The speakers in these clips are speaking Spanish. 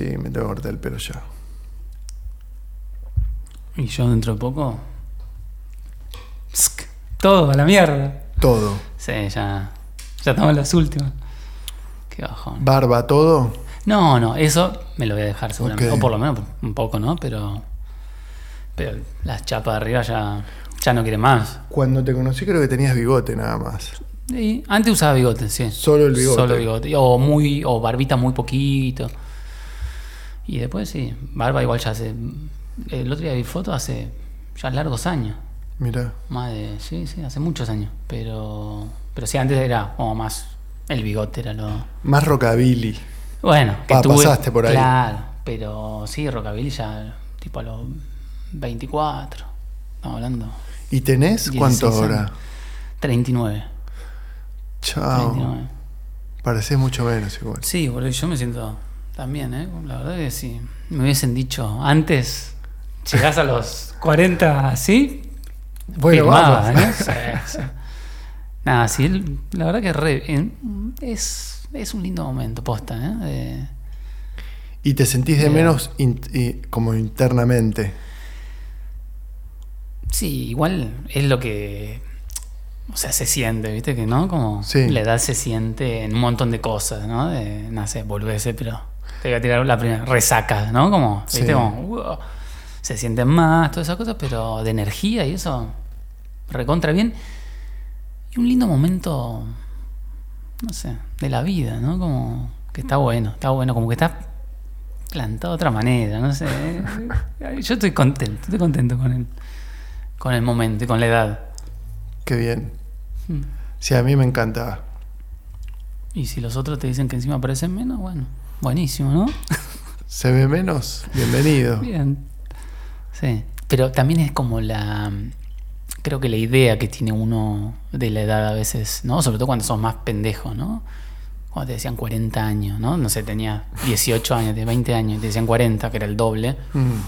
Sí, me tengo que cortar el pelo ya. Y yo dentro de poco. Psk, Todo a la mierda. Todo. Sí, ya. Ya estamos en las últimas. Qué bajón. Barba, todo. No, no, eso me lo voy a dejar seguramente. O por lo menos un poco, ¿no? Pero. Pero las chapas de arriba ya. Ya no quiere más. Cuando te conocí creo que tenías bigote nada más. Antes usaba bigote, sí. Solo el bigote. Solo bigote. O muy. O barbita muy poquito. Y después sí. Barba igual ya hace. El otro día vi fotos hace ya largos años. Mira. Más de. Sí, sí, hace muchos años. Pero. Pero sí, antes era como más. El bigote era lo. Más rockabilly. Bueno, que tuve. pasaste por ahí. Claro, pero sí, Rockabilly ya. Tipo a los 24. Estamos hablando. ¿Y tenés 16 cuánto ahora? 39. Chao. 39. Parecés mucho menos igual. Sí, boludo, yo me siento también, ¿eh? La verdad que si me hubiesen dicho antes, llegás a los 40 así, Bueno, firmaba, vamos. ¿no? Sí, sí. Nada, sí, la verdad que re- es, es un lindo momento, posta, ¿eh? De- Y te sentís de menos in- y- como internamente. sí, igual es lo que. O sea, se siente, ¿viste? Que no, como Sí. la edad se siente en un montón de cosas, ¿no? De, no sé, volverse, pero te voy a tirar la primera resaca, ¿no? Como, ¿viste? Sí. Como, wow, se sienten más, todas esas cosas, pero de energía y eso, recontra bien. Y un lindo momento, no sé, de la vida, ¿no? Como que está bueno, está bueno, como que está plantado de otra manera, no sé. Yo estoy contento, estoy contento con el, con el momento y con la edad. Qué bien. Mm. Sí, a mí me encanta. Y si los otros te dicen que encima parecen menos, bueno, buenísimo, ¿no? ¿Se ve menos? Bienvenido. Bien. Sí. Pero también es como la. Creo que la idea que tiene uno de la edad a veces, ¿no? Sobre todo cuando sos más pendejo, ¿no? Cuando te decían 40 años, ¿no? No sé, tenía 18 años, de 20 años, te decían 40, que era el doble. Mm.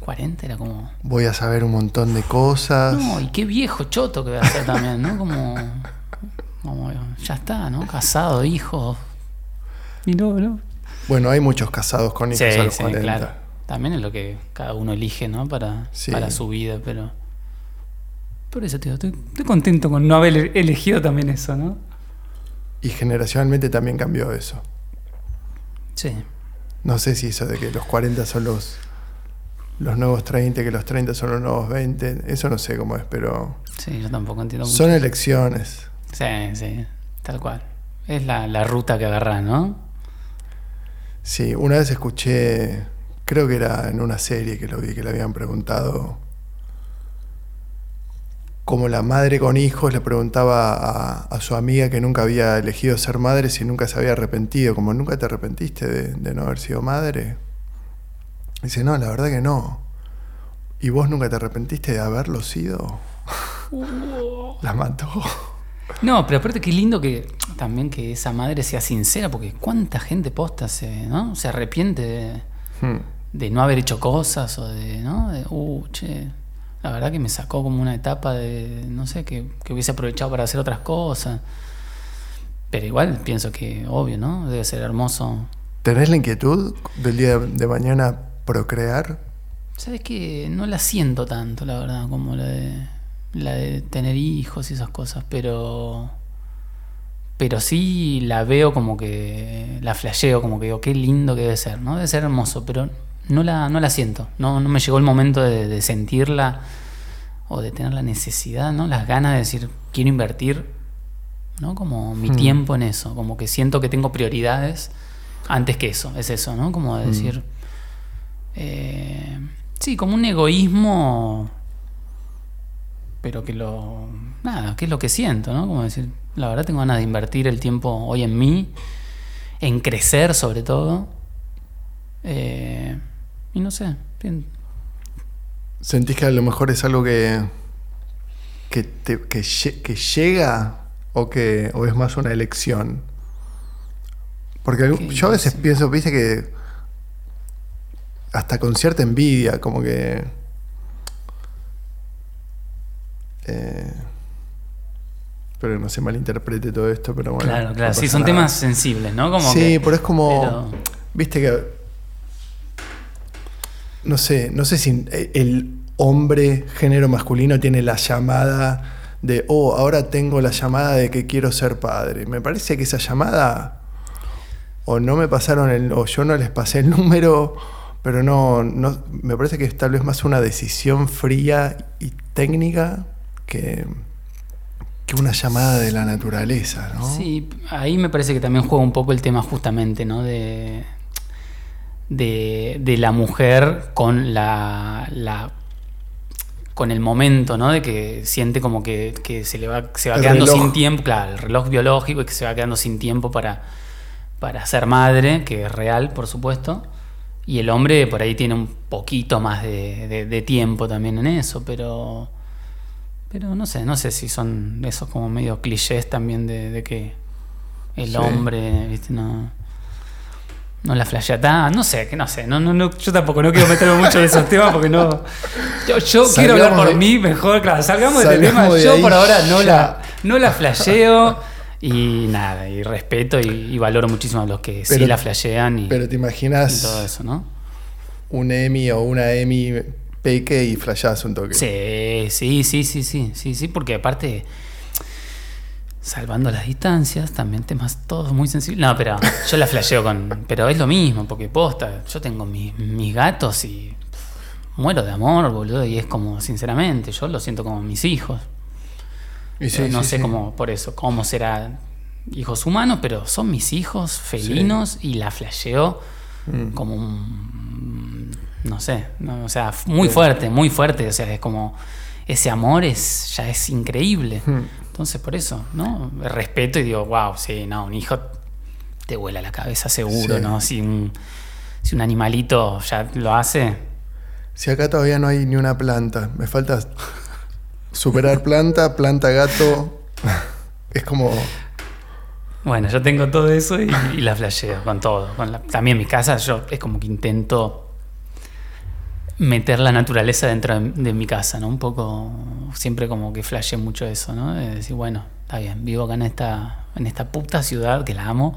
40 era como. Voy a saber un montón de cosas. No, y qué viejo choto que voy a ser también, ¿no? Como. como ya está, ¿no? Casado, hijos. Y no, ¿no? Bueno, hay muchos casados con hijos Sí, a los sí, 40. claro. También es lo que cada uno elige, ¿no? Para, Sí. para su vida, pero. Por eso, tío, estoy, estoy contento con no haber elegido también eso, ¿no? Y generacionalmente también cambió eso. Sí. No sé si eso de que los 40 son los, los nuevos 30, que los 30 son los nuevos 20. Eso no sé cómo es, pero Sí, yo tampoco entiendo mucho. son elecciones. Sí, sí, tal cual. Es la, la ruta que agarrás, ¿no? Sí, una vez escuché, creo que era en una serie que lo vi, que le habían preguntado como la madre con hijos le preguntaba a, a su amiga que nunca había elegido ser madre si nunca se había arrepentido, como nunca te arrepentiste de, de no haber sido madre. Dice, no, la verdad que no. ¿Y vos nunca te arrepentiste de haberlo sido? la mató. No, pero aparte qué lindo que también que esa madre sea sincera, porque cuánta gente posta se, ¿no? se arrepiente de, Hmm. de no haber hecho cosas o de, ¿no? De, uh, che, la verdad que me sacó como una etapa de, no sé, que, que hubiese aprovechado para hacer otras cosas. Pero igual pienso que, obvio, ¿no? Debe ser hermoso. ¿Tenés la inquietud del día de mañana procrear? Sabes que no la siento tanto, la verdad, como la de, la de tener hijos y esas cosas, pero. Pero sí la veo como que. La flasheo, como que digo, qué lindo que debe ser, ¿no? Debe ser hermoso, pero no la, no la siento. No, no me llegó el momento de, de sentirla o de tener la necesidad, ¿no? Las ganas de decir, quiero invertir, ¿no? Como mi Hmm. tiempo en eso, como que siento que tengo prioridades antes que eso, es eso, ¿no? Como de decir. Eh, sí, como un egoísmo, pero que lo... Nada, que es lo que siento, ¿no? Como decir, la verdad tengo ganas de invertir el tiempo hoy en mí, en crecer sobre todo. Eh, y no sé, bien- ¿Sentís que a lo mejor es algo que, que, te- que, lle- que llega o, que, o es más una elección? Porque yo a veces pienso, viste que hasta con cierta envidia, como que... eh, espero que no se malinterprete todo esto, pero bueno. claro, no claro. Sí, son nada. temas sensibles, ¿no? Como sí, que- pero es como... pero- Viste que no sé, no sé si el hombre género masculino tiene la llamada de, oh, ahora tengo la llamada de que quiero ser padre. Me parece que esa llamada, o no me pasaron el, o yo no les pasé el número, pero no, no me parece que es tal vez más una decisión fría y técnica que, que una llamada de la naturaleza, ¿no? Sí, ahí me parece que también juega un poco el tema justamente, ¿no? De, de, la mujer con la, la con el momento, ¿no? De que siente como que, se le va, se va quedando sin tiempo, claro, el reloj biológico y que se va quedando sin tiempo para, para ser madre, que es real, por supuesto. Y el hombre por ahí tiene un poquito más de, tiempo también en eso, pero. Pero no sé, no sé si son esos como medio clichés también de, que el hombre, ¿viste? No no la flashea tan, no sé, que no sé, no, no, yo tampoco no quiero meterme mucho en esos temas porque no. Yo, quiero hablar por mí mejor, claro, salgamos, de este tema. yo por ahora no la, no la flasheo y nada, y respeto y, valoro muchísimo a los que sí la flashean y. Pero te imaginas. todo eso, ¿no? Un Emi o una Emi peque y flasheas un toque. Sí, sí, sí, sí, sí, sí, sí, porque aparte salvando las distancias, también temas todos muy sensibles. No, pero yo la flasheo con. Pero es lo mismo, porque posta, yo tengo mis, gatos y muero de amor, boludo, y es como, sinceramente, yo lo siento como mis hijos. no sé cómo, por eso, cómo será hijos humanos, pero son mis hijos felinos y la flasheo mm. como un. No sé, o sea, muy fuerte, muy fuerte, o sea, es como. Ese amor es ya es increíble. Mm. Entonces, por eso, ¿no? Respeto y digo, wow, sí, no, un hijo te vuela la cabeza seguro, ¿no? Si un, si un animalito ya lo hace. Si acá todavía no hay ni una planta, me falta superar planta, planta gato. es como. Bueno, yo tengo todo eso y, la flasheo con todo. también en mi casa yo es como que intento meter la naturaleza dentro de, mi casa, ¿no? Un poco, siempre como que flashe mucho eso, ¿no? De decir, bueno, está bien, vivo acá en esta, en esta puta ciudad que la amo,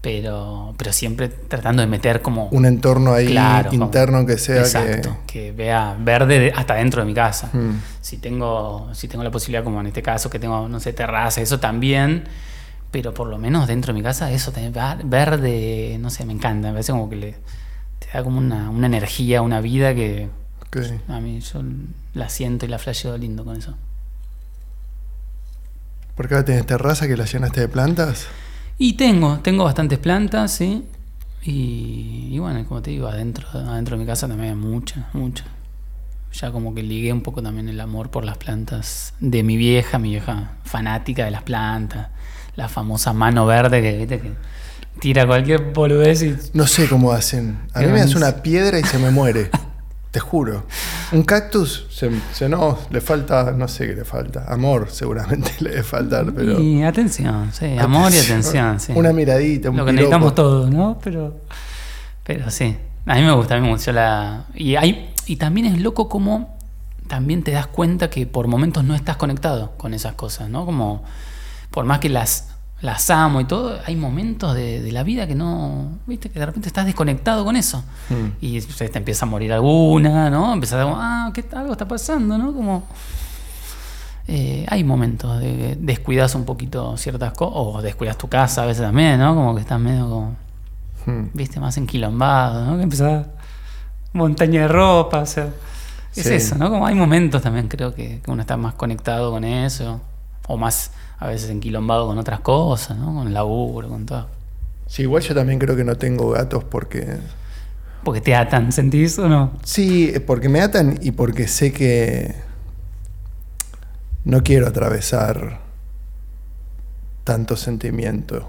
pero, pero siempre tratando de meter como... Un entorno ahí interno que sea exacto, que... vea verde hasta dentro de mi casa. Hmm. Si, tengo, si tengo la posibilidad, como en este caso, que tengo, no sé, terraza, eso también... Pero por lo menos dentro de mi casa, eso, tener verde, no sé, me encanta. Me parece como que le, da como una, energía, una vida que a mí yo la siento y la flasheo lindo con eso. ¿Por qué ahora tienes terraza que la llenaste de plantas? Y tengo, tengo bastantes plantas, sí. Y, bueno, como te digo, adentro, adentro de mi casa también hay muchas, muchas. Ya como que ligué un poco también el amor por las plantas de mi vieja, mi vieja fanática de las plantas. La famosa mano verde que, ¿viste? que tira cualquier boludez y... No sé cómo hacen. A mí me hace una piedra y se me muere. Te juro. Un cactus, se, no, le falta, no sé qué le falta. Amor, seguramente le debe faltar, pero. Y atención, sí, amor y atención, sí. Una miradita, un Lo que necesitamos todos, ¿no? Pero. Pero sí. A mí me gusta, a mí me la. Y hay. Y también es loco como también te das cuenta que por momentos no estás conectado con esas cosas, ¿no? Como. Por más que las las amo y todo, hay momentos de, la vida que no, viste, que de repente estás desconectado con eso. Hmm. Y te empieza a morir alguna, ¿no? Empiezas a ah, ¿qué, algo está pasando, ¿no? Como... Eh, hay momentos de descuidas un poquito ciertas cosas, o descuidas tu casa a veces también, ¿no? Como que estás medio como, hmm. viste, más enquilombado, ¿no? Que empezás montaña de ropa, o sea, es eso, ¿no? Como hay momentos también creo que, que uno está más conectado con eso, o más a veces enquilombado con otras cosas, ¿no? Con laburo, con todo. Sí, igual yo también creo que no tengo gatos porque... Porque te atan, ¿sentís o no? Sí, porque me atan y porque sé que no quiero atravesar tanto sentimiento.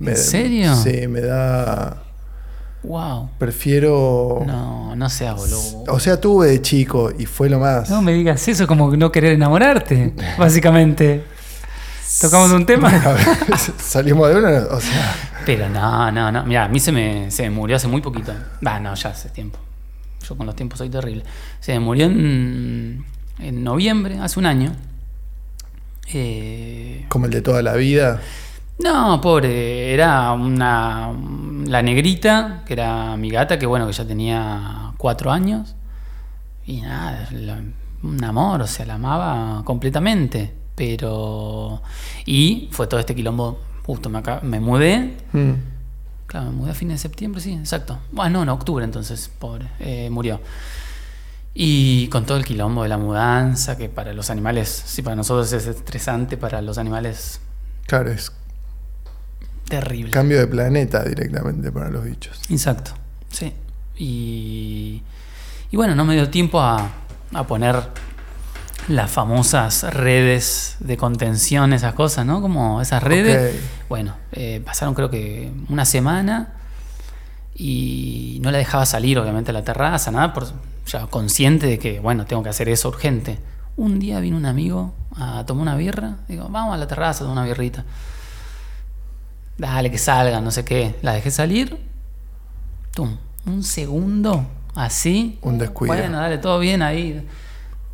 ¿En serio? Sí, me da... Wow. Prefiero. No, no seas boludo. O sea, tuve de chico y fue lo más. No me digas eso, como no querer enamorarte, básicamente. ¿Tocamos un tema? Salimos de una, o sea. Pero no, no, no. Mira, a mí se me, se me murió hace muy poquito. Va, no, ya hace tiempo. Yo con los tiempos soy terrible. Se me murió en, en noviembre, hace un año. Eh, ¿Como el de toda la vida? No, pobre. Era una. La negrita, que era mi gata, que bueno, que ya tenía cuatro años. Y nada, un amor, o sea, la amaba completamente. Pero. Y fue todo este quilombo. Justo me, acá- me mudé. Mm. Claro, me mudé a fines de septiembre, sí, exacto. Bueno, no, en octubre entonces, pobre, eh, murió. Y con todo el quilombo de la mudanza, que para los animales, sí, para nosotros es estresante, para los animales Claro, es terrible. cambio de planeta directamente para los bichos. Exacto, sí. Y, y bueno, no me dio tiempo a, a poner las famosas redes de contención, esas cosas, ¿no? Como esas redes. Bueno, eh, pasaron creo que una semana y no la dejaba salir, obviamente, a la terraza, nada, por, ya consciente de que, bueno, tengo que hacer eso urgente. Un día vino un amigo a tomar una birra, digo, vamos a la terraza a tomar una birrita. Dale, que salga, no sé qué. La dejé salir, tum, un segundo, así. Un descuido. Bueno, dale, todo bien ahí.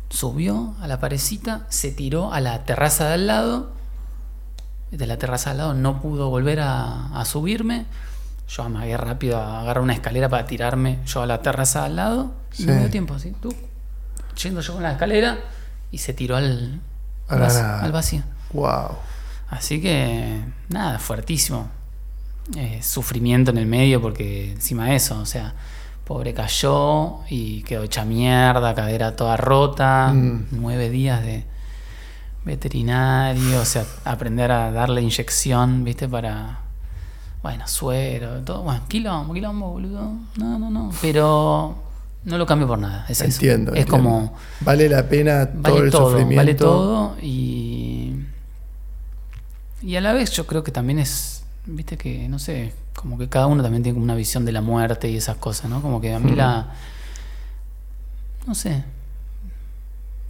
Subió a la parecita, se tiró a la terraza de al lado. De la terraza de al lado no pudo volver a, a subirme. Yo amagué rápido, agarré una escalera para tirarme yo a la terraza de al lado. Y no me dio tiempo, así. Tú, yendo yo con la escalera y se tiró al, A vac- al vacío. Wow. Así que, nada, fuertísimo. Eh, sufrimiento en el medio porque encima de eso, o sea, pobre cayó y quedó hecha mierda, cadera toda rota, Mm. nueve días de veterinario, o sea, aprender a darle inyección, viste, para, bueno, suero, todo, bueno, quilombo, quilombo, boludo, no, no, no, pero no lo cambio por nada, es eso. Entiendo. Es entiendo. como Vale la pena todo vale el todo, sufrimiento. vale todo y y a la vez yo creo que también es, viste que no sé, como que cada uno también tiene como una visión de la muerte y esas cosas, ¿no? Como que a mí Mm. la no sé,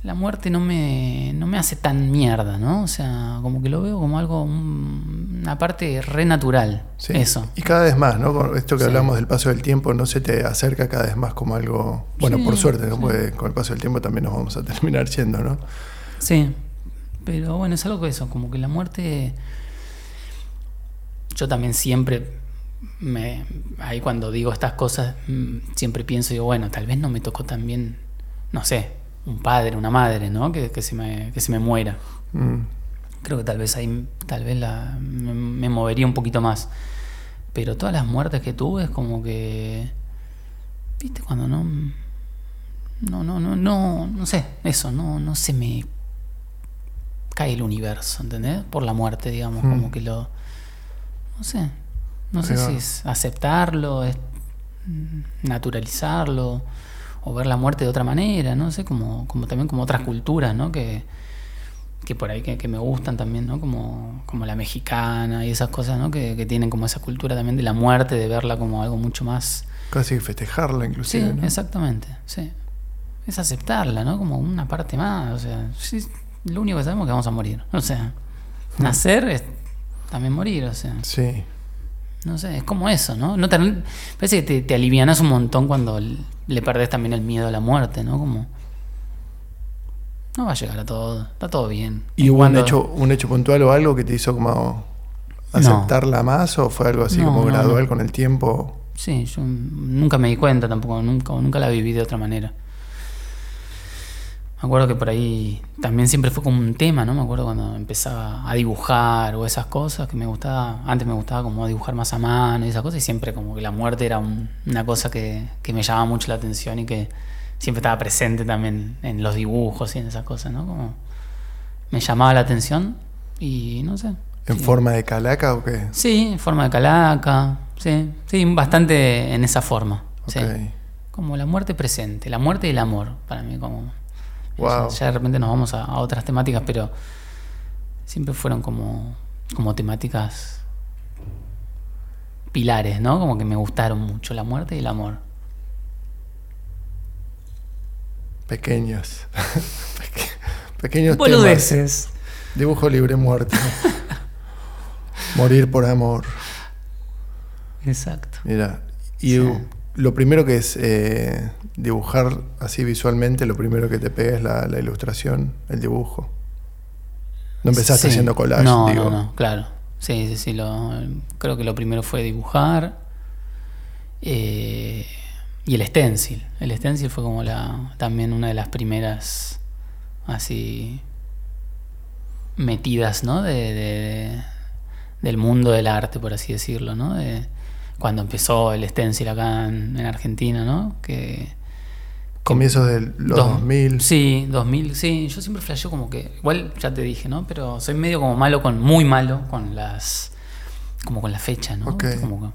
la muerte no me no me hace tan mierda, ¿no? O sea, como que lo veo como algo un- una parte re natural, Sí. eso. Y cada vez más, ¿no? Con esto que Sí. hablamos del paso del tiempo, no se te acerca cada vez más como algo. Bueno, Sí, por suerte, ¿no? Porque con el paso del tiempo también nos vamos a terminar yendo, ¿no? Sí, pero bueno, es algo que eso, como que la muerte. Yo también siempre me. Ahí cuando digo estas cosas, mm, siempre pienso, digo, bueno, tal vez no me tocó también, no sé, un padre, una madre, ¿no? Que, que se, me, que se me muera. Mm. Creo que tal vez ahí, tal vez la, me, me movería un poquito más. Pero todas las muertes que tuve es como que. ¿Viste? Cuando no. No, no, no, no, no sé, eso, no, no se me cae el universo, ¿entendés? Por la muerte, digamos, Mm. como que lo. No sé. No sé si es aceptarlo, es naturalizarlo, o ver la muerte de otra manera, no sé, como, como también como otras culturas, ¿no? Que, que por ahí que, que me gustan también, ¿no? Como, como la mexicana y esas cosas, ¿no? Que, que tienen como esa cultura también de la muerte, de verla como algo mucho más... Casi festejarla, Sí, inclusive. ¿no? exactamente, sí. Es aceptarla, ¿no? Como una parte más, o sea, sí, lo único que sabemos es que vamos a morir, o sea, nacer es también morir, o sea, Sí. No sé, es como eso, ¿no? no te, parece que te, te alivianas un montón cuando le perdés también el miedo a la muerte, ¿no? Como... No va a llegar a todo, está todo bien. ¿Y hubo un hecho, un hecho puntual o algo que te hizo como aceptarla más o fue algo así No, como no, gradual no. con el tiempo? Sí, yo nunca me di cuenta tampoco, nunca, nunca la viví de otra manera. Me acuerdo que por ahí también siempre fue como un tema, ¿no? Me acuerdo cuando empezaba a dibujar o esas cosas, que me gustaba, antes me gustaba como dibujar más a mano y esas cosas, y siempre como que la muerte era un- una cosa que, que me llamaba mucho la atención y que siempre estaba presente también en los dibujos y en esas cosas, ¿no? Como me llamaba la atención y no sé. ¿En sí. forma de calaca o qué? Sí, en forma de calaca, sí, sí, bastante en esa forma. sí. Como la muerte presente, la muerte y el amor, para mí como... Wow. Ya, ya de repente nos vamos a, a otras temáticas, pero siempre fueron como, como temáticas pilares, ¿no? Como que me gustaron mucho la muerte y el amor. Pequeños. Peque- Pequeños temas. Boludeces. Dibujo libre muerte. Morir por amor. Exacto. Mira. Y Sí. Lo primero que es eh, dibujar así visualmente, lo primero que te pega es la, la ilustración, el dibujo. No empezaste Sí. haciendo collage, no, digo. No, no, claro. Sí, sí, sí. Lo, creo que lo primero fue dibujar. Eh, y el stencil. El stencil fue como la también una de las primeras así metidas, ¿no? De, de- del mundo del arte, por así decirlo, ¿no? De- cuando empezó el stencil acá en, en Argentina, ¿no? Que Comienzos de los Dos- 2000. Sí, 2000, sí. Yo siempre flasheo como que, igual ya te dije, ¿no? Pero soy medio como malo con, muy malo con las, como con la fecha, ¿no? Ok. ¿Viste? Como que,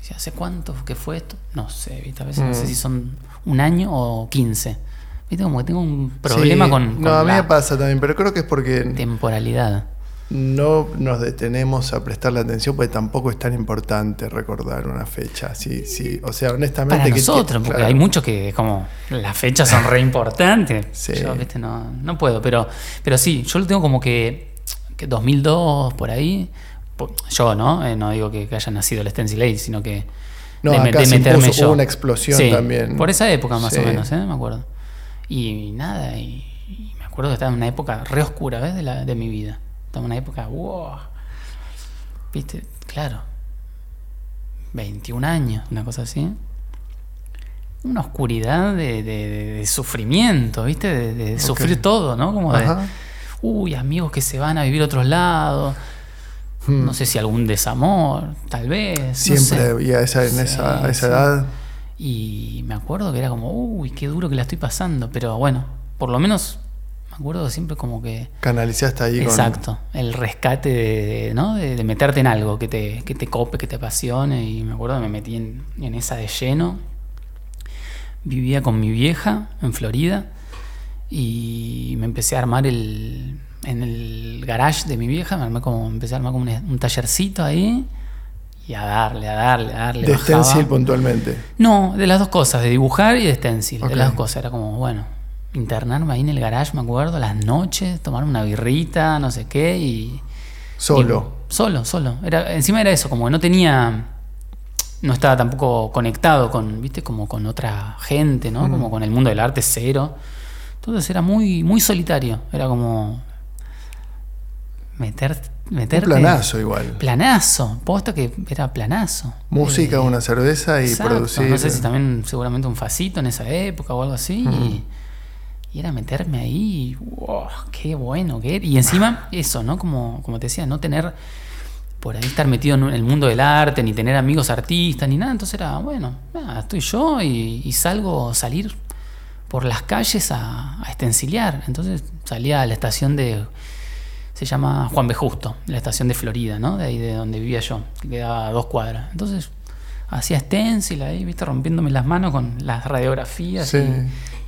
¿sí, ¿hace cuánto que fue esto? No sé, ¿viste? A veces no sé Mm. si son un año o 15. ¿Viste? Como que tengo un problema Sí, con, con No, a mí la me pasa también, pero creo que es porque temporalidad. No nos detenemos a prestarle atención porque tampoco es tan importante recordar una fecha. Sí, sí. O sea, honestamente. Para que- nosotros, porque claro. hay muchos que como las fechas son re importantes. Sí. Yo, viste, no, no puedo, pero, pero sí, yo lo tengo como que, que 2002 por ahí. Yo, ¿no? Eh, no digo que, que haya nacido el Stencil Age, sino que No, de, acá de se meterme impuso- yo. hubo una explosión Sí, también. Por esa época más Sí. o menos, ¿eh? Me acuerdo. Y, nada, y, y me acuerdo que estaba en una época re oscura, ¿ves? De, la, de mi vida. En una época, wow. ¿Viste? Claro. 21 años, una cosa así. Una oscuridad de, de- de sufrimiento, ¿viste? De, de sufrir todo, ¿no? Como de, uy, amigos que se van a vivir a otros lados. Hmm. No sé si algún desamor, tal vez. no Siempre sé. había esa, en Sí, esa, a esa sí. edad. Y me acuerdo que era como, uy, qué duro que la estoy pasando. Pero bueno, por lo menos me acuerdo siempre como que. Canalizaste ahí con- Exacto, el rescate de, de- ¿no? de, de meterte en algo que te, que te cope, que te apasione. Y me acuerdo que me metí en, en esa de lleno. Vivía con mi vieja en Florida y me empecé a armar el, en el garage de mi vieja. Me armé como, empecé a armar como un, un tallercito ahí y a darle, a darle, a darle. De bajaba. stencil puntualmente. No, de las dos cosas, de dibujar y de stencil. De las dos cosas. Era como, bueno, internarme ahí en el garage, me acuerdo, las noches, tomar una birrita, no sé qué, y. Solo. y- solo, solo. Era, encima era eso, como que no tenía. No estaba tampoco conectado con, viste, como con otra gente, ¿no? Mm. Como con el mundo del arte cero. Entonces era muy, muy solitario. Era como. Meter, Un meterte. planazo igual. Planazo. Posta que era planazo. Música, Eh, una cerveza y Exacto, producir. No sé si también seguramente un facito en esa época o algo así. y, y era meterme ahí wow, qué bueno que era. Y encima eso, ¿no? Como, como te decía, no tener por ahí estar metido en el mundo del arte, ni tener amigos artistas, ni nada. Entonces era, bueno, nada, estoy yo y, y salgo, salir por las calles a, a estenciliar. Entonces salía a la estación de... Se llama Juan B. Justo, la estación de Florida, ¿no? De ahí de donde vivía yo, que quedaba a dos cuadras. Entonces hacía stencil ahí, viste, rompiéndome las manos con las radiografías Sí.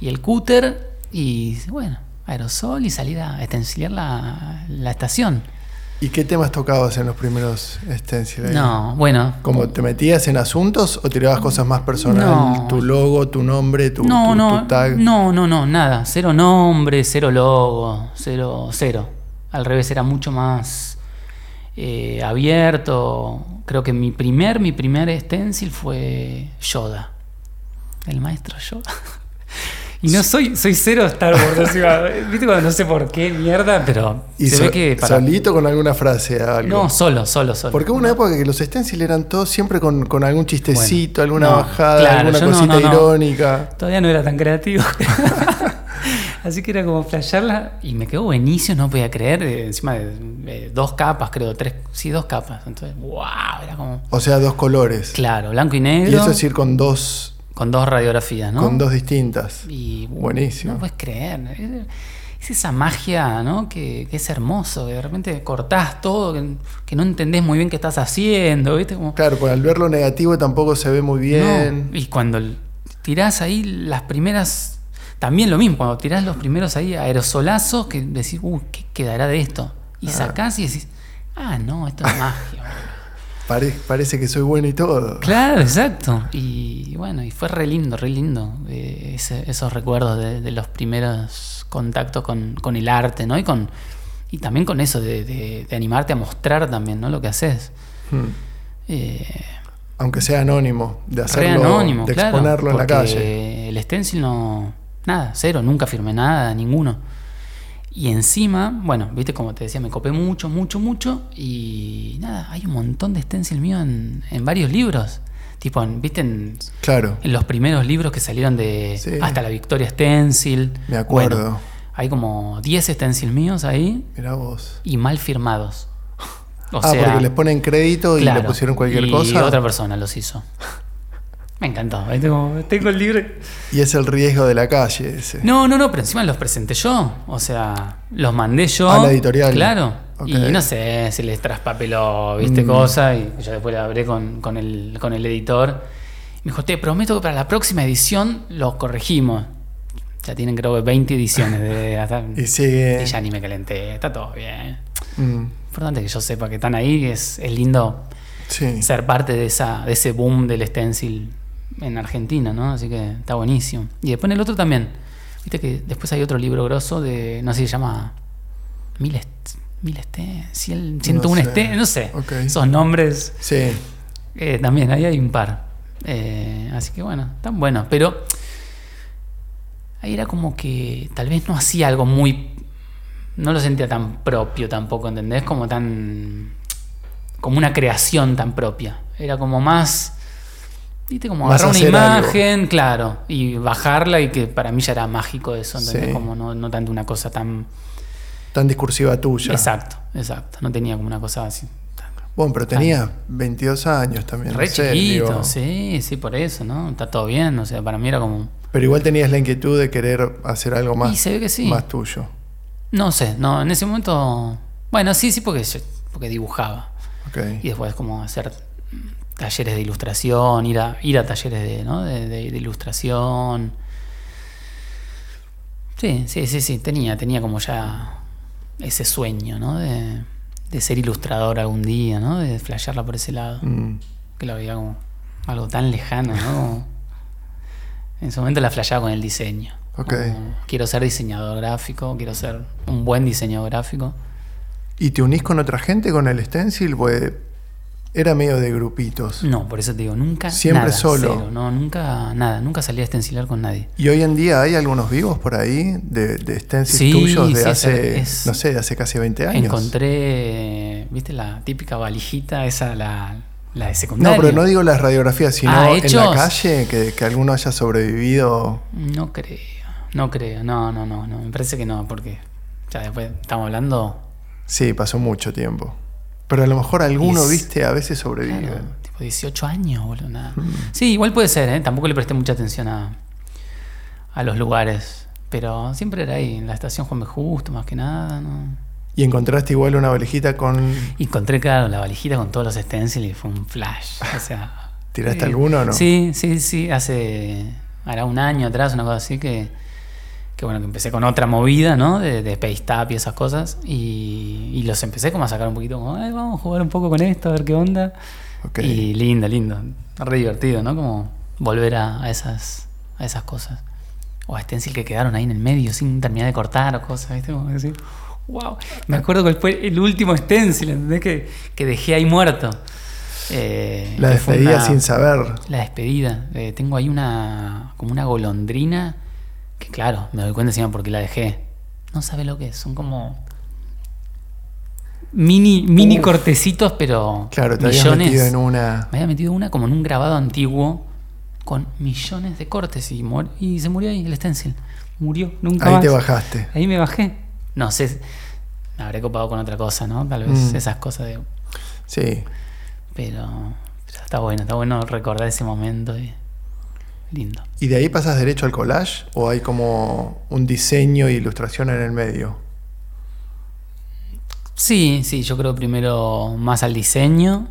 y, y el cúter. Y bueno, aerosol y salir a estenciliar la, la estación. ¿Y qué temas tocabas en los primeros stencil ahí? No, bueno. ¿Cómo te metías en asuntos o tirabas cosas más personales? No. Tu logo, tu nombre, tu, no, tu- no, tu tag. no, no, no, nada. Cero nombre, cero logo, cero, cero. Al revés, era mucho más eh, abierto. Creo que mi primer, mi primer stencil fue Yoda. El maestro Yoda. Y no soy, soy cero Star Wars. encima. Viste cuando no sé por qué mierda, pero ¿Y se so- ve que para. solito con alguna frase? Algo? No, solo, solo, solo. Porque hubo una época que los stencil eran todos siempre con, con algún chistecito, Bueno, alguna no, bajada, claro, alguna cosita no, no. irónica. Todavía no era tan creativo. Así que era como flashearla y me quedó buenísimo, no podía creer. eh, encima de, dos capas, creo, tres, sí, dos capas. Entonces, wow, era como. O sea, dos colores. Claro, blanco y Y negro. eso es ir con dos, con dos radiografías, ¿no? con dos distintas. Y, Buenísimo. No puedes creer. Es, es esa magia, ¿no? Que, que es hermoso. Que de repente cortás todo, que, que no entendés muy bien qué estás haciendo, ¿viste? Como, Claro, pues al ver lo negativo tampoco se ve muy bien. No, Y cuando tirás ahí las primeras. También lo mismo, cuando tirás los primeros ahí aerosolazos, que decís, uy, ¿qué quedará de esto? Y Ah. sacás y decís, ah, no, esto es magia. Pare- parece que soy bueno y todo. claro, exacto. Y bueno, y fue re lindo, re lindo eh, ese- esos recuerdos de, de los primeros contactos con, con el arte, ¿no? Y con y también con eso de, de- de animarte a mostrar también, ¿no? Lo que haces. Hmm. Eh, Aunque sea anónimo, de hacerlo, anónimo, de claro, exponerlo en la calle. El stencil no. Nada, cero, nunca firmé nada, ninguno. Y encima, bueno, viste como te decía, me copé mucho, mucho, mucho. Y nada, hay un montón de stencil mío en, en varios libros. Tipo, en- ¿viste? En, Claro, en los primeros libros que salieron de Sí. hasta la Victoria Stencil. me acuerdo. Bueno, hay como 10 stencils míos ahí Mirá vos. y mal firmados. O ah, porque les ponen crédito y le claro, pusieron cualquier y cosa. otra persona los hizo. Me encantó. Tengo, tengo el libro. Y es el riesgo de la calle ese. No, no, no, pero encima los presenté yo. O sea, los mandé yo. A la editorial. Claro. Y no sé si les traspapeló, viste, Mm. cosa. Y yo después la hablé con, con el, con el editor. Me dijo, te prometo que para la próxima edición los corregimos. Ya tienen creo que 20 ediciones de hasta- Y sigue. y ya ni me calenté, está todo bien. Mm, Importante que yo sepa que están ahí, es, es lindo sí. ser parte de esa de ese boom del stencil en Argentina, ¿no? Así que está buenísimo. Y después en el otro también. Viste que después hay otro libro grosso de, no sé si se llama Mil, est mil Stencil, 101 sé. Stencil, no sé. Ok. Esos nombres Sí. eh, también, ahí hay un par. Eh, así que bueno, están buenos. Pero ahí era como que tal vez no hacía algo muy. No lo sentía tan propio tampoco, ¿entendés? Como tan. Como una creación tan propia. Era como más. ¿Viste? Como agarrar una hacer algo. imagen, claro, y bajarla, y que para mí ya era mágico eso, ¿entendés? Sí. Como no, no tanto una cosa tan. Tan discursiva tuya. Exacto, exacto. No tenía como una cosa así. Bueno, pero tenía 22 años también. no Re sé, chiquito, digo. sí, sí, por eso, ¿no? Está todo bien, o sea, para mí era como... Pero igual tenías la inquietud de querer hacer algo más, y se ve que sí. más tuyo. No sé, no, en ese momento... Bueno, sí, sí, porque, porque dibujaba. Ok. Y después como hacer talleres de ilustración, ir a, ir a talleres de, ¿no? de, de- de ilustración. Sí, sí, sí, sí, tenía, tenía como ya ese sueño, ¿no? De, de ser ilustrador algún día, ¿no? De flashearla por ese lado. Mm, que lo veía como algo tan lejano, ¿no? Como- en su momento la flasheaba con el diseño. Ok. Como, quiero ser diseñador gráfico, quiero ser un buen diseñador gráfico. ¿Y te unís con otra gente con el stencil? Pues era medio de grupitos. No, por eso te digo, nunca. Siempre nada, solo. cero, no, nunca, nada, nunca salí a estencilar con nadie. ¿Y hoy en día hay algunos vivos por ahí de, de stencils Sí, tuyos de sí, hace, es- no sé, de hace casi 20 años? Encontré, ¿viste la típica valijita, esa, la, la de No, secundaria? pero no digo las radiografías, sino Ah, en la calle, que, que alguno haya sobrevivido. No creo, no creo, no, no, no, no, me parece que no, porque ya después estamos hablando Sí, pasó mucho tiempo. Pero a lo mejor alguno, es- viste, a veces sobrevive. Claro, tipo 18 años, boludo. Nada. Mm. Sí, igual puede ser, ¿eh? Tampoco le presté mucha atención a, a los lugares. Pero siempre era ahí, en la estación Juan B. Justo, más que nada, ¿no? Y encontraste igual una valijita con... Y encontré, claro, la valijita con todos los stencils y fue un flash. O sea. ¿Tiraste alguno o no? Sí, sí, sí. Hace. Hará un año atrás, una cosa así que. Que bueno, que empecé con otra movida, ¿no? De, de Paste y esas cosas. Y, y los empecé como a sacar un poquito, como, "Ay, vamos a jugar un poco con esto, a ver qué onda. Y lindo, lindo. Re divertido, ¿no? Como volver a, a esas, a esas cosas. O a stencil que quedaron ahí en el medio sin terminar de cortar o cosas, ¿viste? Como decir, wow. Me acuerdo que fue el último stencil, ¿entendés? Que, que dejé ahí muerto. Eh, La despedida una- sin saber. La despedida. Eh, tengo ahí una. como una golondrina. Que claro, me doy cuenta encima porque la dejé. No sabe lo que es. Son como. Mini, mini Uf. cortecitos, pero. Claro, te millones. metido en una... Me había metido una como en un grabado antiguo con millones de cortes y, mor- y se murió ahí el stencil. Murió, nunca Ahí más. te bajaste. Ahí me bajé. No sé, me habré copado con otra cosa, ¿no? Tal vez Mm. esas cosas de... Sí. Pero, pero está bueno, está bueno recordar ese momento y lindo. ¿Y de ahí pasas derecho al collage? ¿O hay como un diseño e ilustración en el medio? Sí, sí, yo creo primero más al diseño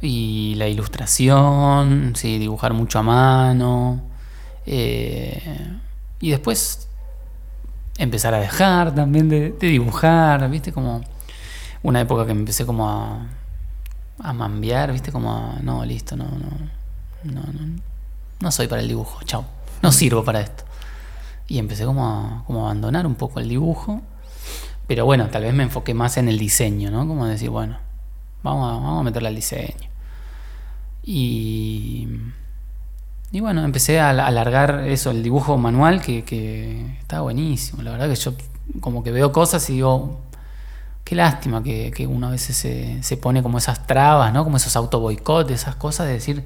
y la ilustración, sí, dibujar mucho a mano. eh, y después empezar a dejar también de, de dibujar, ¿viste? Como una época que me empecé como a, a mambear, ¿viste? Como a, no, listo, no, no, no, no, no soy para el dibujo, chao, no sirvo para esto. Y empecé como a, como abandonar un poco el dibujo. Pero bueno, tal vez me enfoqué más en el diseño, ¿no? Como decir, bueno, vamos a, vamos a meterle al diseño. Y, y bueno, empecé a alargar eso, el dibujo manual, que, está buenísimo. La verdad que yo como que veo cosas y digo, qué lástima que, que uno a veces se, se pone como esas trabas, ¿no? Como esos auto esas cosas de decir,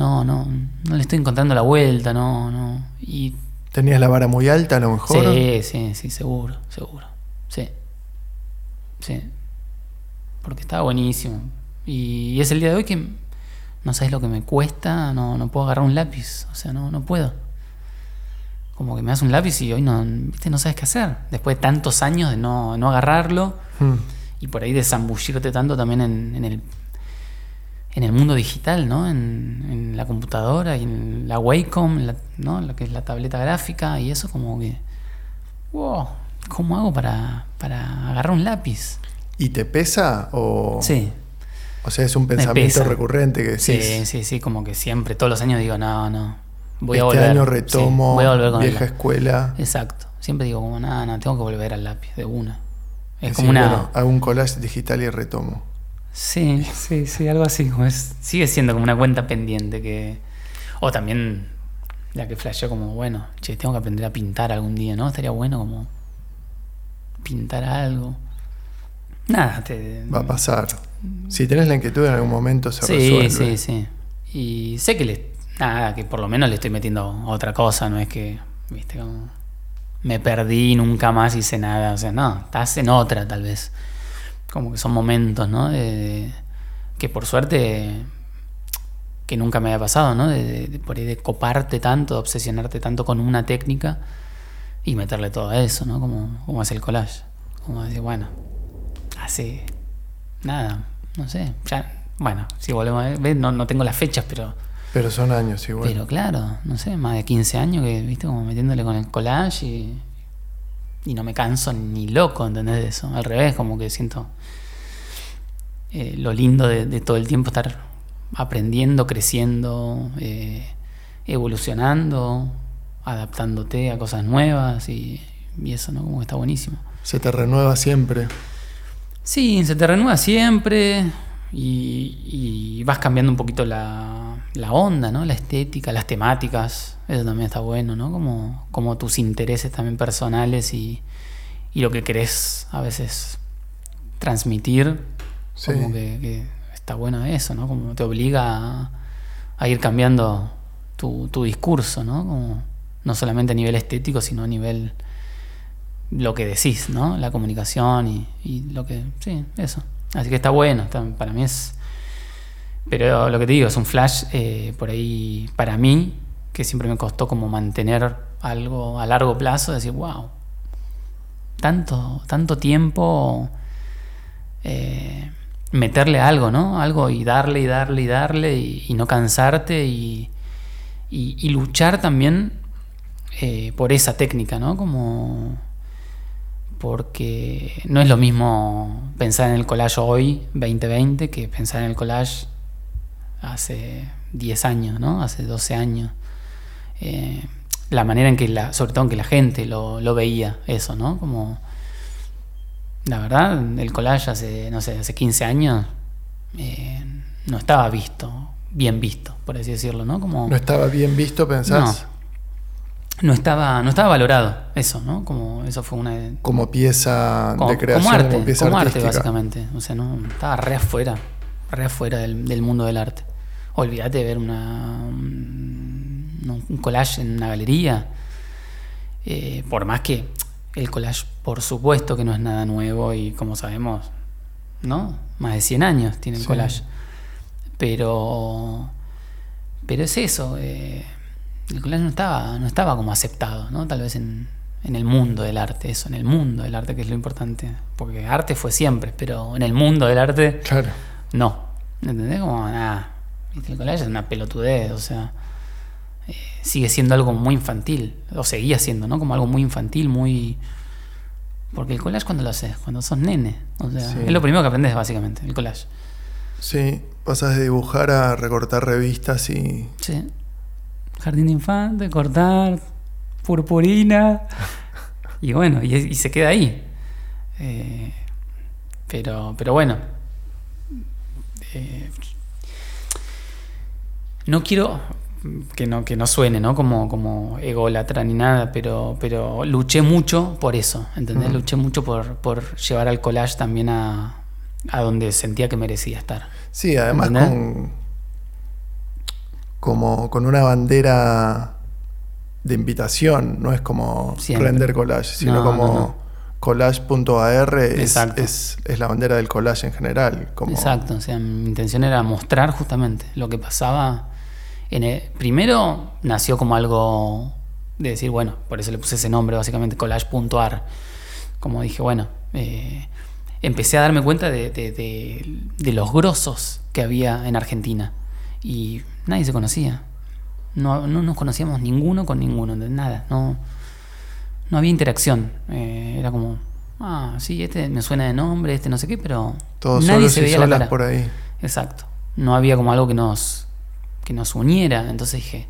no, no, no le estoy encontrando la vuelta, no, no. Y ¿Tenías la vara muy alta a lo mejor? Sí, sí, sí, seguro, seguro. Sí. Sí. Porque estaba buenísimo. Y es el día de hoy que no sabes lo que me cuesta, no, no puedo agarrar un lápiz. O sea, no, no puedo. Como que me das un lápiz y hoy no, ¿viste? no sabes qué hacer. Después de tantos años de no, no agarrarlo Hmm. y por ahí de zambullirte tanto también en, en el en el mundo digital, ¿no? En, en la computadora y en la Wacom, la- ¿no? Lo que es la tableta gráfica y eso como que... Wow, ¿cómo hago para, para agarrar un lápiz? ¿Y te pesa o...? Sí, O sea, es un pensamiento recurrente que sí, decís, sí, sí, como que siempre, todos los años digo, no, no, voy a este volver. año Sí, retomo voy a volver con vieja escuela. Exacto, siempre digo como, nada, no, tengo que volver al lápiz de una. Es como una... bueno, hago un collage digital y retomo. Sí, sí, sí, algo así. como es- sigue siendo como una cuenta pendiente que. O también la que flasheó como, bueno, che, tengo que aprender a pintar algún día, ¿no? Estaría bueno como pintar algo. Nada, te. Va a pasar. Si tenés la inquietud en algún momento se Sí, resuelve. sí, sí. Y sé que le. Nada, que por lo menos le estoy metiendo otra cosa, no es que, viste, como. Me perdí, nunca más hice nada. O sea, no, estás en otra tal vez. Como que son momentos, ¿no? De- de- que por suerte. que nunca me había pasado, ¿no? De, de- por ahí de coparte tanto, de obsesionarte tanto con una técnica y meterle todo a eso, ¿no? Como, como hace el collage. Como decir, bueno, hace nada, no sé. Ya, bueno, si volvemos a ver, no, no tengo las fechas, pero, Pero son años igual. pero claro, no sé, más de 15 años que, viste, como metiéndole con el collage y, y no me canso ni loco, ¿entendés? Eso. Al revés, como que siento eh, lo lindo de, de todo el tiempo estar aprendiendo, creciendo, eh, evolucionando, adaptándote a cosas nuevas y, y eso, ¿no? Como que está buenísimo. Se te renueva siempre. Sí, se te renueva siempre y, y vas cambiando un poquito la, la onda, ¿no? La estética, las temáticas, eso también está bueno, ¿no? Como, como tus intereses también personales y, y lo que querés a veces transmitir, Como que, está bueno eso, ¿no? Como te obliga a, ir cambiando tu, discurso, ¿no? Como, no solamente a nivel estético, sino a nivel lo que decís, ¿no? La comunicación y, lo que... Sí, eso. Así que está bueno, para mí es... Pero lo que te digo, es un flash eh, por ahí para mí, que siempre me costó como mantener algo a largo plazo, decir, wow, tanto, tanto tiempo eh, meterle algo, ¿no? Algo y darle y darle y darle y, no cansarte y, y- y luchar también eh, por esa técnica, ¿no? Como porque no es lo mismo pensar en el collage hoy, 2020, que pensar en el collage hace 10 años, ¿no? Hace 12 años. Eh, la manera en que, la, sobre todo en que la gente lo, lo veía, eso, ¿no? Como, la verdad, el collage hace, no sé, hace 15 años eh, no estaba visto, bien visto, por así decirlo, ¿no? Como, ¿No estaba bien visto, pensás? no estaba, no estaba valorado, eso, ¿no? Como eso fue una... Como pieza Como, de creación, como arte, como pieza como arte artística. básicamente. O sea, no, estaba re afuera, re afuera del, del mundo del arte. Olvídate de ver una, un, un collage en una galería. Eh, por más que el collage, por supuesto que no es nada nuevo y como sabemos, ¿no? Más de 100 años tiene el Sí. collage. Pero, pero es eso. eh, el collage no estaba, no estaba como aceptado, ¿no? Tal vez en, en el mundo del arte, eso, en el mundo del arte, que es lo importante. Porque arte fue siempre, pero en el mundo del arte, Claro. no. ¿Entendés? Como, nada. El collage es una pelotudez, o sea. eh, sigue siendo algo muy infantil, o seguía siendo, ¿no? Como algo muy infantil, muy. Porque el collage, cuando lo haces? Cuando sos nene. O sea, Sí. es lo primero que aprendes, básicamente, el collage. Sí, pasas de dibujar a recortar revistas y Sí. Jardín de infante, cortar, purpurina. Y bueno, y, y se queda ahí. Eh, pero, pero bueno. Eh, no quiero que no, que no suene, ¿no? Como, como ególatra ni nada, pero, pero luché mucho por eso, ¿entendés? Luché mucho por, por llevar al collage también a, a donde sentía que merecía estar. Sí, además ¿Entendés? con, como con una bandera de invitación, no es como Siempre. render collage, sino No, como no, no. collage.ar es, es, es la bandera del collage en general. Como, Exacto, o sea, mi intención era mostrar justamente lo que pasaba. En el- primero nació como algo de decir, bueno, por eso le puse ese nombre, básicamente, collage.ar. Como dije, bueno, eh, empecé a darme cuenta de, de- de- de los grosos que había en Argentina. Y nadie se conocía. No, no nos conocíamos ninguno con ninguno, de nada. No, no había interacción. Eh, era como, ah, sí, este me suena de nombre, este no sé qué, pero Todos nadie solos se y veía la solas cara. por ahí. Exacto. No había como algo que nos, que nos uniera. Entonces dije,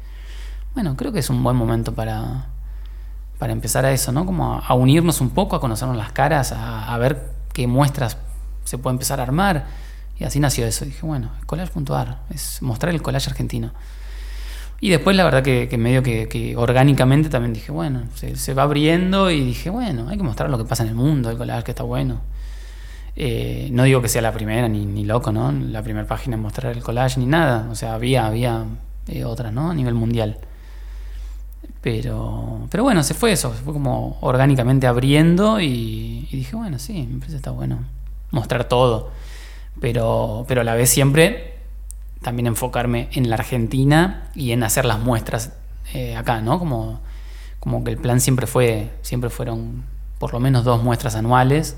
bueno, creo que es un buen momento para, para empezar a eso, ¿no? Como a, unirnos un poco, a conocernos las caras, a, ver qué muestras se puede empezar a armar. Y así nació eso. Dije, bueno, collage.ar, es mostrar el collage argentino. Y después la verdad que, que medio que, que orgánicamente también dije, bueno, se, se va abriendo y dije, bueno, hay que mostrar lo que pasa en el mundo, el collage que está bueno. Eh, no digo que sea la primera, ni, ni loco, ¿no? La primera página en mostrar el collage, ni nada. O sea, había, había eh, otras, ¿no? A nivel mundial. Pero, pero bueno, se fue eso, se fue como orgánicamente abriendo y, dije, bueno, sí, me está bueno mostrar todo. Pero, pero a la vez siempre también enfocarme en la Argentina y en hacer las muestras eh, acá, ¿no? Como, como que el plan siempre fue, siempre fueron por lo menos dos muestras anuales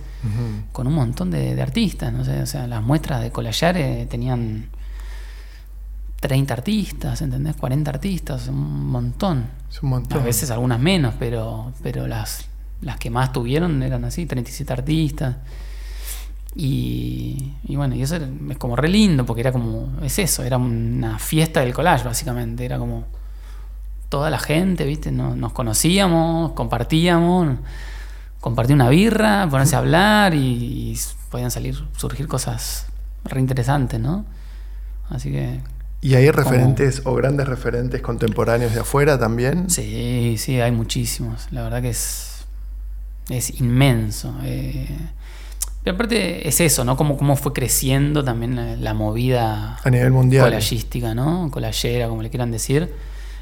con un montón de, de artistas, no sé, o sea, las muestras de Colayar eh, tenían 30 artistas, ¿entendés? 40 artistas, un montón. Es un montón. A veces algunas menos, pero, pero las, las que más tuvieron eran así, 37 artistas. Y, y bueno, y eso es como re lindo, porque era como, es eso, era una fiesta del collage, básicamente. Era como toda la gente, ¿viste? No- nos conocíamos, compartíamos, compartí una birra, ponerse a hablar y, y podían salir, surgir cosas re interesantes, ¿no? Así que ¿Y hay referentes o grandes referentes contemporáneos de afuera también? Sí, sí, hay muchísimos. La verdad que es, es inmenso. eh. Pero aparte es eso, ¿no? Cómo, cómo fue creciendo también la, la movida A nivel mundial. collagística, ¿no? Collagera, como le quieran decir,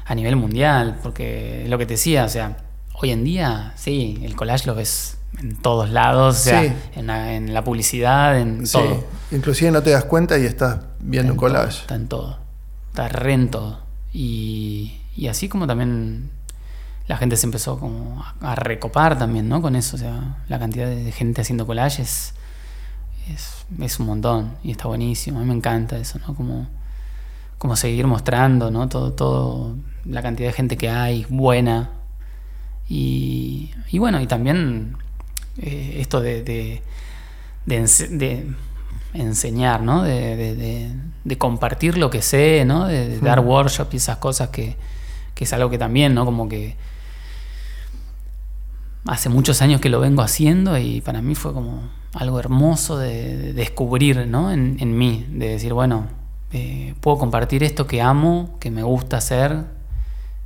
a nivel mundial. Porque es lo que te decía, o sea, hoy en día, sí, el collage lo ves en todos lados, o sea, en, la, en la publicidad, en Sí. todo. Inclusive no te das cuenta y estás viendo un Está todo, collage. está en todo. Está re en todo. Y, y así como también la gente se empezó como a, a recopar también, ¿no? Con eso. O sea, la cantidad de gente haciendo collages es, es un montón. Y está buenísimo. A mí me encanta eso, ¿no? Como, como seguir mostrando, ¿no? Todo, todo, la cantidad de gente que hay, buena. Y, y bueno, y también eh, esto de, de, de ense- de enseñar, ¿no? De, compartir lo que sé, ¿no? De, dar Mm. workshop y esas cosas que, que es algo que también, ¿no? Como que hace muchos años que lo vengo haciendo y para mí fue como algo hermoso de, de descubrir, ¿no? En, en mí, de decir, bueno, eh, puedo compartir esto que amo, que me gusta hacer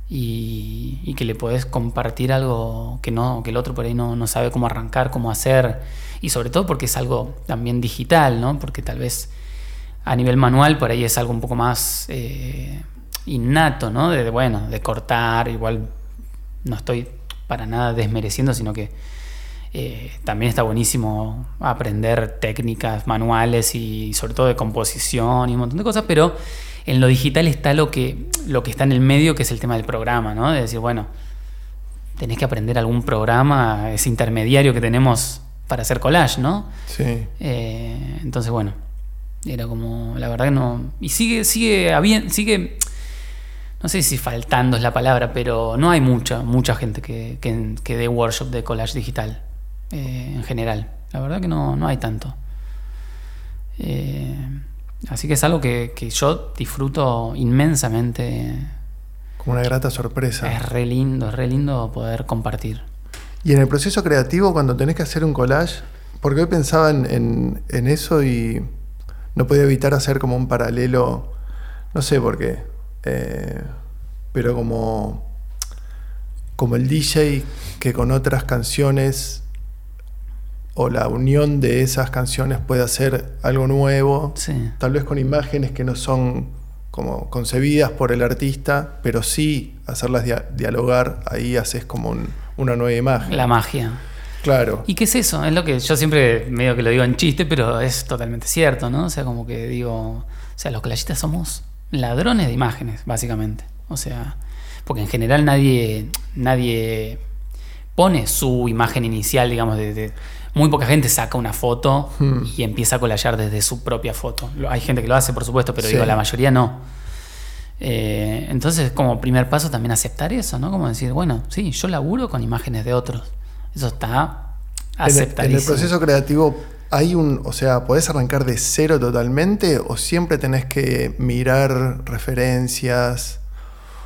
y, y que le podés compartir algo que no que el otro por ahí no, no sabe cómo arrancar, cómo hacer y sobre todo porque es algo también digital, ¿no? Porque tal vez a nivel manual por ahí es algo un poco más eh, innato, ¿no? De, bueno, de cortar, igual no estoy para nada desmereciendo, sino que eh, también está buenísimo aprender técnicas manuales y sobre todo de composición y un montón de cosas, pero en lo digital está lo que, lo que está en el medio, que es el tema del programa, ¿no? De decir, bueno, tenés que aprender algún programa, ese intermediario que tenemos para hacer collage, ¿no? Sí. Eh, entonces, bueno, era como, la verdad que no. Y sigue, sigue, habiendo, sigue, no sé si faltando es la palabra, pero no hay mucha, mucha gente que, que, que dé workshop de collage digital eh, en general. La verdad que no, no hay tanto. Eh, así que es algo que, que yo disfruto inmensamente. Como una grata sorpresa. Es re lindo, es re lindo poder compartir. Y en el proceso creativo, cuando tenés que hacer un collage, porque hoy pensaba en, en- en eso y no podía evitar hacer como un paralelo, no sé por qué, eh, pero como, como el DJ que con otras canciones o la unión de esas canciones puede hacer algo nuevo, Sí. tal vez con imágenes que no son como concebidas por el artista, pero sí hacerlas dia- dialogar, ahí haces como un- una nueva imagen. La magia. Claro. ¿Y qué es eso? Es lo que yo siempre medio que lo digo en chiste, pero es totalmente cierto, ¿no? O sea, como que digo, o sea, los collagistas somos ladrones de imágenes, básicamente. O sea, porque en general nadie, nadie pone su imagen inicial, digamos, de, de- muy poca gente saca una foto Hmm. y empieza a colallar desde su propia foto. Hay gente que lo hace, por supuesto, pero Sí. digo, la mayoría no. Eh, entonces, como primer paso también aceptar eso, ¿no? Como decir, bueno, sí, yo laburo con imágenes de otros. Eso está En el, en aceptadísimo. el proceso creativo hay un, o sea, ¿podés arrancar de cero totalmente o siempre tenés que mirar referencias?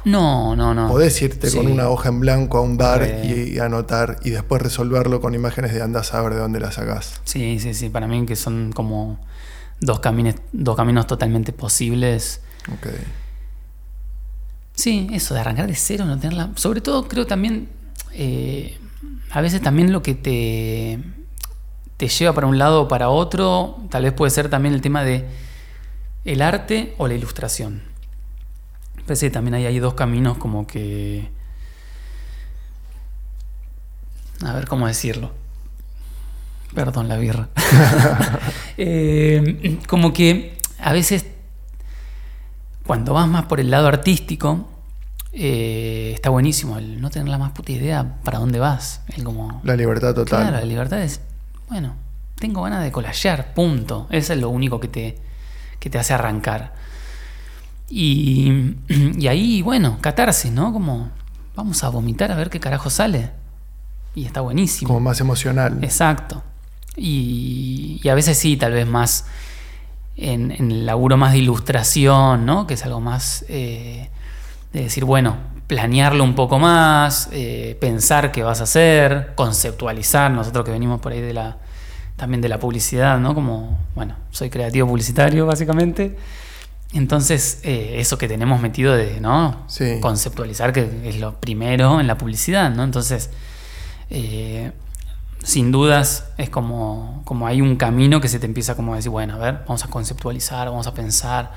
No, no, no. Podés irte Sí. con una hoja en blanco a un bar y, anotar y después resolverlo con imágenes de andás a ver de dónde las sacás. Sí, sí, sí. Para mí que son como dos caminos, dos caminos totalmente posibles. Ok. Sí, eso de arrancar de cero, no tenerla. Sobre todo creo también, eh, a veces también lo que te, te lleva para un lado o para otro, tal vez puede ser también el tema de el arte o la ilustración. Que también ahí hay dos caminos como que... A ver cómo decirlo. Perdón la birra. Eh, como que a veces cuando vas más por el lado artístico, eh, está buenísimo el no tener la más puta idea para dónde vas. El como, La libertad total. Claro, la libertad es, bueno, tengo ganas de colallar, punto. Eso es lo único que te, que te hace arrancar. Y, y ahí, bueno, catarsis, ¿no? Como, vamos a vomitar a ver qué carajo sale. Y está buenísimo. Como más emocional. Exacto. Y, y a veces sí, tal vez más en, en el laburo más de ilustración, ¿no? Que es algo más eh, de decir, bueno, planearlo un poco más, eh, pensar qué vas a hacer, conceptualizar. Nosotros que venimos por ahí de la también de la publicidad, ¿no? Como, bueno, soy creativo publicitario, básicamente. Entonces, eh, eso que tenemos metido de, ¿no? Sí. Conceptualizar, que es lo primero en la publicidad, ¿no? Entonces, eh, sin dudas es como, como hay un camino que se te empieza como a decir, bueno, a ver, vamos a conceptualizar, vamos a pensar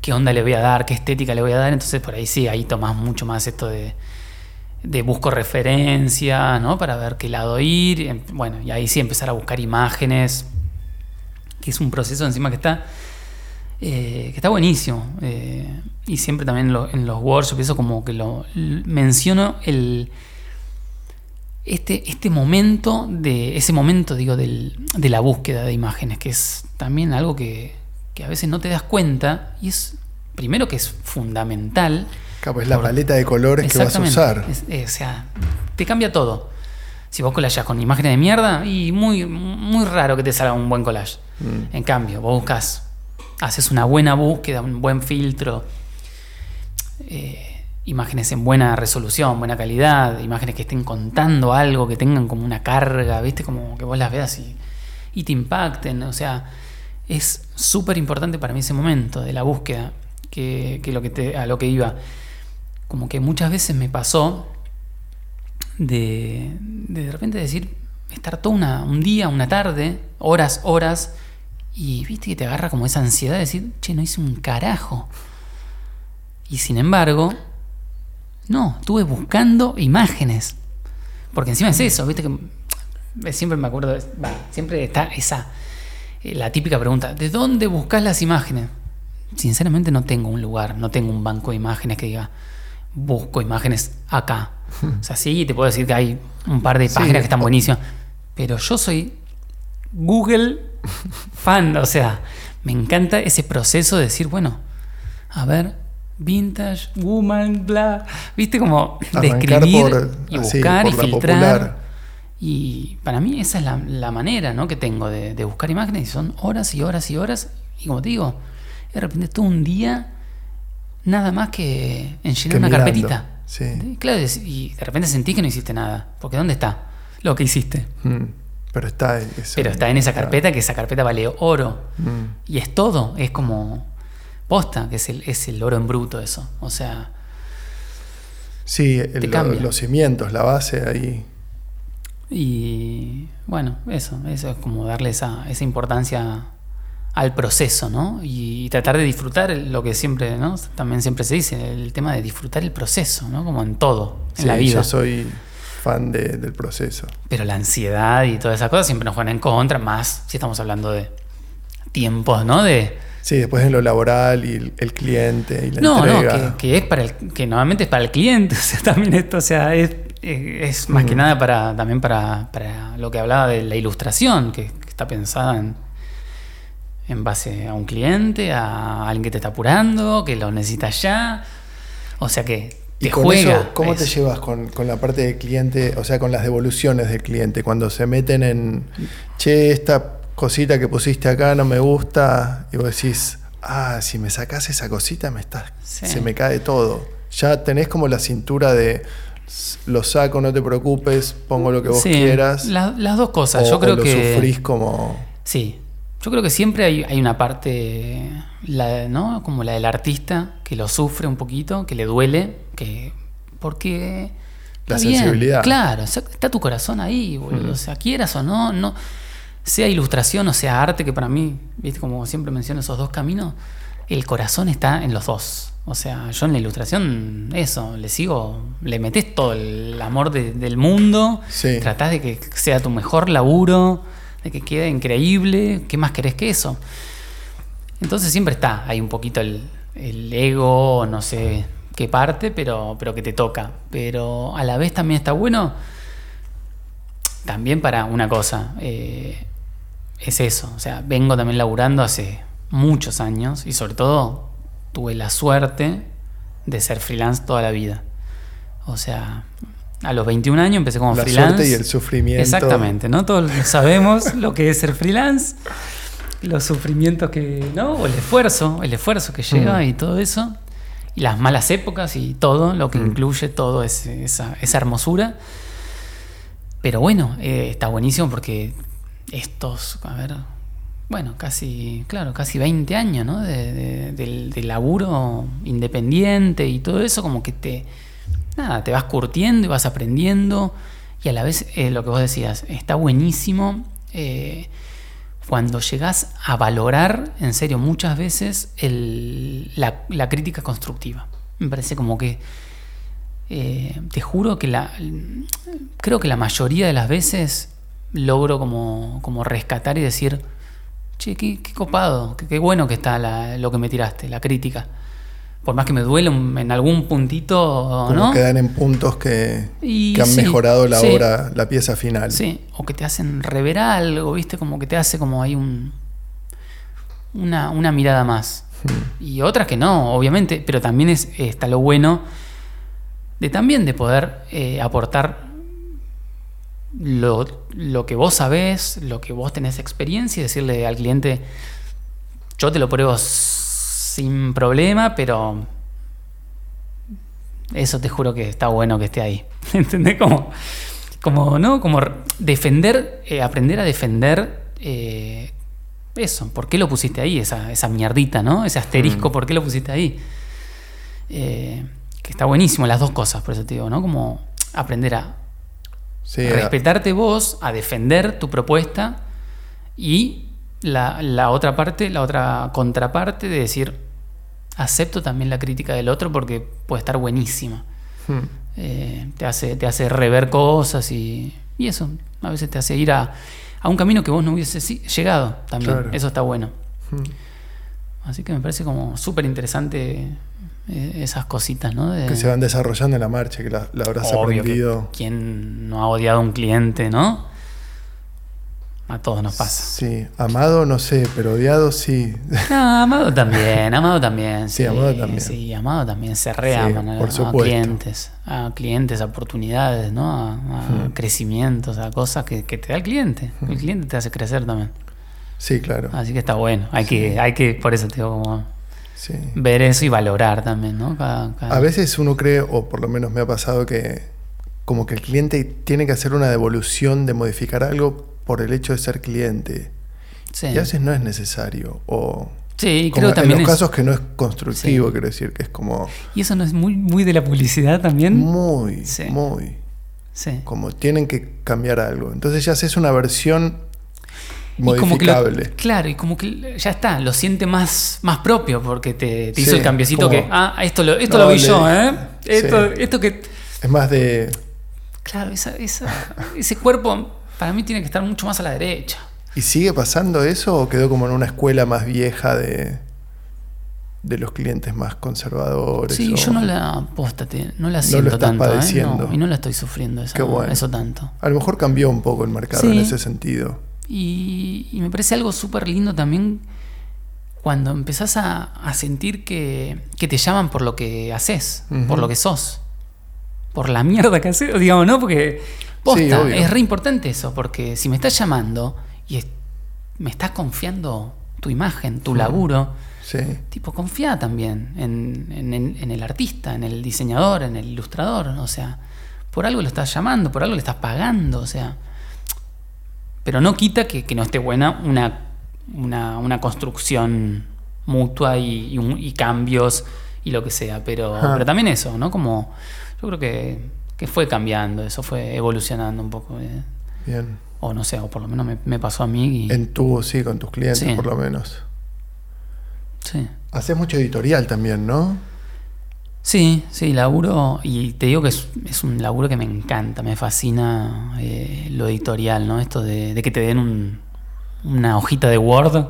qué onda le voy a dar, qué estética le voy a dar. Entonces por ahí sí, ahí tomás mucho más esto de, de busco referencia, ¿no? Para ver qué lado ir. Em- Bueno, y ahí sí empezar a buscar imágenes, que es un proceso encima que está, eh, que está buenísimo. Eh, y siempre también lo- en los workshops, eso como que lo menciono el este, este momento de ese momento digo del- de la búsqueda de imágenes que es también algo que, que a veces no te das cuenta y es primero que es fundamental Capaz es la paleta de colores que vas a usar. Es- eh, o sea te cambia todo si vos colallas con imágenes de mierda y muy, muy raro que te salga un buen collage Mm. en cambio vos buscas haces una buena búsqueda un buen filtro eh, imágenes en buena resolución, buena calidad, imágenes que estén contando algo, que tengan como una carga, ¿viste? Como que vos las veas y, y te impacten. O sea, es súper importante para mí ese momento de la búsqueda, que, lo que a lo que iba. Como que muchas veces me pasó de de, de repente decir, estar todo una, un día, una tarde, horas, horas, y viste que te agarra como esa ansiedad de decir, che, no hice un carajo. Y sin embargo, no, estuve buscando imágenes. Porque encima es eso, viste que eh, siempre me acuerdo, siempre está esa, eh, la típica pregunta, ¿de dónde buscas las imágenes? Sinceramente no tengo un lugar, no tengo un banco de imágenes que diga, busco imágenes acá. O sea, sí, te puedo decir que hay un par de Sí, páginas que están buenísimas, pero yo soy Google fan, o sea, me encanta ese proceso de decir, bueno, a ver, vintage, woman, bla, viste como de Arrancar escribir por- y así, buscar y filtrar. popular. Y para mí esa es la, la manera ¿no? que tengo de, de buscar imágenes y son horas y horas y horas. Y como te digo, de repente todo un día nada más que en Que llenar una mirando, carpetita. sí. Y Claro, y de repente sentí que no hiciste nada. Porque ¿dónde está lo que hiciste? Mm. Pero está. eso. Pero está en esa carpeta, que esa carpeta vale oro. Mm. Y es todo, es como posta, que es el, es el oro en bruto eso. O sea, Sí, el- lo- cambia. los cimientos, la base ahí. y bueno, eso, eso es como darle esa, esa importancia al proceso, ¿no? Y, tratar de disfrutar lo que siempre, ¿no? También siempre se dice, el tema de disfrutar el proceso, ¿no? Como en todo, en la vida. Yo soy del proceso. Pero la ansiedad y todas esas cosas siempre nos juegan en contra, más si estamos hablando de tiempos, ¿no? De, Sí, después en lo laboral y el, cliente y la no, entrega. No, que, es para el, que normalmente es para el cliente, o sea, también esto, o sea, es, es, más que nada para también para, para, lo que hablaba de la ilustración, que, está pensada en, en base a un cliente, a alguien que te está apurando, que lo necesita ya. O sea que te juega. ¿Cómo te llevas con, con, la parte del cliente, o sea, con las devoluciones del cliente? Cuando se meten en, che, esta cosita que pusiste acá no me gusta, y vos decís, ah, si me sacás esa cosita me estás, se me cae todo. Ya tenés como la cintura de lo saco, no te preocupes, pongo lo que vos quieras. las dos cosas, yo creo lo que. sufrís como. Sí. Yo creo que siempre hay, una parte, la, ¿no? Como la del artista, que lo sufre un poquito, que le duele, que. Porque. La sensibilidad. Claro, está tu corazón ahí, boludo. O sea, quieras o no, no sea ilustración o sea arte, que para mí, ¿viste? como siempre menciono esos dos caminos, el corazón está en los dos. O sea, yo en la ilustración, eso, le sigo, le metes todo el amor del mundo, tratás de que sea tu mejor laburo, de que quede increíble, ¿qué más querés que eso? Entonces siempre está hay un poquito el, ego, no sé qué parte, pero, pero que te toca. Pero a la vez también está bueno, también para una cosa, eh, es eso. O sea, vengo también laburando hace muchos años y sobre todo tuve la suerte de ser freelance toda la vida. O sea, a los 21 años empecé como freelance. La suerte y el sufrimiento. Exactamente, ¿no? Todos sabemos lo que es ser freelance, los sufrimientos que, ¿no? O el esfuerzo, el esfuerzo que lleva mm. y todo eso. Y las malas épocas y todo, lo que mm. incluye todo esa, esa, hermosura. Pero bueno, eh, está buenísimo porque estos, a ver, bueno, casi, claro, casi 20 años, ¿no? De, del, laburo independiente y todo eso, como que te, nada, te vas curtiendo y vas aprendiendo. Y a la vez, eh, lo que vos decías, está buenísimo eh, cuando llegás a valorar, en serio, muchas veces la, crítica constructiva. Me parece como que, eh, te juro que la, creo que la mayoría de las veces logro como, como rescatar y decir, che, qué, copado, qué, bueno que está lo que me tiraste, la crítica. Por más que me duele en algún puntito, como ¿no? quedan en puntos que, han mejorado la obra, la pieza final. Sí, o que te hacen rever algo, ¿viste? Como que te hace como hay un, una, una mirada más. Hmm. Y otras que no, obviamente, pero también es, está lo bueno de también de poder eh, aportar lo, lo, que vos sabés, lo que vos tenés experiencia y decirle al cliente, yo te lo pruebo sin problema, pero eso te juro que está bueno que esté ahí. ¿Entendés? Como, como, ¿no? Como defender, eh, aprender a defender eh, eso. ¿Por qué lo pusiste ahí? Esa, esa mierdita, ¿no? Ese asterisco, mm. ¿por qué lo pusiste ahí? Eh, que está buenísimo las dos cosas, por eso te digo, ¿no? Como aprender a respetarte vos, a defender tu propuesta y la, otra parte, la otra contraparte de decir, acepto también la crítica del otro porque puede estar buenísima. Hmm. Eh, te, hace, te hace rever cosas y, eso a veces te hace ir a, un camino que vos no hubiese llegado también. Eso está bueno. Hmm. Así que me parece como súper interesante eh, esas cositas, ¿no? que se van desarrollando en la marcha, que la, habrás aprendido. ¿Quién no ha odiado a un cliente, no? A todos nos pasa. Sí, amado no sé, pero odiado sí. No, amado también, amado también. Sí, amado también. Sí, amado también. Se reaman a, clientes, a clientes, a oportunidades, ¿no? A, crecimientos, a cosas que, te da el cliente. El cliente te hace crecer también. Sí, claro. Así que está bueno. Hay que, hay que, por eso te digo como ver eso y valorar también, ¿no? A veces uno cree, o por lo menos me ha pasado que como que el cliente tiene que hacer una devolución de modificar algo por el hecho de ser cliente. Y a veces no es necesario. O sí, creo también. En los casos que no es constructivo, quiero decir, que es como. ¿Y eso no es muy, muy de la publicidad también? Muy, muy. Como tienen que cambiar algo. Entonces ya haces una versión y como que lo- modificable. claro, y como que ya está, lo siente más, más propio porque te, te hizo Sí, el cambiecito como- que, ah, esto lo, esto No, lo vi le- yo, ¿eh? Esto, Sí. esto que... Es más de. Claro, esa, esa- ese cuerpo para mí tiene que estar mucho más a la derecha. ¿Y sigue pasando eso o quedó como en una escuela más vieja de, de los clientes más conservadores? Sí, o- yo no la, póstate, no la lo siento estás tanto, ¿eh? padeciendo. No, y no la estoy sufriendo esa- Qué bueno. eso tanto. A lo mejor cambió un poco el mercado Sí. en ese sentido. Y, y me parece algo súper lindo también cuando empezás a, a sentir que, que te llaman por lo que haces, por lo que sos, por la mierda que haces, digamos, ¿no? Porque posta, es re importante eso, porque si me estás llamando y es- me estás confiando tu imagen, tu laburo, Sí. tipo, confía también en, en- en- en el artista, en el diseñador, en el ilustrador, o sea, por algo lo estás llamando, por algo le estás pagando, o sea, pero no quita que, que no esté buena una, una, una construcción mutua y, y un- y cambios y lo que sea, pero, Ajá. pero también eso, ¿no? Como yo creo que, que fue cambiando, eso fue evolucionando un poco, eh, Bien. o no sé, o por lo menos me, me pasó a mí y... En tu, sí, con tus clientes Sí. por lo menos. sí. Haces mucho editorial también, ¿no? Sí, sí, laburo, y te digo que es, es un laburo que me encanta, me fascina eh, lo editorial, ¿no? Esto de, de que te den un- una hojita de Word,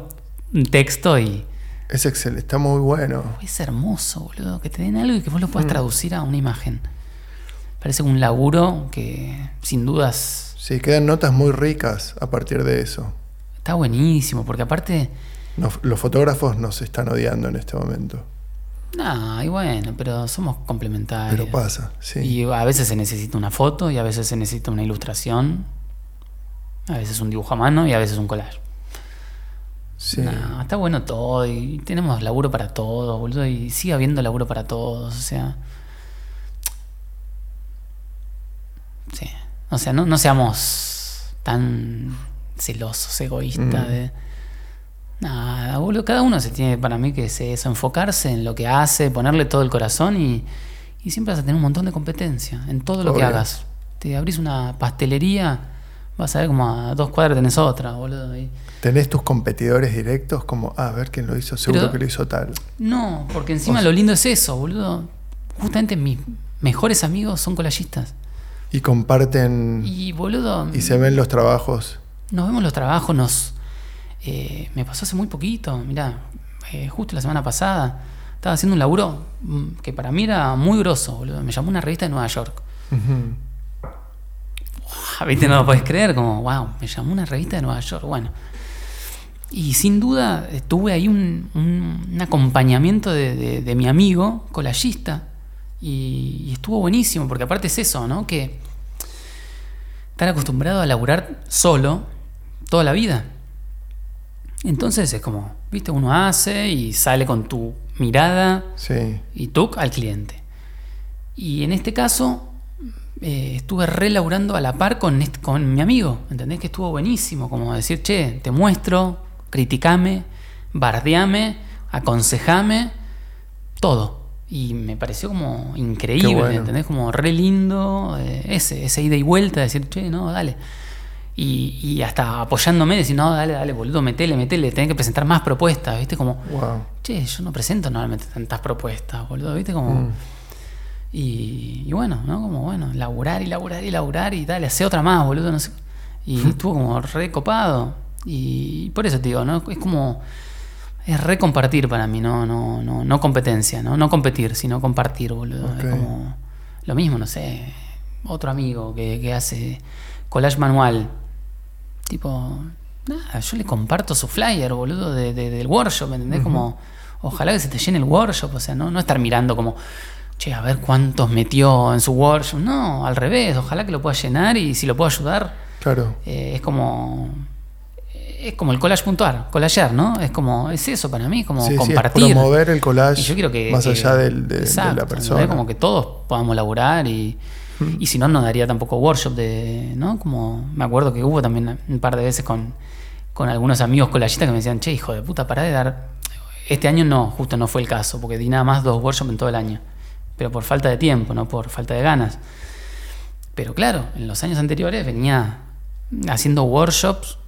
un texto y Es excelente, está muy bueno. es hermoso, boludo, que te den algo y que vos lo puedas Mm. traducir a una imagen. Parece un laburo que sin dudas Sí, quedan notas muy ricas a partir de eso. está buenísimo, porque aparte, Nos- los fotógrafos nos están odiando en este momento. no, y bueno, pero somos complementarios. Pero pasa, sí. Y a veces se necesita una foto y a veces se necesita una ilustración, a veces un dibujo a mano y a veces un collage. sí. Nah, está bueno todo y tenemos laburo para todos, boludo, y sigue habiendo laburo para todos, o sea. Sí. O sea, no, no seamos tan celosos, egoístas Mm. de. Nada, boludo, cada uno se tiene para mí que es eso, enfocarse en lo que hace, ponerle todo el corazón y, y siempre vas a tener un montón de competencia en todo lo que hagas. Te abrís una pastelería, vas a ver como a dos cuadras tenés otra, boludo. y- ¿Tenés tus competidores directos como, ah, a ver quién lo hizo? Seguro Pero- que lo hizo tal. No, porque encima O lo lindo es eso, boludo. Justamente mis mejores amigos son colallistas. Y comparten y, se ven los trabajos. nos vemos los trabajos, nos... eh, me pasó hace muy poquito, mirá, eh, justo la semana pasada, estaba haciendo un laburo mm, que para mí era muy grosso, boludo. Me llamó una revista de Nueva York. ¿Viste? No lo podés creer, como, wow, me llamó una revista de Nueva York. Bueno. Y sin duda tuve ahí un, un- un acompañamiento de, de- de mi amigo, collagista, y, y estuvo buenísimo, porque aparte es eso, ¿no? Que estar acostumbrado a laburar solo toda la vida. Entonces es como, viste, uno hace y sale con tu mirada Sí. y tú al cliente. Y en este caso eh, estuve relaborando a la par con, con mi amigo, ¿entendés? Que estuvo buenísimo, como decir, che, te muestro, criticame, bardeame, aconsejame, todo. Y me pareció como increíble, bueno. ¿entendés? Como re lindo eh, ese, ese ida y vuelta, decir, che, no, dale. Y, y hasta apoyándome, decir, no, dale, dale, boludo, metele, metele, tenés que presentar más propuestas, ¿viste? Como, Wow. che, yo no presento normalmente tantas propuestas, boludo, ¿viste? Como... Mm. Y, y bueno, ¿no? Como bueno, laburar y laburar y laburar y dale, hace otra más, boludo, no sé. Y estuvo como re copado. Y por eso te digo, ¿no? Es como. Es re compartir para mí, no, no, no, no competencia, ¿no? No competir, sino compartir, boludo. Es como. Lo mismo, no sé. Otro amigo que, que hace collage manual. Tipo. Nada, yo le comparto su flyer, boludo, de, de- del workshop, ¿me entendés? Como. Ojalá que se te llene el workshop, o sea, no, no estar mirando como che, a ver cuántos metió en su workshop. No, al revés, ojalá que lo pueda llenar y si lo puedo ayudar, Claro. eh, es como. Es como el collage puntual, collagear, ¿no? Es como, es eso para mí, como Sí, sí, es compartir. promover el collage Y yo quiero que. más que- allá del- de, la persona. Como que todos podamos laburar y. Y si no, no daría tampoco workshop de. ¿No? Como. Me acuerdo que hubo también un par de veces con, con algunos amigos collagistas que me decían, che, hijo de puta, pará de dar. Este año no, justo no fue el caso, porque di nada más dos workshops en todo el año. Pero por falta de tiempo, no por falta de ganas. Pero claro, en los años anteriores venía haciendo workshops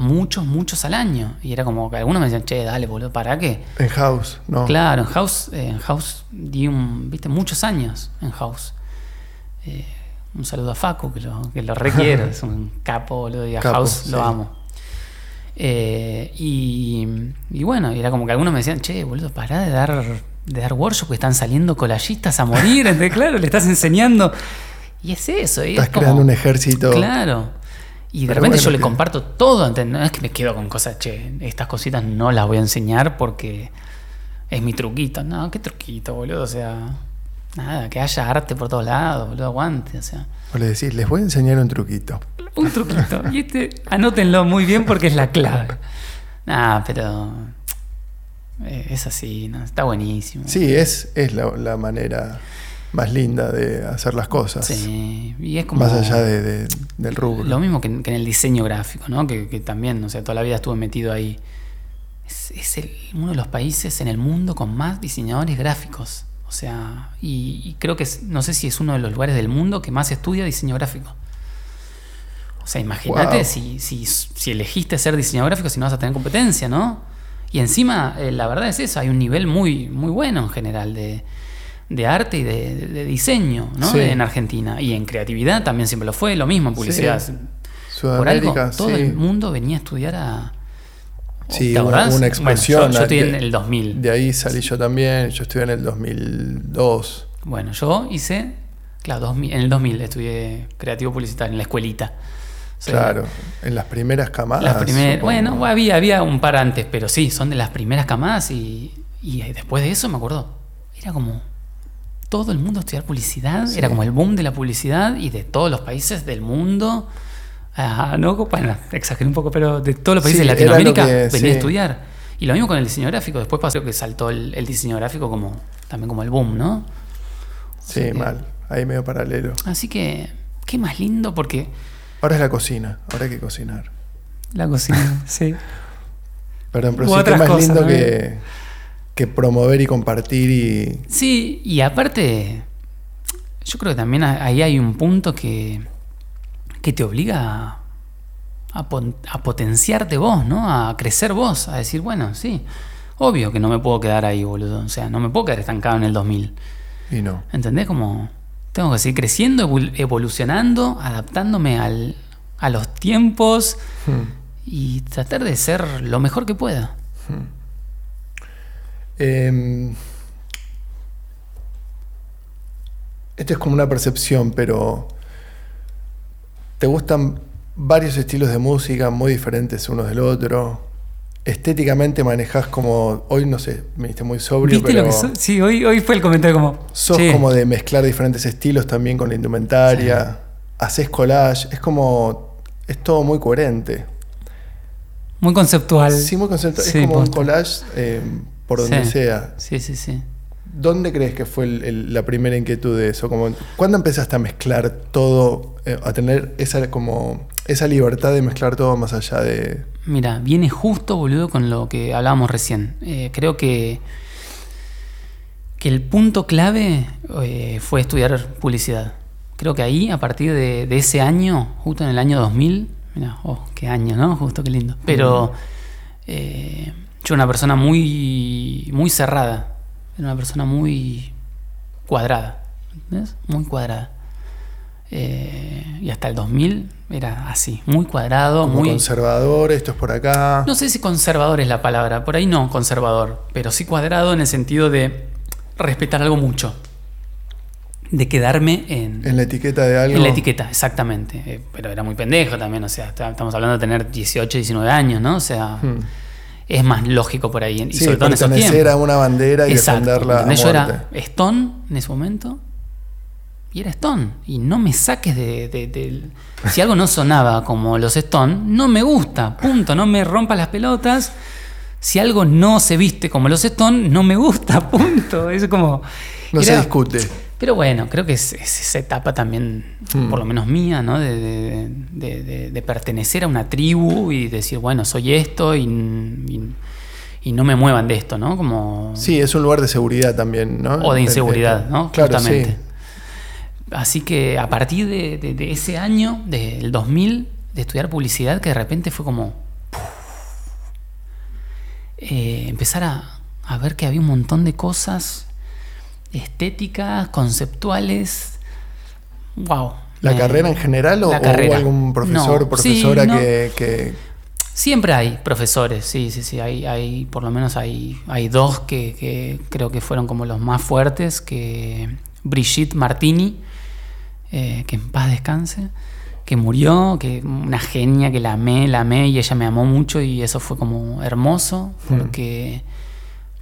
muchos, muchos al año. Y era como que algunos me decían, che, dale, boludo, ¿para qué? En House, ¿no? Claro, en House, eh, en House di un, viste, muchos años en House. Eh, un saludo a Facu, que lo, que lo requiero, es un capo, boludo, y a Capo, House sí. lo amo. Eh, y, y bueno, y era como que algunos me decían, che, boludo, pará de dar, de dar workshop, que están saliendo colallistas a morir, entonces, claro, le estás enseñando. Y es eso, y Estás es como- creando un ejército. Claro. Y de Pero repente bueno, yo le comparto todo, ¿entendés? No es que me quedo con cosas, che, estas cositas no las voy a enseñar porque es mi truquito. No, qué truquito, boludo. O sea, nada, que haya arte por todos lados, boludo, aguante. O sea, O le decís, les voy a enseñar un truquito. un truquito. y este, anótenlo muy bien porque es la clave. Nada, pero eh, es así, ¿no? está buenísimo. Sí, es, es la, la manera más linda de hacer las cosas. Sí, y es como... Más allá de- de- del rubro. Lo mismo que en, que en el diseño gráfico, ¿no? Que, que también, o sea, toda la vida estuve metido ahí. Es, es el- uno de los países en el mundo con más diseñadores gráficos. O sea, y, y creo que es- no sé si es uno de los lugares del mundo que más estudia diseño gráfico. O sea, imagínate Wow. si, si, si elegiste ser diseñador gráfico, si no vas a tener competencia, ¿no? Y encima, eh, la verdad es eso, hay un nivel muy, muy bueno en general de, de arte y de, diseño, ¿no? Sí. En Argentina. Y en creatividad también siempre lo fue, lo mismo en publicidad. Sí. Por algo, todo sí. el mundo venía a estudiar a. Sí, una explosión. Bueno, yo, yo estoy en el 2000. De ahí salí yo también. Yo estuve en el 2002. Bueno, yo hice. Claro, 2000 en el 2000 estudié creativo publicitario en la escuelita. O sea, Claro. En las primeras camadas. Las primeras, supongo. bueno, había, había un par antes, pero sí, son de las primeras camadas y, y después de eso me acuerdo, era como todo el mundo a estudiar publicidad, Sí. era como el boom de la publicidad y de todos los países del mundo, ah, no, bueno, exageré un poco, pero de todos los países Sí, de Latinoamérica que- venía sí. a estudiar. Y lo mismo con el diseño gráfico, después pasó que saltó el, el diseño gráfico como también como el boom, ¿no? Sí, que- mal. Ahí medio paralelo. Así que, qué más lindo porque Ahora es la cocina. Ahora hay que cocinar. la cocina, sí. Perdón, pero sí otras más cosas lindo que, que promover y compartir y. Sí, y aparte, yo creo que también ahí hay un punto que, que te obliga a, a potenciarte vos, ¿no? A crecer vos, a decir, bueno, sí, obvio que no me puedo quedar ahí, boludo. O sea, no me puedo quedar estancado en el 2000. Y no. ¿Entendés? Como tengo que seguir creciendo, evol- evolucionando, adaptándome al, a los tiempos Hmm. y tratar de ser lo mejor que pueda. Em, esto es como una percepción, pero ¿te gustan varios estilos de música muy diferentes unos del otro? Estéticamente manejas como, hoy no sé, me diste muy sobrio, ¿Viste pero lo que so- Sí, hoy, hoy fue el comentario como... sos "Che, como de mezclar diferentes estilos también con la indumentaria, haces collage, es como, es todo muy coherente. Muy conceptual. Sí, muy conceptual, Sí, es como un collage eh, por donde Sí. sea. Sí, sí, sí. ¿Dónde crees que fue el- el- la primera inquietud de eso? Como, ¿Cuándo empezaste a mezclar todo, eh, a tener esa, como, esa libertad de mezclar todo más allá de... Mira, viene justo, boludo, con lo que hablábamos recién. Eh, creo que, que el punto clave eh, fue estudiar publicidad. Creo que ahí, a partir de, de ese año, justo en el año 2000, mira, oh, qué año, ¿no? Justo qué lindo. Pero yo era una persona muy, muy cerrada, era una persona muy cuadrada, ¿entendés? Muy cuadrada. Eh, y hasta el 2000 era así, muy cuadrado, Como muy... conservador, esto es por acá. No sé si conservador es la palabra, por ahí no conservador, pero sí cuadrado en el sentido de respetar algo mucho. De quedarme en, En la etiqueta de algo. en la etiqueta, exactamente. Eh, pero era muy pendejo también, o sea, estamos hablando de tener 18, 19 años, ¿no? O sea, Hmm. Es más lógico por ahí. Y Sí, sobre todo en esos tiempos. a una bandera y Exacto, defenderla a. Yo era Stone en ese momento y era Stone. Y no me saques de, Si algo no sonaba como los Stone, no me gusta. Punto. No me rompas las pelotas. Si algo no se viste como los Stone, no me gusta. Punto. Es como. No se discute. Pero bueno, creo que es, es esa etapa también, Hmm. por lo menos mía, ¿no? De, de- de- de- de pertenecer a una tribu y decir, bueno, soy esto y, y- y no me muevan de esto, ¿no? Como, Sí, es un lugar de seguridad también, ¿no? o de inseguridad, ¿no? Claro, Justamente. sí. Así que a partir de, ese año, del 2000, de estudiar publicidad, que de repente fue como, eh, empezar a, a ver que había un montón de cosas estéticas, conceptuales. Wow. ¿La carrera en general o, algún profesor No, o profesora sí, no. que, que- Siempre hay profesores, sí, sí, sí, hay, hay por lo menos hay, hay dos que, que creo que fueron como los más fuertes, que Brigitte Martini, eh, que en paz descanse, que murió, que una genia que la amé, la amé y ella me amó mucho y eso fue como hermoso, porque,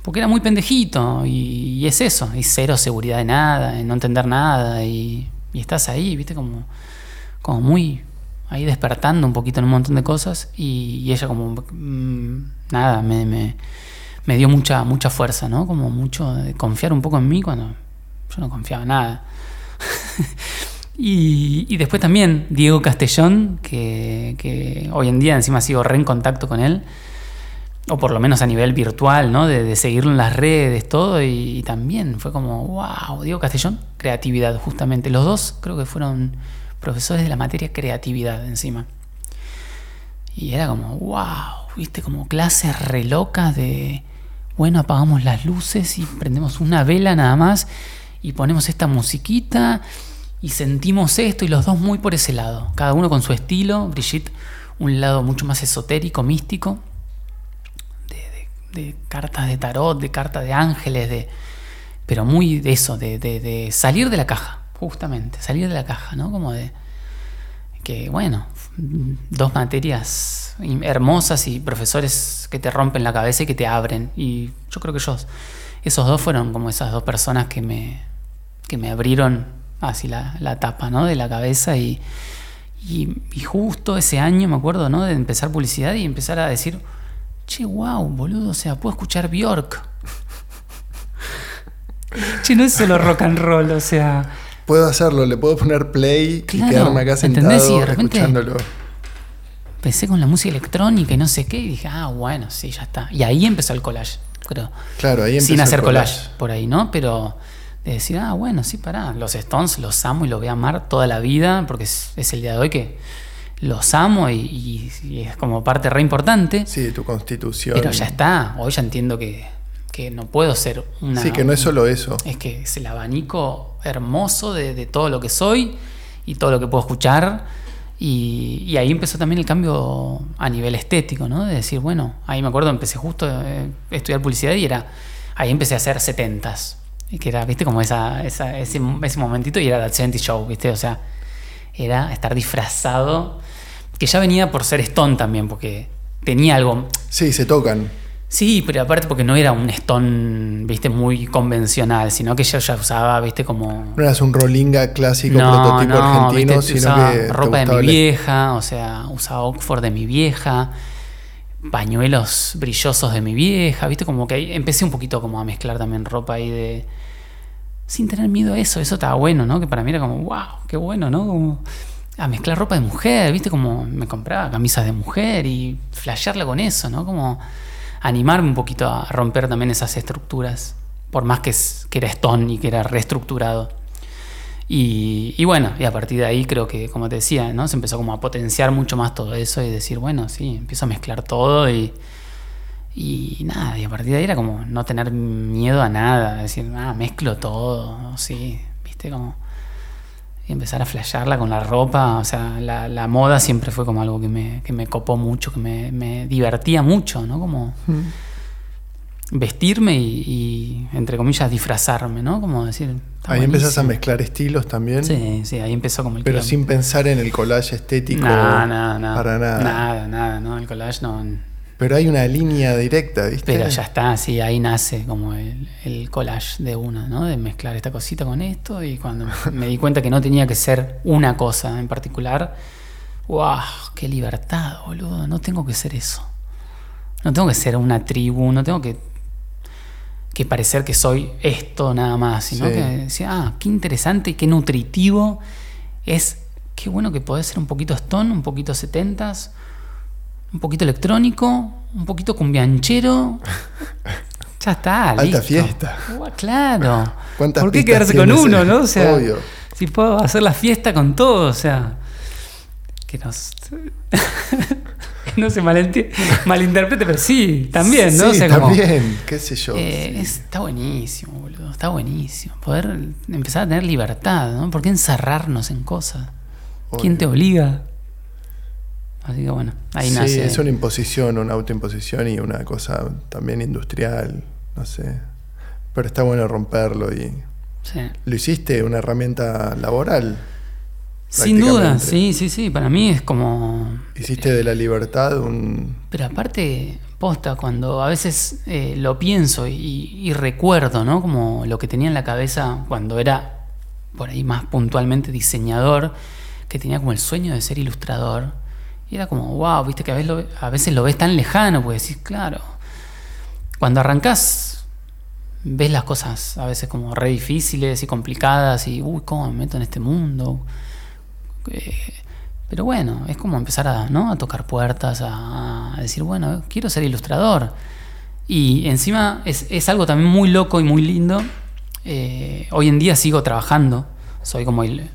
porque era muy pendejito y, y es eso, y cero seguridad de nada, en no entender nada y, y estás ahí, viste, como, como muy ahí despertando un poquito en un montón de cosas y, y ella como mm, nada me, me, dio mucha mucha fuerza no como mucho de confiar un poco en mí cuando yo no confiaba en nada. Y, y después también Diego Castellón que, que hoy en día encima sigo re en contacto con él o por lo menos a nivel virtual, ¿no? De, de seguirlo en las redes, todo, y, y también fue como, wow, Diego Castellón, creatividad, justamente. Los dos creo que fueron profesores de la materia creatividad encima. Y era como, wow, viste, como clases re locas de, bueno, apagamos las luces y prendemos una vela nada más y ponemos esta musiquita y sentimos esto y los dos muy por ese lado, cada uno con su estilo, Brigitte un lado mucho más esotérico, místico, cartas de tarot, de cartas de ángeles, de, pero muy de eso, de salir de la caja, justamente, salir de la caja, ¿no? Como de que, bueno, dos materias hermosas y profesores que te rompen la cabeza y que te abren. Y yo creo que ellos, esos dos fueron como esas dos personas que me, que me abrieron así la, la tapa, ¿no? De la cabeza y, y, y justo ese año me acuerdo, ¿no? De empezar publicidad y empezar a decir, che, wow, boludo, o sea, puedo escuchar Bjork. che, no es solo rock and roll, o sea, Puedo hacerlo, le puedo poner play Claro, y quedarme acá ¿entendés? sentado Y de repente- escuchándolo. empecé con la música electrónica y no sé qué, y dije, ah, bueno, sí, ya está. Y ahí empezó el collage, creo. Claro, ahí empezó Sin el hacer collage. collage. por ahí, ¿no? Pero de decir, ah, bueno, sí, pará, los Stones los amo y los voy a amar toda la vida, porque es, es el día de hoy que los amo y, y- y es como parte re importante. Sí, de tu constitución. pero ya está, hoy ya entiendo que, que no puedo ser una... Sí, que no es solo eso. Es que es el abanico hermoso de, de todo lo que soy y todo lo que puedo escuchar. Y, y ahí empezó también el cambio a nivel estético, ¿no? De decir, bueno, ahí me acuerdo, empecé justo eh, a estudiar publicidad y era, ahí empecé a hacer setentas. Que era, viste, como esa, esa- ese, ese momentito y era That 70 Show, viste, o sea, era estar disfrazado, que ya venía por ser Stone también, porque tenía algo, Sí, se tocan. Sí, pero aparte porque no era un stone, viste, muy convencional, sino que yo ya usaba, viste, como... No eras un rolinga clásico prototipo argentino, viste, sino usaba que. ropa de mi el- vieja, o sea, usaba Oxford de mi vieja, pañuelos brillosos de mi vieja, viste, como que ahí empecé un poquito como a mezclar también ropa ahí de... Sin tener miedo a eso, eso estaba bueno, ¿no? Que para mí era como, wow, qué bueno, ¿no? Como a mezclar ropa de mujer, viste, como me compraba camisas de mujer y flashearla con eso, ¿no? Como animarme un poquito a romper también esas estructuras, por más que, que era Stone y que era reestructurado. Y, y bueno, y a partir de ahí creo que, como te decía, ¿no? se empezó como a potenciar mucho más todo eso y decir, bueno, sí, empiezo a mezclar todo y, y nada, y a partir de ahí era como no tener miedo a nada, decir, ah, mezclo todo, sí, viste, como... Y empezar a flashearla con la ropa, o sea, la, la moda siempre fue como algo que me, que me copó mucho, que me, me divertía mucho, ¿no? Como vestirme y, y, entre comillas, disfrazarme, ¿no? Como decir... Ahí empezás a buenísimo. mezclar estilos también. Sí, sí, ahí empezó como el Pero sin pensar en el collage estético. No, no, no. Para nada. Nada, nada, ¿no? El collage no. Pero hay una línea directa, ¿viste? Pero ya está, sí, ahí nace como el, el collage de una, ¿no? De mezclar esta cosita con esto y cuando me di cuenta que no tenía que ser una cosa en particular, ¡wow! ¡Qué libertad, boludo! No tengo que ser eso. No tengo que ser una tribu, no tengo que, que parecer que soy esto nada más, sino Sí. que decía, ah, qué interesante y qué nutritivo es, qué bueno que podés ser un poquito stone, un poquito setentas, un poquito electrónico, un poquito cumbianchero. Ya está, Alta listo. fiesta. Ua, Claro. ¿Cuántas ¿Por qué quedarse con uno, no? O sea, Obvio. si puedo hacer la fiesta con todo, o sea, que nos no se malinterprete, pero sí, también, ¿no? Sí, O sea, como- también, qué sé yo. Eh, sí. es- está buenísimo, boludo. Está buenísimo. Poder empezar a tener libertad, ¿no? ¿Por qué encerrarnos en cosas? ¿Quién te obliga? Así que bueno, ahí sí, nace. es una imposición, una autoimposición y una cosa también industrial, no sé. Pero está bueno romperlo y... Sí. ¿Lo hiciste una herramienta laboral? Sin duda, sí, sí, sí. Para mí es como. Hiciste de la libertad un... Pero aparte, posta, cuando a veces eh, lo pienso y, y recuerdo, ¿no? Como lo que tenía en la cabeza cuando era por ahí más puntualmente diseñador, que tenía como el sueño de ser ilustrador. Y era como, wow, viste que a veces lo, lo ves tan lejano, pues decís, claro. Cuando arrancás, ves las cosas a veces como re difíciles y complicadas y, uy, ¿cómo me meto en este mundo? Eh, pero bueno, es como empezar a, ¿no? a tocar puertas, a, decir, bueno, quiero ser ilustrador. Y encima es, es algo también muy loco y muy lindo. Eh, hoy en día sigo trabajando, soy como il-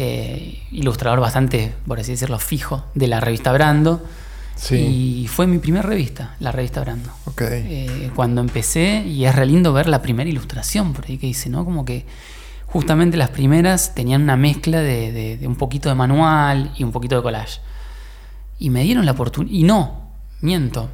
eh, ilustrador bastante, por así decirlo, fijo de la revista Brando. Sí. Y fue mi primera revista, la revista Brando. Ok. Eh, cuando empecé, y es re lindo ver la primera ilustración por ahí que hice, ¿no? Como que justamente las primeras tenían una mezcla de, de- de un poquito de manual y un poquito de collage. Y me dieron la oportunidad. Y no, miento.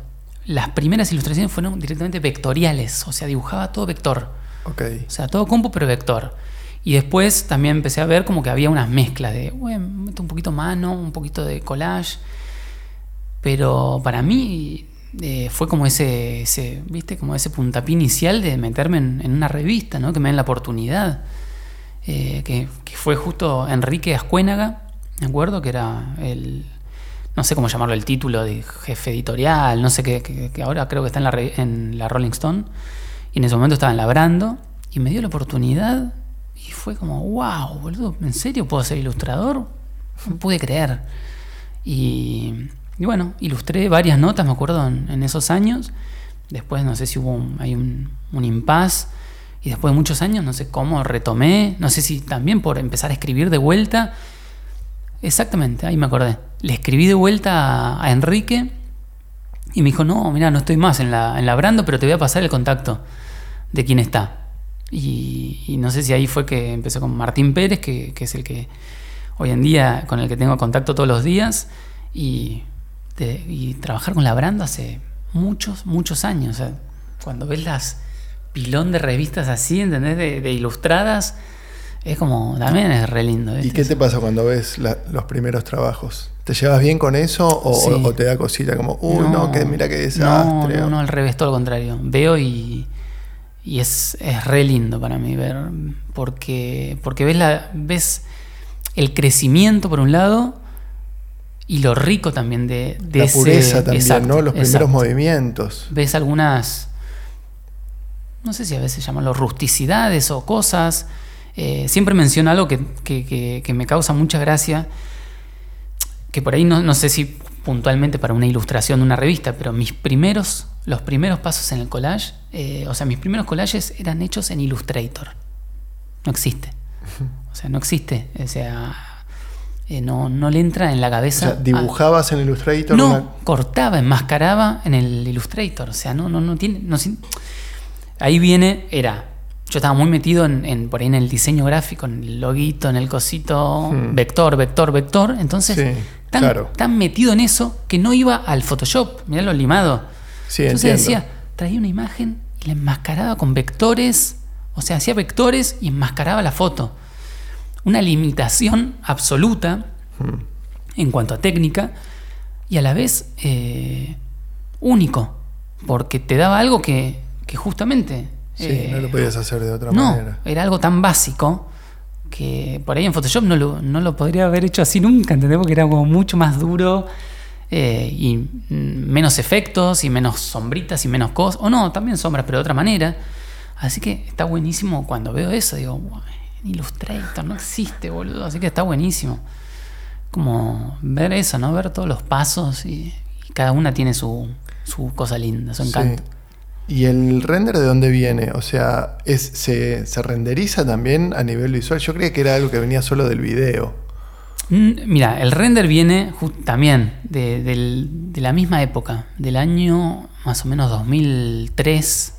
Las primeras ilustraciones fueron directamente vectoriales, o sea, dibujaba todo vector. ok. O sea, todo compu, pero vector. Y después también empecé a ver como que había unas mezclas de, bueno, meto un poquito mano, un poquito de collage. Pero para mí eh, fue como ese, ese, ¿viste? Como ese puntapié inicial de meterme en, una revista, ¿no? Que me den la oportunidad. Eh, que, fue justo Enrique Ascuénaga, me acuerdo, que era el, no sé cómo llamarlo, el título de jefe editorial, no sé qué, que, ahora creo que está en la, en la Rolling Stone. Y en ese momento estaba en Labrando y me dio la oportunidad y fue como, wow, boludo, ¿en serio puedo ser ilustrador? No pude creer. Y, bueno, ilustré varias notas, me acuerdo, en, en esos años. Después no sé si hubo un, hay un, un impas. Y después de muchos años, no sé cómo retomé. No sé si también por empezar a escribir de vuelta. Exactamente, ahí me acordé. Le escribí de vuelta a, a Enrique y me dijo, no, mira, no estoy más en la, en la Brando, pero te voy a pasar el contacto de quién está. Y, y no sé si ahí fue que empecé con Martín Pérez, que, que es el que hoy en día con el que tengo contacto todos los días. Y, de- y trabajar con la Brando hace muchos, muchos años. O sea, cuando ves las pilón de revistas así, ¿entendés? De, de ilustradas, es como, también es re lindo. ¿Y qué te pasa cuando ves la- los primeros trabajos? ¿Te llevas bien con eso o, Sí. o te da cosita como, uy, no, que mira qué No, desastre? no, no, al revés, todo lo contrario. Veo y, y es, es re lindo para mí ver, porque, porque ves, la, ves el crecimiento por un lado y lo rico también de, de la ese- pureza también, exacto, ¿no? Los primeros exacto. movimientos. Ves algunas, no sé si a veces llaman rusticidades o cosas. Eh, siempre menciono algo que, que- que- que me causa mucha gracia, que por ahí no, no sé si puntualmente para una ilustración de una revista, pero mis primeros, los primeros pasos en el collage, eh, o sea, mis primeros collages eran hechos en Illustrator. No existe. O sea, no existe. O sea, eh, no, no le entra en la O cabeza. sea, dibujabas en Illustrator No, una- cortaba, enmascaraba en el Illustrator. O sea, no, no, no tiene. no sin- ahí viene, era. Yo estaba muy metido en, en- por ahí en el diseño gráfico, en el loguito, en el cosito, Hmm. vector, vector, vector. Entonces, Sí, tan, claro. tan metido en eso que no iba al Photoshop. Mirá lo limado. Sí, Entonces entiendo. decía, traía una imagen y la enmascaraba con vectores. O sea, hacía vectores y enmascaraba la foto. Una limitación absoluta Hmm. en cuanto a técnica y a la vez eh, único, porque te daba algo que, que justamente... Sí, eh, no lo podías hacer de otra no, manera. era algo tan básico que por ahí en Photoshop no lo, no lo podría haber hecho así nunca, ¿entendés? Porque era como mucho más duro eh, y mm, menos efectos y menos sombritas y menos cosas. O no, también sombras, pero de otra manera. Así que está buenísimo cuando veo eso, digo, "Guau, en Illustrator no existe, boludo. Así que está buenísimo. Como ver eso, ¿no? Ver todos los pasos y, y cada una tiene su, su cosa linda, su Sí. encanto. ¿Y el render de dónde viene? O sea, es, se, se renderiza también a nivel visual? Yo creía que era algo que venía solo del video. Mm, Mira, el render viene también de, la misma época, del año más o menos 2003,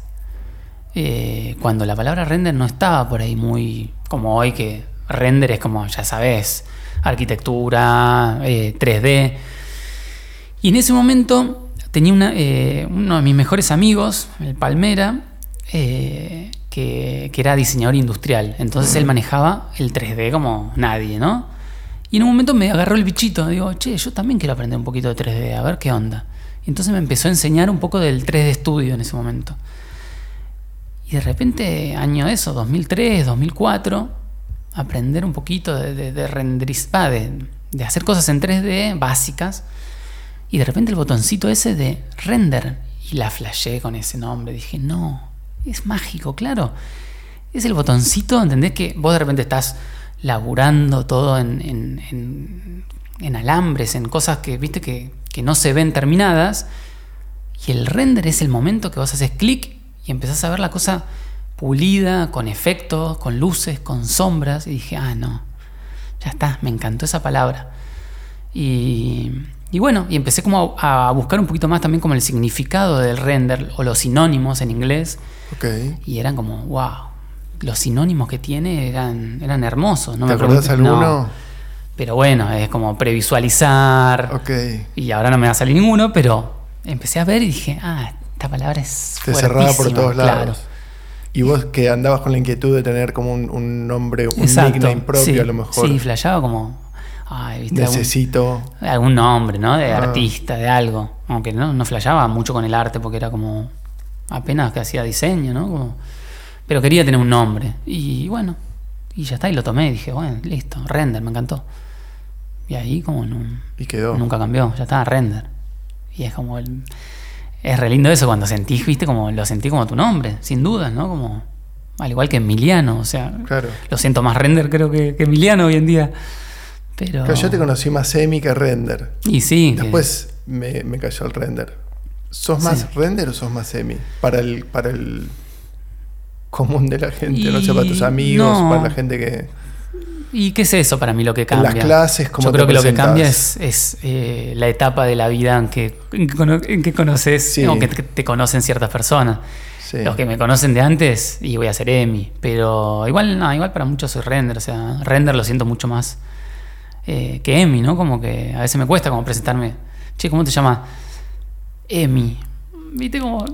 eh, cuando la palabra render no estaba por ahí muy como hoy, que render es como, ya sabes, arquitectura, eh, 3D. Y en ese momento tenía una, eh, uno de mis mejores amigos, el Palmera, eh, que, que era diseñador industrial. Entonces él manejaba el 3D como nadie, ¿no? Y en un momento me agarró el bichito. Digo, che, yo también quiero aprender un poquito de 3D, a ver qué onda. Y entonces me empezó a enseñar un poco del 3D Studio en ese momento. Y de repente, año eso, 2003, 2004, aprender un poquito de, de, de de, de hacer cosas en 3D básicas. Y de repente el botoncito ese de render. Y la flashé con ese nombre. Dije, no, es mágico, claro. Es el botoncito, ¿entendés? Que vos de repente estás laburando todo en, en- en- en alambres, en cosas que, viste, que, que no se ven terminadas. Y el render es el momento que vos haces clic y empezás a ver la cosa pulida, con efectos, con luces, con sombras. Y dije, ah, no, ya está, me encantó esa palabra. Y, y bueno, y empecé como a, a buscar un poquito más también como el significado del render o los sinónimos en inglés. Y eran como, wow, los sinónimos que tiene eran, eran hermosos. No ¿Te me acordás no. alguno? pero bueno, es como previsualizar. Ok. Y ahora no me va a salir ninguno, pero empecé a ver y dije, ah, esta palabra es Te cerraba por todos lados. claro. Y vos que andabas con la inquietud de tener como un, un nombre, un Exacto, nickname propio sí, a lo mejor. Sí, flasheaba como, ay, viste, algún, Necesito. algún nombre, ¿no? De Ah. artista, de algo. Aunque no, no flasheaba mucho con el arte porque era como apenas que hacía diseño, ¿no? Como- pero quería tener un nombre. Y bueno, y ya está, y lo tomé y dije, bueno, listo, render, me encantó. Y ahí como no, Y quedó. nunca cambió, ya está, render. Y es como el, es re lindo eso cuando sentís, viste, como lo sentí como tu nombre, sin dudas, ¿no? Como al igual que Emiliano, o sea, Claro. lo siento más render creo que, que Emiliano hoy en día. Pero Claro, Yo te conocí más semi que render. y sí, que- Después me, me cayó el render. ¿Sos más Sí. render o sos más semi? Para el, para el común de la gente, no sé, para tus amigos, no. para la gente que. ¿Y qué es eso para mí lo que En las cambia? clases, ¿cómo Yo te creo que lo que cambia es, es, eh, la etapa de la vida en que, en que, conoces, Sí. o que te, te conocen ciertas personas. Sí. Los que me conocen de antes, y voy a ser Emi. Pero igual, no, igual para muchos soy render. O sea, render lo siento mucho más eh, que Emi, ¿no? Como que a veces me cuesta como presentarme. Che, ¿cómo te llamas? Emi. Viste como.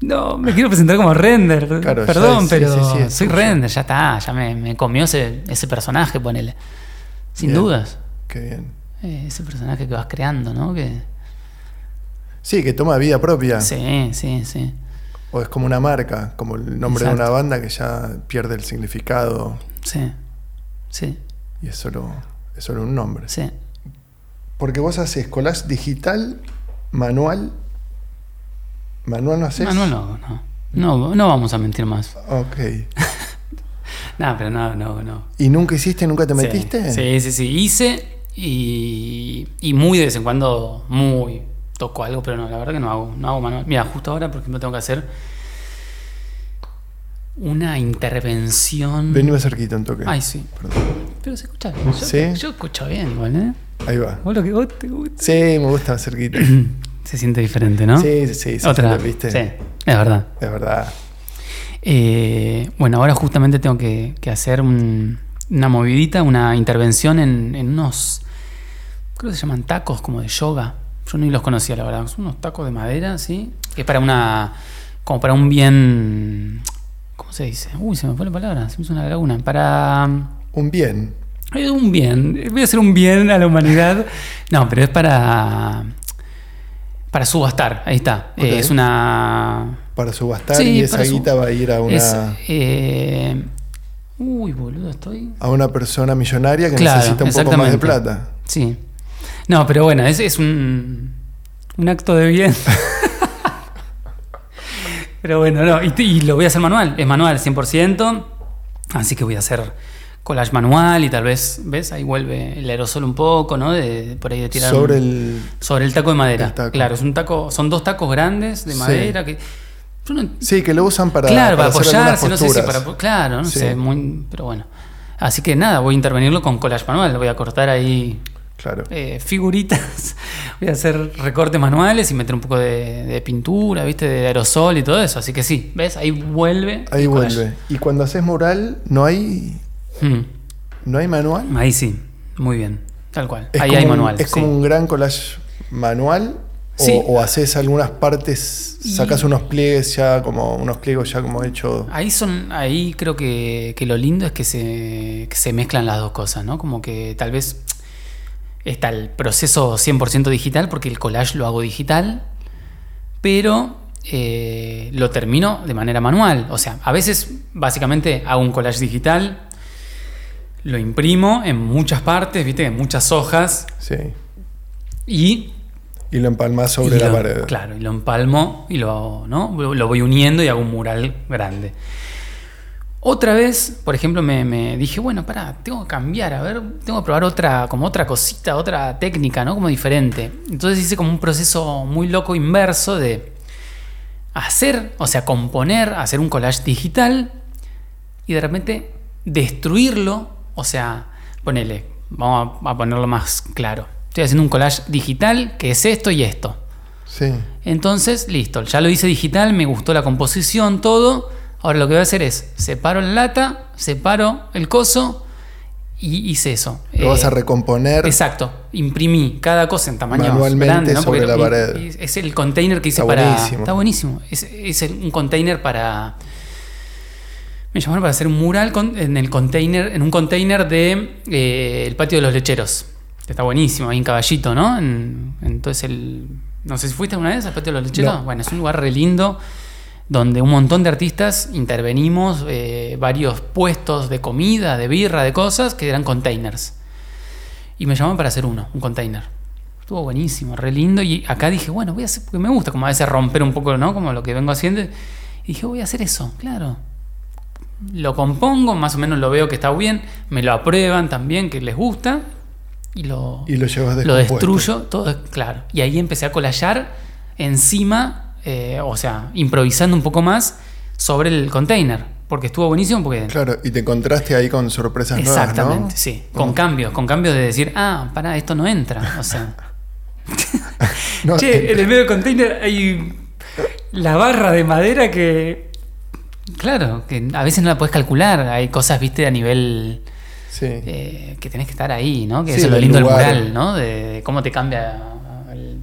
No, me quiero presentar como render. Claro, Perdón, es- sí, pero sí, sí, es soy render, ya está. Ya me, me comió ese, ese personaje, ponele. Sin Bien. dudas. Qué bien. Eh, ese personaje que vas creando, ¿no? Que, Sí, que toma vida propia. sí, sí, sí. O es como una marca, como el nombre de una banda que ya pierde el significado Sí. Sí, y es solo, es solo un nombre. sí. Porque vos haces collage digital, manual. ¿Manual no haces? Manuel no, no. No, no vamos a mentir más. Ok. No, pero no, no, no. ¿Y nunca hiciste, nunca te metiste? Sí, sí, sí. Hice y, y muy de vez en cuando, muy toco algo, pero no, la verdad que no hago, no hago manual. Mira, justo ahora, por ejemplo, tengo que hacer una intervención. Vení más cerquita un toque. Ay, sí. Perdón. Pero se escucha bien. Yo, ¿Sí? yo escucho bien, igual, ¿eh? Ahí va. Vos lo que vos te gusta. Sí, me gusta más cerquita. Se siente diferente, ¿no? Sí, sí, sí. Otra. ¿viste? Sí, es verdad. Es verdad. Eh, bueno, ahora justamente tengo que, que hacer un- una movidita, una intervención en, en unos, creo que se llaman tacos como de yoga. Yo ni los conocía, la verdad. Son unos tacos de madera, ¿sí? Que es para una, como para un bien, ¿cómo se dice? Uy, se me fue la palabra, se me hizo una laguna. Para Un bien. eh, un bien, voy a hacer un bien a la humanidad. No, pero es para, para subastar, ahí está. Eh, es una... Para subastar Sí, y esa guita va a ir a una, Es, eh, uy, boludo, estoy. a una persona millonaria que Claro, necesita un poco más de plata. Sí. No, pero bueno, es, es un, un acto de bien. pero bueno, no, y, y lo voy a hacer manual, es manual 100%, así que voy a hacer collage manual y tal vez, ¿ves? Ahí vuelve el aerosol un poco, ¿no? De, por ahí de tirar Sobre un- el. sobre el taco de madera. taco. Claro, es un taco, son dos tacos grandes de Sí. madera que no- Sí, que lo usan para. claro, para, apoyarse, no sé si para. Claro, no Sí. sé, muy, pero bueno. Así que nada, voy a intervenirlo con collage manual. Voy a cortar ahí Claro. eh, figuritas, voy a hacer recortes manuales y meter un poco de, de pintura, ¿viste? De aerosol y todo eso. Así que sí, ¿ves? Ahí vuelve. Ahí collage. vuelve. Y cuando haces mural, ¿no hay, Mm, no hay manual? Ahí sí, muy bien. Tal cual. Es ahí hay un- manual. ¿Es sí. como un gran collage manual? O, Sí. o haces algunas partes, Y- sacas unos pliegues ya como, unos pliegos ya como hechos. Ahí son, ahí creo que, que lo lindo es que se, que se mezclan las dos cosas, ¿no? Como que tal vez está el proceso 100% digital, porque el collage lo hago digital, pero eh, lo termino de manera manual. O sea, a veces básicamente hago un collage digital, lo imprimo en muchas partes, ¿viste? En muchas hojas Sí. y Y lo empalmas sobre y la lo- pared. Claro, y lo empalmo y lo, ¿no? lo voy uniendo y hago un mural grande. Otra vez, por ejemplo, me, me dije, bueno, pará, tengo que cambiar, a ver, tengo que probar otra, como otra cosita, otra técnica, ¿no? Como diferente. Entonces hice como un proceso muy loco inverso de hacer, o sea, componer, hacer un collage digital y de repente destruirlo, o sea, ponele, vamos a, ponerlo más claro. Estoy haciendo un collage digital que es esto y esto. Sí. Entonces, listo, ya lo hice digital, me gustó la composición, todo. Ahora lo que voy a hacer es separo la lata, separo el coso y hice eso. Lo vas Eh, a recomponer. Exacto, imprimí cada cosa en tamaño Manualmente grande, ¿no? sobre la pared. Es el container que hice Está para. buenísimo. Está buenísimo. Es, un container para. Me llamaron para hacer un mural con- en el container, en un container de eh, el patio de los lecheros. Está buenísimo, ahí en Caballito, ¿no? En- entonces el. No sé si fuiste alguna vez al patio de los lecheros. No. Bueno, es un lugar re lindo donde un montón de artistas intervenimos, eh, varios puestos de comida, de birra, de cosas, que eran containers. Y me llamaron para hacer uno, un container. Estuvo buenísimo, re lindo. Y acá dije, bueno, voy a hacer, porque me gusta como a veces romper un poco, ¿no? Como lo que vengo haciendo. Y dije, voy a hacer eso, claro. Lo compongo, más o menos lo veo que está bien, me lo aprueban también, que les gusta. Y lo, Y lo llevas lo destruyo, todo claro. Y ahí empecé a colallar encima, eh, o sea, improvisando un poco más sobre el container. Porque estuvo buenísimo, porque Claro, y te encontraste ahí con sorpresas Exactamente, nuevas, ¿no? sí. Con cambios, con cambios de decir, ah, pará, esto no entra. O sea, No, che, en el medio del container hay la barra de madera que. Claro, que a veces no la puedes calcular. Hay cosas, viste, a nivel. sí. eh, que tenés que estar ahí, ¿no? Que Sí, eso es lo lindo del mural, ¿no? De, de cómo te cambia. el-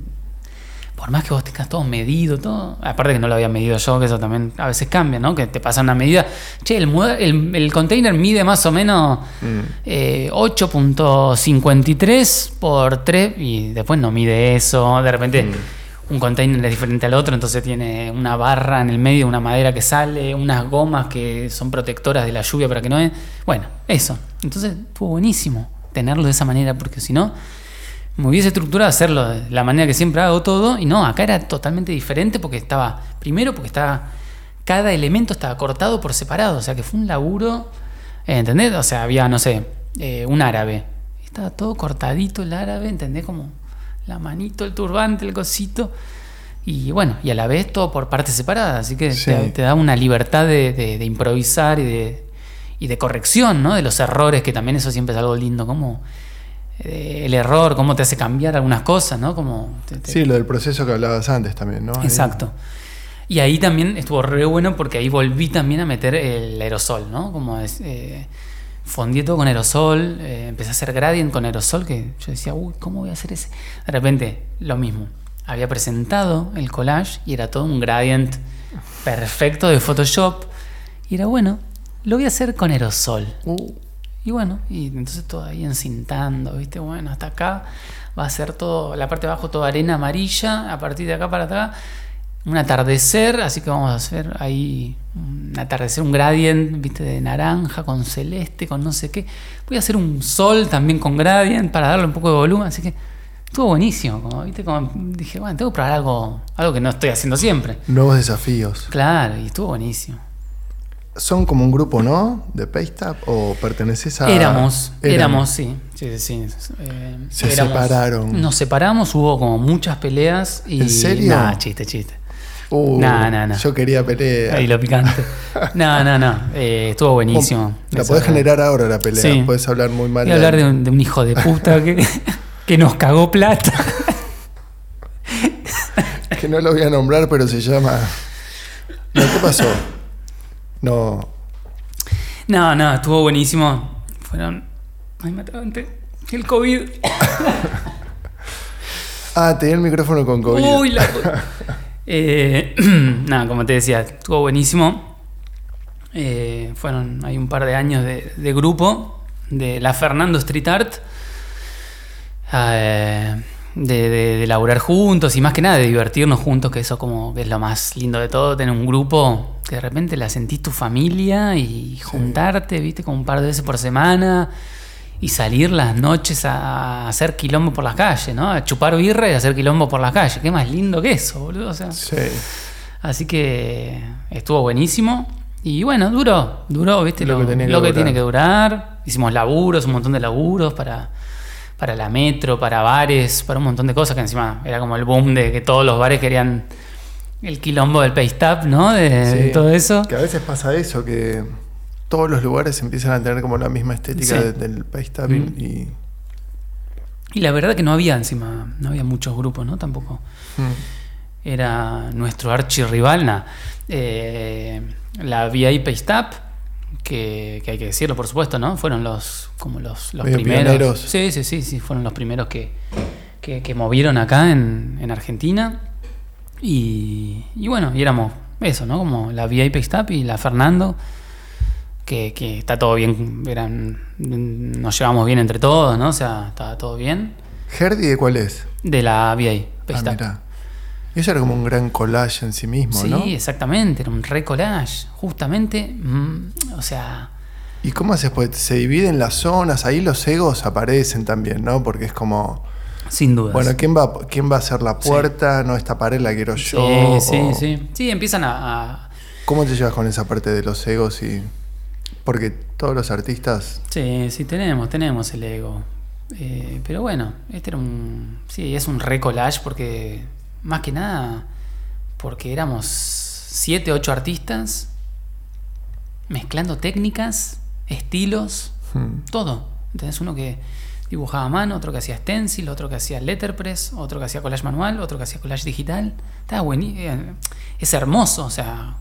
por más que vos tengas todo medido, todo. Aparte que no lo había medido yo, que eso también a veces cambia, ¿no? Que te pasa una medida. Che, el, el, el container mide más o menos Mm. eh, 8.53 por 3 y después no mide eso. De repente Mm. Un container es diferente al otro, entonces tiene una barra en el medio, una madera que sale, unas gomas que son protectoras de la lluvia para que no... Bueno, eso. Entonces estuvo buenísimo tenerlo de esa manera porque si no... Me hubiese estructurado hacerlo de la manera que siempre hago todo y no, acá era totalmente diferente porque estaba, primero porque estaba, cada elemento estaba cortado por separado, o sea que fue un laburo, eh, ¿entendés? O sea, había, no sé, eh, un árabe, estaba todo cortadito el árabe, ¿entendés? Como la manito, el turbante, el cosito, y bueno, y a la vez todo por partes separadas, así que Sí. te, te da una libertad de, de- de improvisar y de, y de corrección, ¿no? De los errores, que también eso siempre es algo lindo, como eh, el error, cómo te hace cambiar algunas cosas, ¿no? Como te- te- Sí, lo del proceso que hablabas antes también, ¿no? Exacto. Y ahí también estuvo re bueno porque ahí volví también a meter el aerosol, ¿no? Como es, eh, fondié todo con aerosol, eh, empecé a hacer gradient con aerosol, que yo decía, uy, ¿cómo voy a hacer ese? De repente, lo mismo. Había presentado el collage y era todo un gradient perfecto de Photoshop. Y era bueno, lo voy a hacer con aerosol. Uh, Y bueno, y entonces todo ahí encintando, ¿viste? Bueno, hasta acá va a ser todo, la parte de abajo toda arena amarilla, a partir de acá para acá, un atardecer, así que vamos a hacer ahí un atardecer, un gradient, ¿viste? De naranja con celeste, con no sé qué. Voy a hacer un sol también con gradient para darle un poco de volumen, así que estuvo buenísimo, como, ¿viste? Como dije, bueno, tengo que probar algo, algo que no estoy haciendo siempre. nuevos desafíos. Claro, y estuvo buenísimo. ¿Son como un grupo, no? ¿De Paystap? ¿O perteneces a.? Éramos, Eran. éramos, sí. sí, sí, sí. Eh, Se éramos- separaron. Nos separamos, hubo como muchas peleas y. ¿En serio? Nah, chiste, chiste. Uh, No, no, no. Yo quería pelea. Ahí lo picante. No, no, no. Eh, estuvo buenísimo. La podés generar ahora la pelea. Sí. Podés hablar muy mal. A hablar de un, de un hijo de puta que, que nos cagó plata. Que no lo voy a nombrar, pero se llama. No, ¿Qué pasó? No. No, no, estuvo buenísimo. Fueron. Ay, atraganté. El COVID. Ah, tenía el micrófono con COVID. Uy, la. eh, nada, como te decía, estuvo buenísimo. Eh, fueron, hay un par de años de, de grupo de la Fernando Street Art. eh, de, de, de laburar juntos y más que nada de divertirnos juntos, que eso como que es lo más lindo de todo, tener un grupo que de repente la sentís tu familia y juntarte, viste, como un par de veces por semana y salir las noches a hacer quilombo por las calles, ¿no? A chupar birra y hacer quilombo por las calles. Qué más lindo que eso, boludo. O sea, Sí. así que estuvo buenísimo. Y bueno, duró, duró, ¿viste? Lo Lo, que tenía que lo que durar. tiene que durar. Hicimos laburos, un montón de laburos para, para la metro, para bares, para un montón de cosas que encima era como el boom de que todos los bares querían el quilombo del paste tap, ¿no? De, todo eso. Que a veces pasa eso, que todos los lugares empiezan a tener como la misma estética Sí. de- del tapping Mm. y. Y la verdad que no había encima, no había muchos grupos, ¿no? Tampoco. Mm. era nuestro archirrival, nah. Eh, la VI Paste Up, que, que hay que decirlo por supuesto, ¿no? Fueron los como los, los primeros. pioneros. Sí, sí, sí, sí, fueron los primeros que, que, que movieron acá en, en Argentina. Y, y bueno, y éramos eso, ¿no? Como la VI Paste Up y la Fernando. Que, que está todo bien, eran, nos llevamos bien entre todos, ¿no? O sea, estaba todo bien. ¿Herdy de cuál es? De la VI Ah, eso era como un gran collage en sí mismo, Sí, ¿no? exactamente, era un re collage. Justamente, mm, o sea, ¿Y cómo haces? Pues se dividen las zonas, ahí los egos aparecen también, ¿no? Porque es como, sin duda. bueno, ¿quién va, quién va a hacer la puerta? No, esta pared la quiero sí, yo. sí, o- sí. Sí, empiezan a, a- ¿Cómo te llevas con esa parte de los egos? y Porque todos los artistas... Sí, sí, tenemos, tenemos el ego. Eh, pero bueno, este era un. Sí, es un re collage porque, más que nada, porque éramos siete, ocho artistas mezclando técnicas, estilos, hmm, todo. Entonces uno que dibujaba a mano, otro que hacía stencil, otro que hacía letterpress, otro que hacía collage manual, otro que hacía collage digital. Estaba buenísimo. Es hermoso, o sea,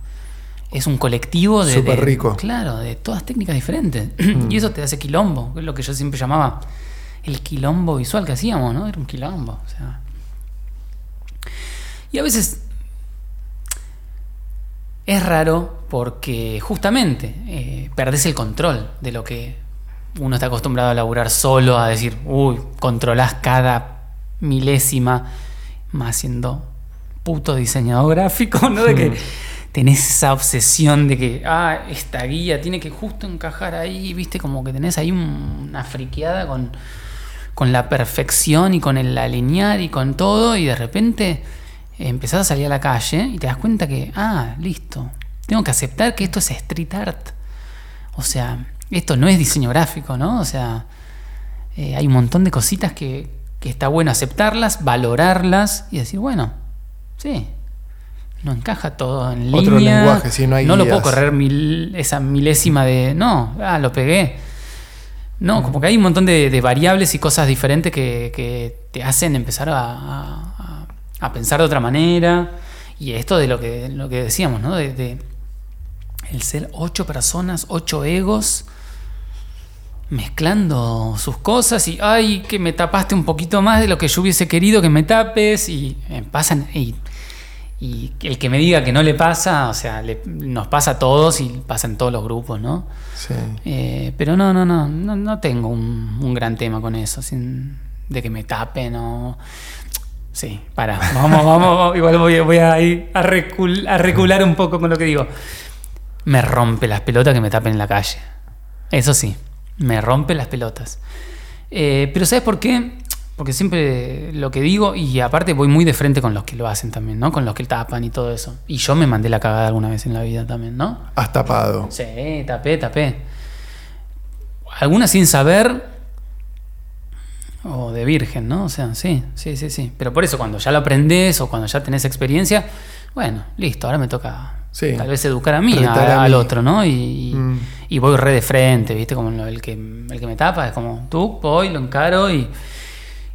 es un colectivo de... Súper de- rico. Claro, de todas técnicas diferentes. Mm. y eso te hace quilombo, que es lo que yo siempre llamaba el quilombo visual que hacíamos, ¿no? Era un quilombo, o sea... Y a veces es raro porque justamente eh, perdés el control de lo que uno está acostumbrado a laburar solo, a decir, uy, controlás cada milésima, más siendo puto diseñador gráfico, ¿no? De que Mm. Tenés esa obsesión de que, ah, esta guía tiene que justo encajar ahí, viste, como que tenés ahí un- una friqueada con, con la perfección y con el alinear y con todo, y de repente empezás a salir a la calle y te das cuenta que, ah, listo, tengo que aceptar que esto es street art. O sea, esto no es diseño gráfico, ¿no? O sea, eh, hay un montón de cositas que, que está bueno aceptarlas, valorarlas y decir, bueno, sí, no encaja todo en Otro línea. lenguaje, sí, no hay lo puedo correr mil- esa milésima de, no, ah, lo pegué. No, como que hay un montón de, de variables y cosas diferentes que, que te hacen empezar a, a- a- a pensar de otra manera. Y esto de lo que, lo que decíamos, ¿no? De, de el ser ocho personas, ocho egos, mezclando sus cosas y, ay, que me tapaste un poquito más de lo que yo hubiese querido que me tapes. Y eh, pasan, y, y el que me diga que no le pasa, o sea, le- nos pasa a todos y pasa en todos los grupos, ¿no? Sí. Eh, pero no, no, no, no, no tengo un, un gran tema con eso, sin, de que me tapen o... Sí, para, vamos, vamos, igual voy, voy a ir a, recul- a recular un poco con lo que digo. Me rompe las pelotas que me tapen en la calle. Eso sí, me rompe las pelotas. Eh, pero ¿sabes por qué? Porque siempre lo que digo, y aparte voy muy de frente con los que lo hacen también, ¿no? Con los que tapan y todo eso. Y yo me mandé la cagada alguna vez en la vida también, ¿no? Has tapado. Sí, tapé, tapé. Algunas sin saber. O de virgen, ¿no? O sea, sí, sí, sí, sí. Pero por eso, cuando ya lo aprendes o cuando ya tenés experiencia, bueno, listo, ahora me toca Sí. tal vez educar a mí, a- al otro, ¿no? Y, Mm. y voy re de frente, ¿viste? Como el que, el que me tapa, es como tú, voy, lo encaro y,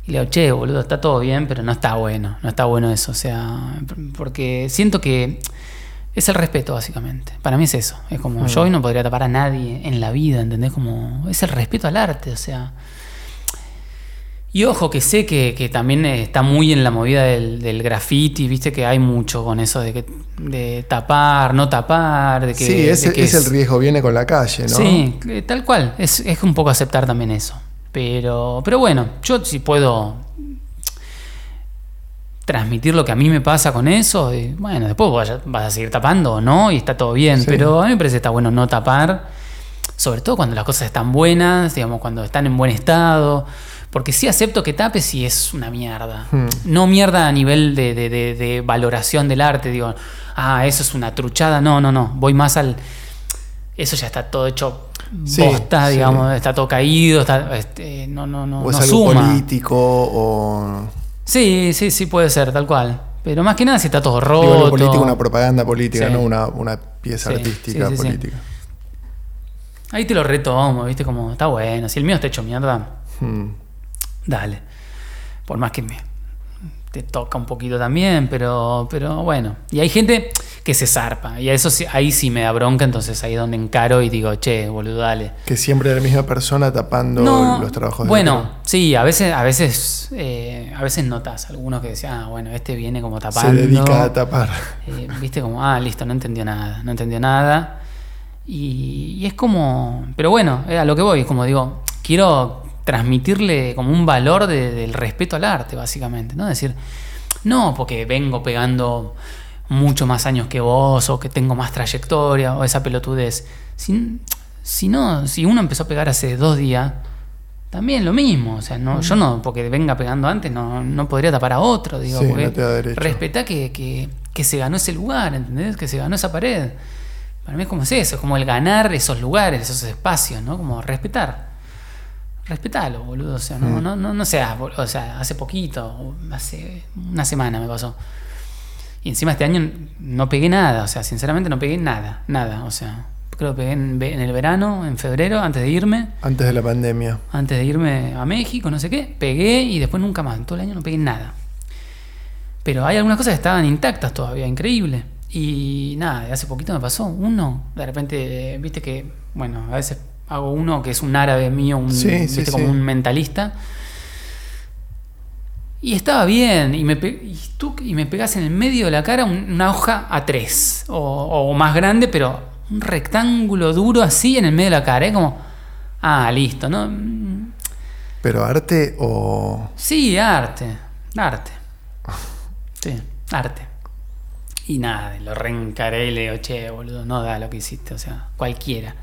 y le digo, che, boludo, está todo bien, pero no está bueno, no está bueno eso, o sea, porque siento que es el respeto, básicamente. Para mí es eso, es como, yo hoy no podría tapar a nadie en la vida, ¿entendés? Como, es el respeto al arte, o sea. Y ojo, que sé que, que también está muy en la movida del, del graffiti, viste que hay mucho con eso de que de tapar, no tapar, de que. sí, ese de que es, el riesgo, viene con la calle, ¿no? Sí, eh, tal cual. Es, es un poco aceptar también eso. Pero, pero bueno, yo si puedo transmitir lo que a mí me pasa con eso, y bueno, después vaya- vas a seguir tapando o no, y está todo bien. Sí. Pero a mí me parece que está bueno no tapar, sobre todo cuando las cosas están buenas, digamos, cuando están en buen estado. Porque sí acepto que tapes si es una mierda. Hmm. No mierda a nivel de, de- de- de valoración del arte, digo, ah, eso es una truchada. No, no, no. Voy más al. Eso ya está todo hecho Sí, digamos, está todo caído, está, este, no, no, no, O es no algo suma. político o... Sí, sí, sí puede ser, tal cual. Pero más que nada si está todo roto. Digo, lo político, una propaganda política, Sí. no una, una pieza artística política. Ahí te lo retomo, viste, como está bueno. Si el mío está hecho mierda, Hmm. dale. Por más que me te toca un poquito también, pero, pero bueno. Y hay gente que se zarpa. Y a eso ahí sí me da bronca, entonces ahí es donde encaro y digo, che, boludo, dale. Que siempre la misma persona tapando No, los trabajos de bueno, sí, a veces, a veces, eh, a veces notas algunos que decían, ah, bueno, este viene como tapando. Se dedica a tapar. Eh, Viste como, ah, listo, no entendió nada, no entendió nada. Y, y es como, pero bueno, eh, a lo que voy, es como digo, quiero transmitirle como un valor de- del respeto al arte, básicamente, ¿no? Decir, no porque vengo pegando mucho más años que vos o que tengo más trayectoria o esa pelotudez. Si, si no, si uno empezó a pegar hace dos días, también lo mismo. O sea, no, yo no, porque venga pegando antes, no, no podría tapar a otro. Digo, Sí, porque no respetá que, que, que se ganó ese lugar, ¿entendés? Que se ganó esa pared. Para mí es como es eso, es como el ganar esos lugares, esos espacios, ¿no? Como respetar. Respetalo, boludo. O sea, no, Mm. no, no, no seas, o sea, hace poquito, hace una semana me pasó. Y encima este año no pegué nada, o sea, sinceramente no pegué nada, nada. O sea, creo que pegué en, en el verano, en febrero, antes de irme, Antes de la pandemia. antes de irme a México, no sé qué, pegué y después nunca más. Todo el año no pegué nada. Pero hay algunas cosas que estaban intactas todavía, increíble. Y nada, de hace poquito me pasó uno. De repente, viste que, bueno, a veces hago uno que es un árabe mío, un, Sí, viste, sí, como sí. un mentalista. Y estaba bien, y me, y tú, y me pegas en el medio de la cara un- una hoja A3, o, o más grande, pero un rectángulo duro así en el medio de la cara, ¿eh? Como, ah, listo, ¿no? Pero arte o... Sí, arte, arte. Sí, arte. Y nada, lo reencaré y le digo, che, boludo, no da lo que hiciste, o sea, cualquiera.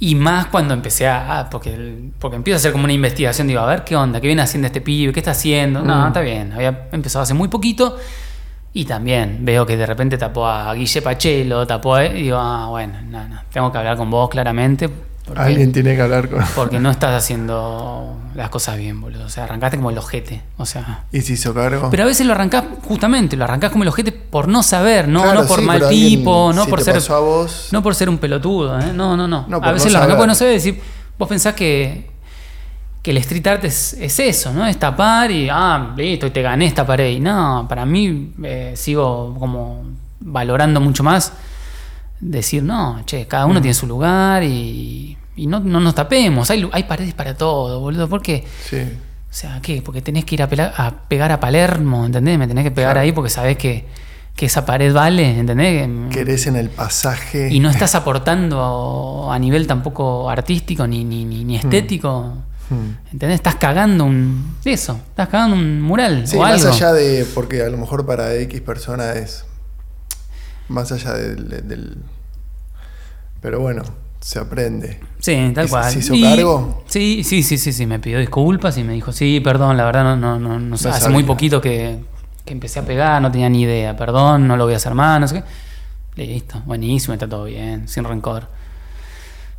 Y más cuando empecé a. ah, porque, porque empiezo a hacer como una investigación, digo, a ver qué onda, qué viene haciendo este pibe, qué está haciendo. No, Mm. está bien, había empezado hace muy poquito. Y también veo que de repente tapó a Guille Pachelo, tapó a. Y digo, ah, bueno, no, no, tengo que hablar con vos claramente. Porque- Alguien tiene que hablar con... porque no estás haciendo las cosas bien, boludo. O sea, arrancaste como el ojete. O sea. ¿Y se hizo cargo? Pero a veces lo arrancás, justamente, lo arrancás como el ojete por no saber, no, Claro, no por sí, mal alguien, tipo, no si por ser. pasó a vos, No por ser un pelotudo, ¿eh? No, no, no. A veces no lo arrancás porque no sabes decir. Vos pensás que. Que el street art es, es eso, ¿no? Es tapar y. Ah, listo, y te gané esta pared. Y no, para mí eh, sigo como valorando mucho más. Decir, no, che, cada Mm. uno tiene su lugar y. Y no, no nos tapemos. Hay, hay paredes para todo, boludo. ¿Por qué? sí. O sea, ¿qué? Porque tenés que ir a, pela- a pegar a Palermo, ¿entendés? Me tenés que pegar Claro. ahí porque sabés que, que esa pared vale, ¿entendés? Que- Querés en el pasaje... Y no estás aportando a nivel tampoco artístico ni, ni, ni, ni estético. Hmm. ¿Entendés? Estás cagando un. Eso, estás cagando un mural Sí, o más algo. allá de... Porque a lo mejor para X persona es... Más allá del... del- Pero bueno, se aprende. Sí, tal ¿Y cual. se hizo Y- cargo? Sí, sí, sí, sí, sí. Me pidió disculpas y me dijo, sí, perdón, la verdad no, no, no, no hace sabía. muy poquito que, que empecé a pegar, no tenía ni idea, perdón, no lo voy a hacer más, no sé qué. Listo, buenísimo, está todo bien, sin rencor.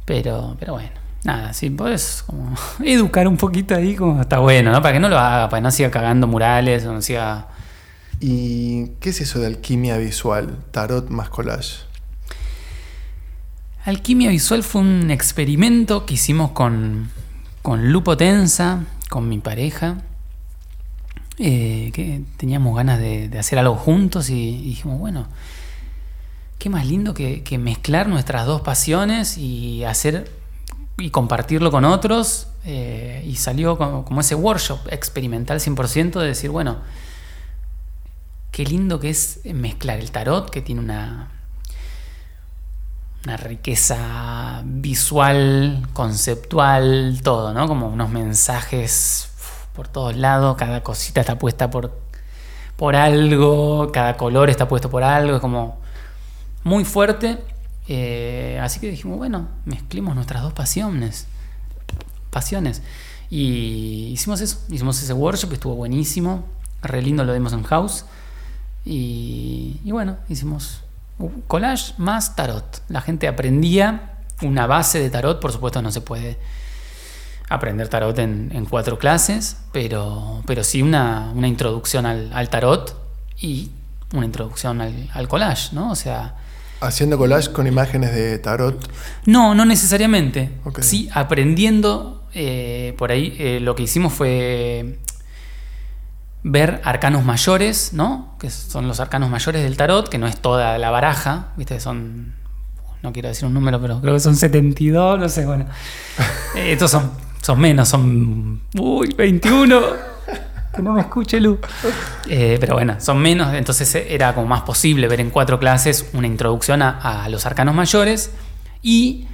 Pero, pero bueno, nada, sí, podés como educar un poquito ahí, como está bueno, ¿no? Para que no lo haga, para que no siga cagando murales o no siga ¿Y qué es eso de alquimia visual, tarot más collage? Alquimia visual fue un experimento que hicimos con, con Lupo Tensa, con mi pareja, eh, que teníamos ganas de, hacer algo juntos y, dijimos, bueno, qué más lindo que, que mezclar nuestras dos pasiones y hacer y compartirlo con otros. eh, y salió como, como ese workshop experimental 100% de decir, bueno, qué lindo que es mezclar el tarot, que tiene una, una riqueza visual, conceptual, todo, ¿no? Como unos mensajes por todos lados, cada cosita está puesta por, por algo, cada color está puesto por algo, es como muy fuerte. eh, así que dijimos, bueno, mezclemos nuestras dos pasiones. Pasiones. Y hicimos eso, hicimos ese workshop que estuvo buenísimo, re lindo lo dimos en house. Y, y bueno, hicimos collage más tarot. La gente aprendía una base de tarot, por supuesto no se puede aprender tarot en, en cuatro clases, pero, pero sí una, una introducción al, al tarot y una introducción al, al collage, ¿no? O sea, Haciendo collage con imágenes de tarot. no, no necesariamente. Sí, aprendiendo eh, por ahí, eh, lo que hicimos fue ver arcanos mayores, ¿no? Que son los arcanos mayores del tarot, que no es toda la baraja, ¿viste? Son, no quiero decir un número, pero creo que son 72, no sé, bueno. Eh, estos son, son menos, son, uy, 21. Que no me escuche Lu. Eh, pero bueno, son menos, entonces era como más posible ver en cuatro clases una introducción a, a los arcanos mayores y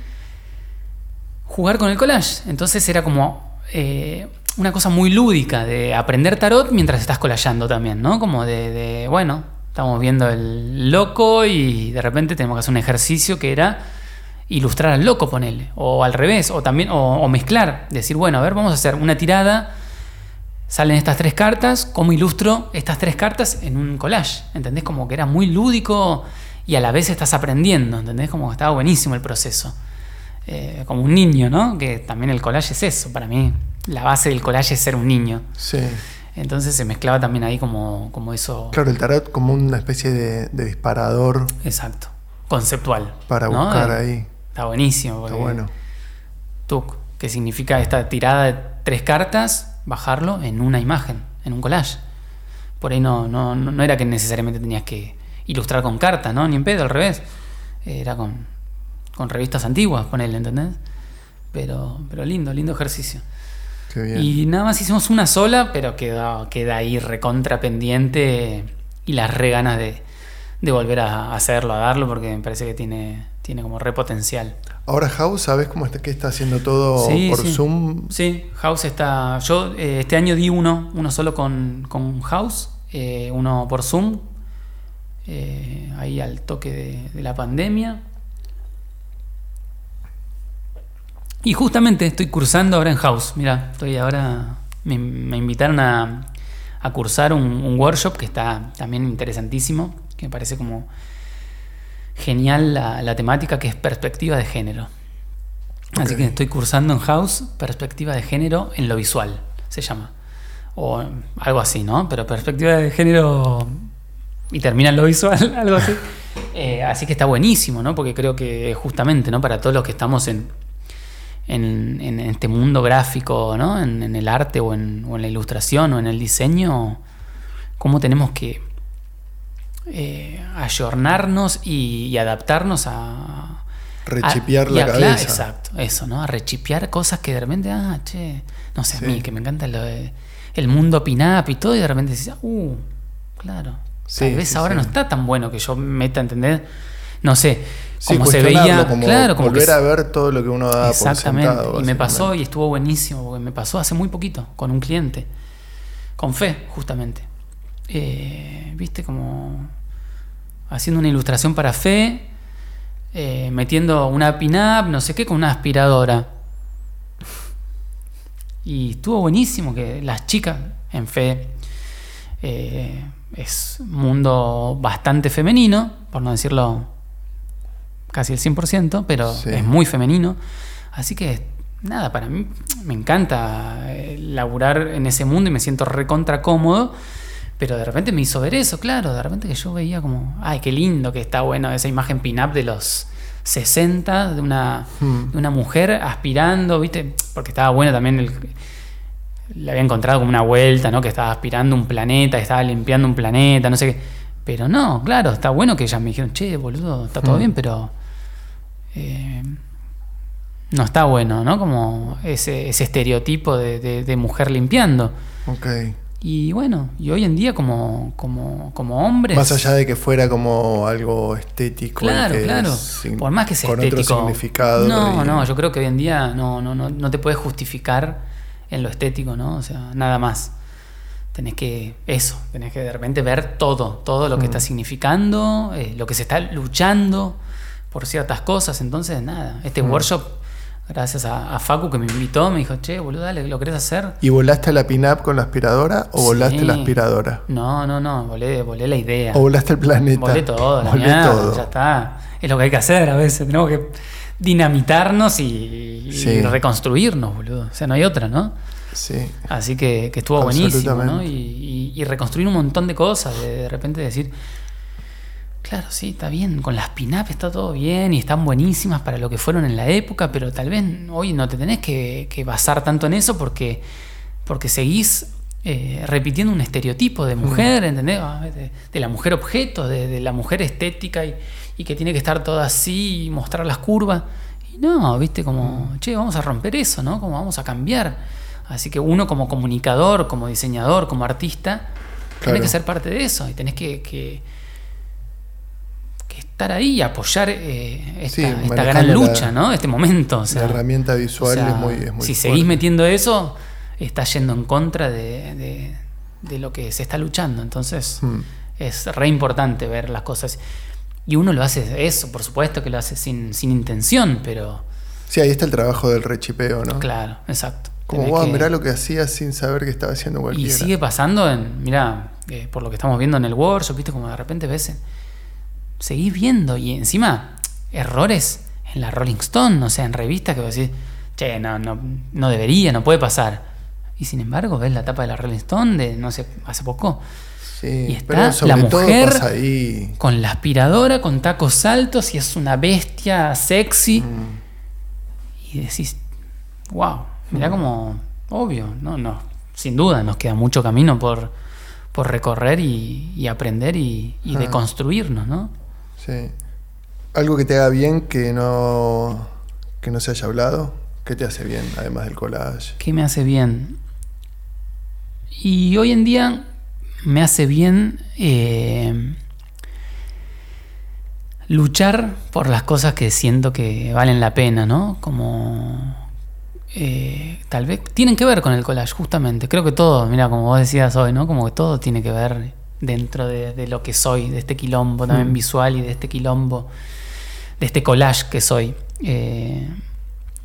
jugar con el collage. Entonces era como eh, una cosa muy lúdica de aprender tarot mientras estás collageando también, ¿no? Como de, de, bueno, estamos viendo el loco y de repente tenemos que hacer un ejercicio que era ilustrar al loco, ponele. O al revés, o también, o, o mezclar. Decir, bueno, a ver, vamos a hacer una tirada. Salen estas tres cartas, ¿cómo ilustro estas tres cartas en un collage? ¿Entendés? Como que era muy lúdico y a la vez estás aprendiendo, ¿entendés? Como que estaba buenísimo el proceso. Eh, como un niño, ¿no? Que también el collage es eso, para mí. La base del collage es ser un niño. Sí. Entonces se mezclaba también ahí como, como eso. Claro, el tarot como una especie de, de disparador Exacto. Conceptual. para ¿no? buscar Eh, ahí. Está buenísimo. Está bueno. Tuk, que significa esta tirada de tres cartas, bajarlo en una imagen, en un collage. Por ahí no, no, no no era que necesariamente tenías que ilustrar con cartas, ¿no? Ni en pedo, al revés. Era con, con revistas antiguas, ponele, ¿entendés? Pero, pero lindo, lindo ejercicio. Qué bien. Y nada más hicimos una sola, pero queda, queda ahí recontra pendiente y las re ganas de, de volver a hacerlo, a darlo, porque me parece que tiene, tiene como re potencial. Ahora House, ¿sabes cómo está, que está haciendo todo Sí, por sí. Zoom? Sí, House está. Yo eh, este año di uno, uno solo con, con House, eh, uno por Zoom, eh, ahí al toque de, de la pandemia. Y justamente estoy cursando ahora en House. Mira, estoy ahora. Me, me invitaron a, a cursar un, un workshop que está también interesantísimo, que me parece como genial la, la temática, que es perspectiva de género. Así que estoy cursando en House perspectiva de género en lo visual, se llama. O algo así, ¿no? Pero perspectiva de género y termina en lo visual, algo así. Eh, así que está buenísimo, ¿no? Porque creo que justamente, ¿no? Para todos los que estamos en, en, en este mundo gráfico, ¿no? En, en el arte o en, o en la ilustración o en el diseño, cómo tenemos que eh, ayornarnos y, y adaptarnos a, Rechipear la a- cabeza. exacto, eso, ¿no? A rechipear cosas que de repente, ah, che, no sé, Sí. a mí que me encanta lo de- el mundo pin-up y todo, y de repente decís, uh, claro. Sí, Tal vez sí, ahora no está tan bueno que yo meta, ¿entendés? No sé, Sí, como se veía, como claro, como que volver se- a ver todo lo que uno da Exactamente. por sentado. y me pasó y estuvo buenísimo, porque me pasó hace muy poquito con un cliente, con fe, justamente. Eh, Viste, como haciendo una ilustración para fe, eh, metiendo una pin-up, no sé qué, con una aspiradora. Y estuvo buenísimo que las chicas en fe eh, es un mundo bastante femenino, por no decirlo casi el 100%, pero Sí. es muy femenino. Así que, nada, para mí me encanta eh, laburar en ese mundo y me siento recontra cómodo, Pero de repente me hizo ver eso, claro, de repente que yo veía como, ay, qué lindo que está bueno esa imagen pin-up de los 60, de una, Hmm. de una mujer aspirando, ¿viste? Porque estaba bueno también el... Le había encontrado como una vuelta, ¿no? Que estaba aspirando un planeta, estaba limpiando un planeta, no sé qué. Pero no, claro, está bueno que ellas me dijeron, che, boludo, está todo Mm. bien, pero... eh, no está bueno, ¿no? Como ese, ese estereotipo de, de- de mujer limpiando. Ok. Y bueno, y hoy en día como, como, como hombres... Más allá de que fuera como algo estético. Claro, que claro. Por más que sea con estético. otro significado. No, y- no, yo creo que hoy en día no, no, no, no te puedes justificar en lo estético, ¿no? O sea, nada más. Tenés que, eso, tenés que de repente ver todo, todo lo que Mm. está significando, eh, lo que se está luchando por ciertas cosas. Entonces, nada, este Mm. workshop, gracias a, a Facu que me invitó, me dijo, che, boludo, dale, ¿lo querés hacer? ¿Y volaste la pin-up con la aspiradora o volaste la aspiradora? No, no, no, volé, volé la idea. ¿O volaste el planeta? Volé todo, la Volé mierda, todo. ya está. Es lo que hay que hacer a veces. Tenemos que dinamitarnos y, reconstruirnos, boludo. O sea, no hay otra, ¿no? Sí. Así que, que estuvo buenísimo, ¿no? Absolutamente. Y, y- y reconstruir un montón de cosas. De, de repente decir, claro, sí, está bien. Con las pin-up está todo bien y están buenísimas para lo que fueron en la época, pero tal vez hoy no te tenés que, que basar tanto en eso porque, porque seguís eh, repitiendo un estereotipo de mujer, ¿entendés? Ah, De, de la mujer objeto, de, de la mujer estética y, y que tiene que estar toda así y mostrar las curvas. Y no, viste, como, che, vamos a romper eso, ¿no? Como vamos a cambiar. Así que uno como comunicador, como diseñador, como artista, Claro. tenés que ser parte de eso y tenés que, que estar ahí y apoyar eh, esta, Sí, esta gran la- lucha, ¿no? Este momento. O sea, la herramienta visual o sea, es muy, es muy Si fuerte. seguís metiendo eso, estás yendo en contra de, de- de lo que se está luchando. Entonces, Mm. es re importante ver las cosas. Y uno lo hace eso, por supuesto que lo hace sin, sin intención, pero Sí, ahí está el trabajo del rechipeo, ¿no? claro, exacto. Como, wow, que- mirá lo que hacía sin saber que estaba haciendo Y cualquiera. sigue pasando en, mira, por lo que estamos viendo en el workshop, viste como de repente ves, seguís viendo y encima errores en la Rolling Stone, o sea, en revistas que vos decís, che, no, no, no debería, no puede pasar. Y sin embargo, ves la tapa de la Rolling Stone de, no sé, hace poco, Sí, y está la mujer ahí. con la aspiradora, con tacos altos y es una bestia sexy. Mm. Y decís, wow, mirá como, obvio, no, no, sin duda nos queda mucho camino por, por recorrer y, y aprender y, y Ah. deconstruirnos, ¿no? Sí. Algo que te haga bien que no, que no se haya hablado. ¿Qué te hace bien, además del collage? ¿Qué me hace bien? Y hoy en día me hace bien eh, luchar por las cosas que siento que valen la pena, ¿no? Como eh, tal vez tienen que ver con el collage, justamente. Creo que todo, mira, como vos decías hoy, ¿no? Como que todo tiene que ver dentro de, de lo que soy, de este quilombo también Mm. visual y de este quilombo, de este collage que soy. Eh,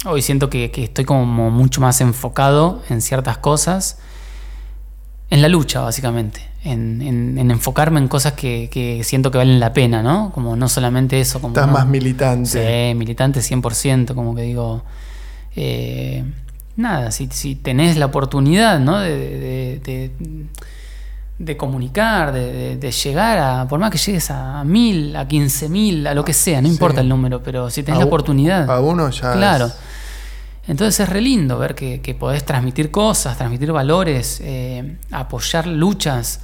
hoy siento que, que estoy como mucho más enfocado en ciertas cosas, en la lucha básicamente, en, en- en enfocarme en cosas que, que siento que valen la pena, ¿no? Como no solamente eso, como... Estás no- más militante. Sí, militante 100%, como que digo, eh, nada, si, si tenés la oportunidad, ¿no? De, de- de- de comunicar, de, de- de llegar a, por más que llegues a mil, a quince mil, a lo que sea, no Sí. importa el número, pero si tenés A la oportunidad. A uno ya. Claro. es- Entonces es re lindo ver que, que podés transmitir cosas, transmitir valores, eh, apoyar luchas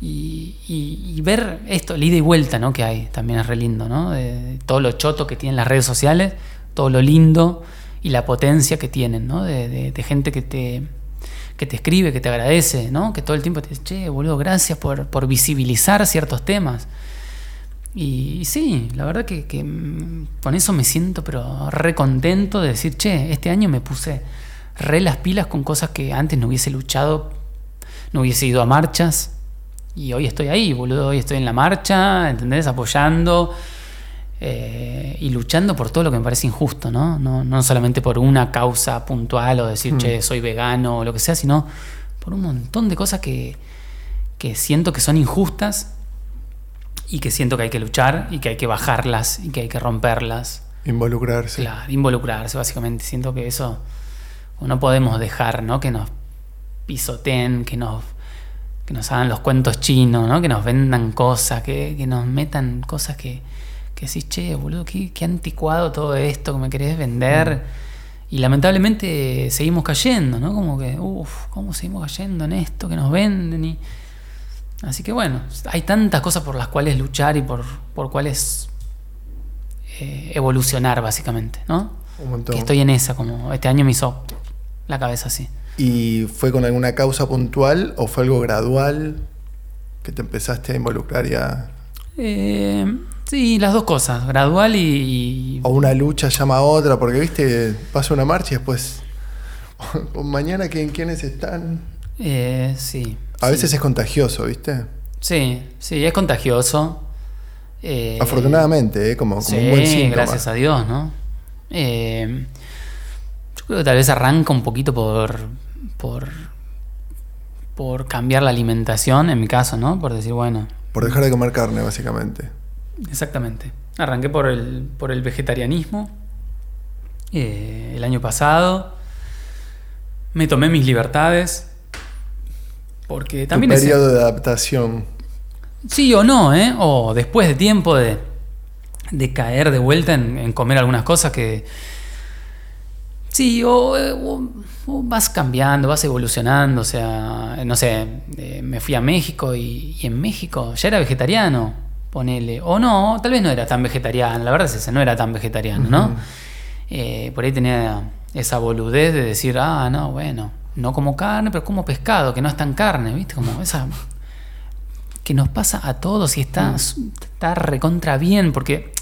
y, y- y ver esto, el ida y vuelta ¿no? que hay, también es re lindo, ¿no? De, de todo lo choto que tienen las redes sociales, todo lo lindo y la potencia que tienen, ¿no? De- de gente que te, que te escribe, que te agradece, ¿no? Que todo el tiempo te dice, che, boludo, gracias por, por visibilizar ciertos temas. Y, sí, la verdad que, que, mm, con eso me siento pero re contento de decir, che, este año me puse re las pilas con cosas que antes no hubiese luchado, no hubiese ido a marchas. Y hoy estoy ahí, boludo, hoy estoy en la marcha, ¿entendés? Apoyando eh, y luchando por todo lo que me parece injusto, ¿no? No, no solamente por una causa puntual o decir, Mm. che, soy vegano o lo que sea, sino por un montón de cosas que, que siento que son injustas y que siento que hay que luchar y que hay que bajarlas y que hay que romperlas. Involucrarse. Claro, involucrarse básicamente. Siento que eso no podemos dejar, ¿no? Que nos pisoteen, que nos, que nos hagan los cuentos chinos, ¿no? Que nos vendan cosas, que, que nos metan cosas que, que decís, che, boludo, qué, qué anticuado todo esto que me querés vender. Y lamentablemente seguimos cayendo, ¿no? Como que, uff, ¿cómo seguimos cayendo en esto que nos venden? Y... Así que bueno, hay tantas cosas por las cuales luchar y por, por cuales eh, evolucionar, básicamente, ¿no? Un montón. Que estoy en esa, como este año me hizo la cabeza así. ¿Y fue con alguna causa puntual o fue algo gradual que te empezaste a involucrar y a... Eh, sí, las dos cosas, gradual y, y- O una lucha llama a otra, porque viste, pasa una marcha y después... Mañana, ¿quién, ¿quiénes están? eh, sí. A sí. veces es contagioso, ¿viste? Sí, sí, es contagioso. Eh, Afortunadamente, ¿eh? como, como sí, un buen síntoma. gracias a Dios, ¿no? Eh, yo creo que tal vez arranca un poquito por, por, por cambiar la alimentación, en mi caso, ¿no? Por decir, bueno, Por dejar de comer carne, básicamente. Exactamente. Arranqué por el, por el vegetarianismo eh, el año pasado. Me tomé mis libertades. Porque también tu es- periodo de adaptación. Sí o no, ¿eh? O después de tiempo de, de caer de vuelta en, en comer algunas cosas que... Sí, o, eh, o- o vas cambiando, vas evolucionando, o sea, no sé, eh, me fui a México y, y en México ya era vegetariano, ponele. O no, tal vez no era tan vegetariano, la verdad es esa, no era tan vegetariano, ¿no? Eh, por ahí tenía esa boludez de decir, ah, no, bueno, no como carne, pero como pescado, que no es tan carne, ¿viste? Como esa que nos pasa a todos y está, está recontra bien, porque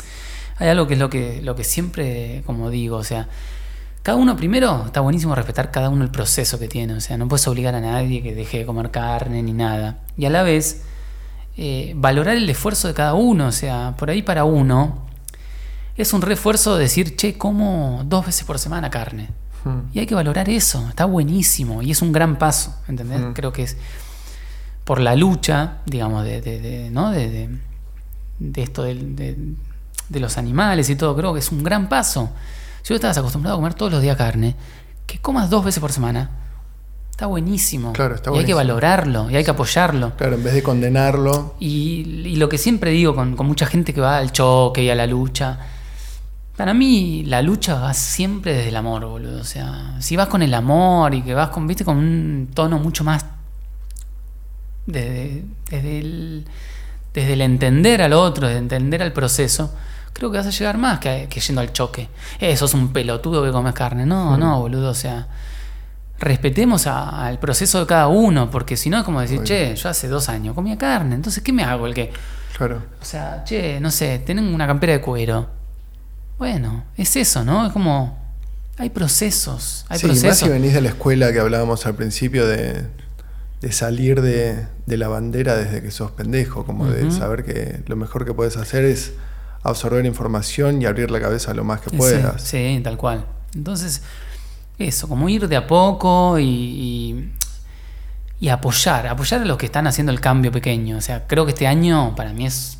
hay algo que es lo que, lo que siempre, como digo, o sea, cada uno primero está buenísimo respetar cada uno el proceso que tiene, o sea, no puedes obligar a nadie que deje de comer carne ni nada. Y a la vez, eh, valorar el esfuerzo de cada uno, o sea, por ahí para uno es un refuerzo decir, che, como dos veces por semana carne. Hmm. Y hay que valorar eso, está buenísimo y es un gran paso, ¿entendés? Mm. Creo que es por la lucha, digamos, de, de- de- ¿no? de, de- esto de, de los animales y todo, creo que es un gran paso. Si vos estás acostumbrado a comer todos los días carne, que comas dos veces por semana, está buenísimo. Claro, está y hay que buenísimo. valorarlo, y hay que apoyarlo. Claro, en vez de condenarlo, Y, y lo que siempre digo con, con mucha gente que va al choque y a la lucha, para mí la lucha va siempre desde el amor, boludo. O sea, si vas con el amor y que vas con, viste, con un tono mucho más desde, desde, el, desde el entender al otro, desde entender al proceso, creo que vas a llegar más que, que yendo al choque. Eso es un pelotudo que comes carne. No, no, boludo. O sea, respetemos a- al proceso de cada uno, porque si no es como decir, che, yo hace dos años comía carne, entonces ¿qué me hago? El que, claro. o sea, che, no sé, tienen una campera de cuero. Bueno, es eso, ¿no? Es como, hay procesos, hay sí, más si venís de la escuela que hablábamos al principio de, de salir de, de la bandera desde que sos pendejo, como de saber que lo mejor que puedes hacer es absorber información y abrir la cabeza lo más que Sí, puedas. Sí, tal cual. Entonces, eso, como ir de a poco y, y, apoyar, apoyar a los que están haciendo el cambio pequeño. O sea, creo que este año para mí es,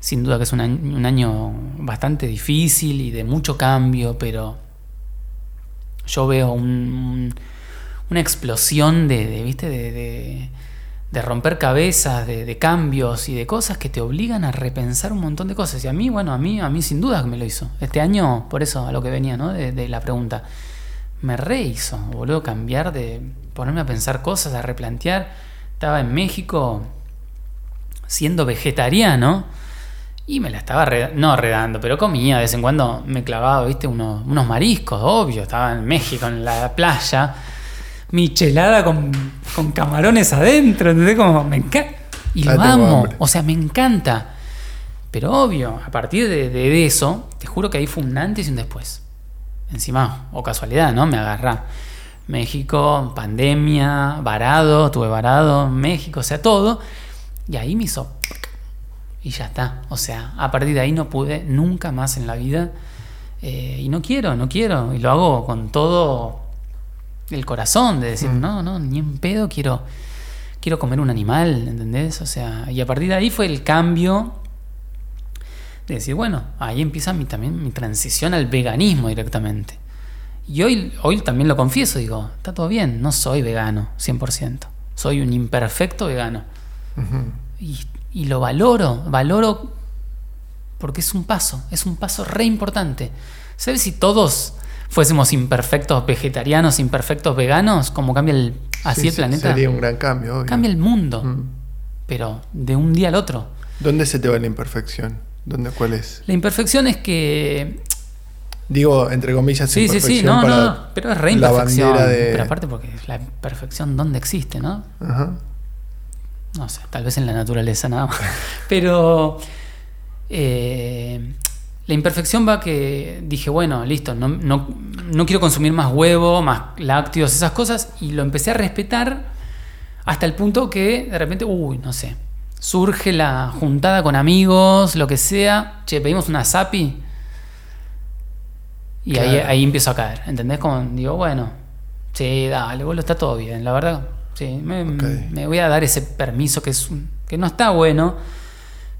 sin duda que es un año, un año bastante difícil y de mucho cambio, pero yo veo un- un- una explosión de, ¿viste? De, de- romper cabezas, de, cambios y de cosas que te obligan a repensar un montón de cosas. Y a mí, bueno, a mí, a mí sin duda que me lo hizo. Este año, por eso a lo que venía, ¿no? De la pregunta, me rehizo, boludo, cambiar de ponerme a pensar cosas, a replantear. Estaba en México siendo vegetariano y me la estaba, re- no redando, pero comía, de vez en cuando me clavaba, viste, unos, unos mariscos, obvio, estaba en México, en la playa, michelada con, con camarones adentro, ¿entendés? Como me encanta. Y Ah, lo amo, o sea, me encanta. Pero obvio, a partir de, de eso, te juro que ahí fue un antes y un después. Encima, o casualidad, ¿no? Me agarra. México, pandemia, varado, tuve varado, México, o sea, todo. Y ahí me hizo. Y ya está. O sea, a partir de ahí no pude nunca más en la vida. Eh, y no quiero, no quiero. Y lo hago con todo el corazón, de decir, Mm. no, no, ni en pedo quiero, quiero comer un animal, ¿entendés? O sea, y a partir de ahí fue el cambio de decir, bueno, ahí empieza mi, también mi transición al veganismo directamente. Y hoy, hoy también lo confieso, digo, está todo bien, no soy vegano 100%. Soy un imperfecto vegano. Y, y lo valoro, valoro porque es un paso, es un paso re importante. ¿Sabes si todos fuésemos imperfectos vegetarianos, imperfectos veganos, como cambia el, así Sí, el planeta? Sería un gran cambio, obvio. Cambia el mundo, pero de un día al otro. ¿Dónde se te va la imperfección? ¿Dónde, ¿Cuál es? La imperfección es que Digo, entre comillas, Sí, sí, sí, imperfección no, para no, no, pero es re la imperfección. de- Pero aparte porque la perfección dónde existe, ¿no? Ajá. No sé, tal vez en la naturaleza nada más. Pero eh, la imperfección va que dije, bueno, listo, no, no, no quiero consumir más huevo, más lácteos, esas cosas, y lo empecé a respetar hasta el punto que de repente, uy, no sé, surge la juntada con amigos, lo que sea, che, pedimos una zapi. Y ahí, Claro. ahí empiezo a caer, ¿entendés? Como digo, bueno, sí, dale, boludo, está todo bien, la verdad. Sí, me, voy a dar ese permiso que, es que no está bueno,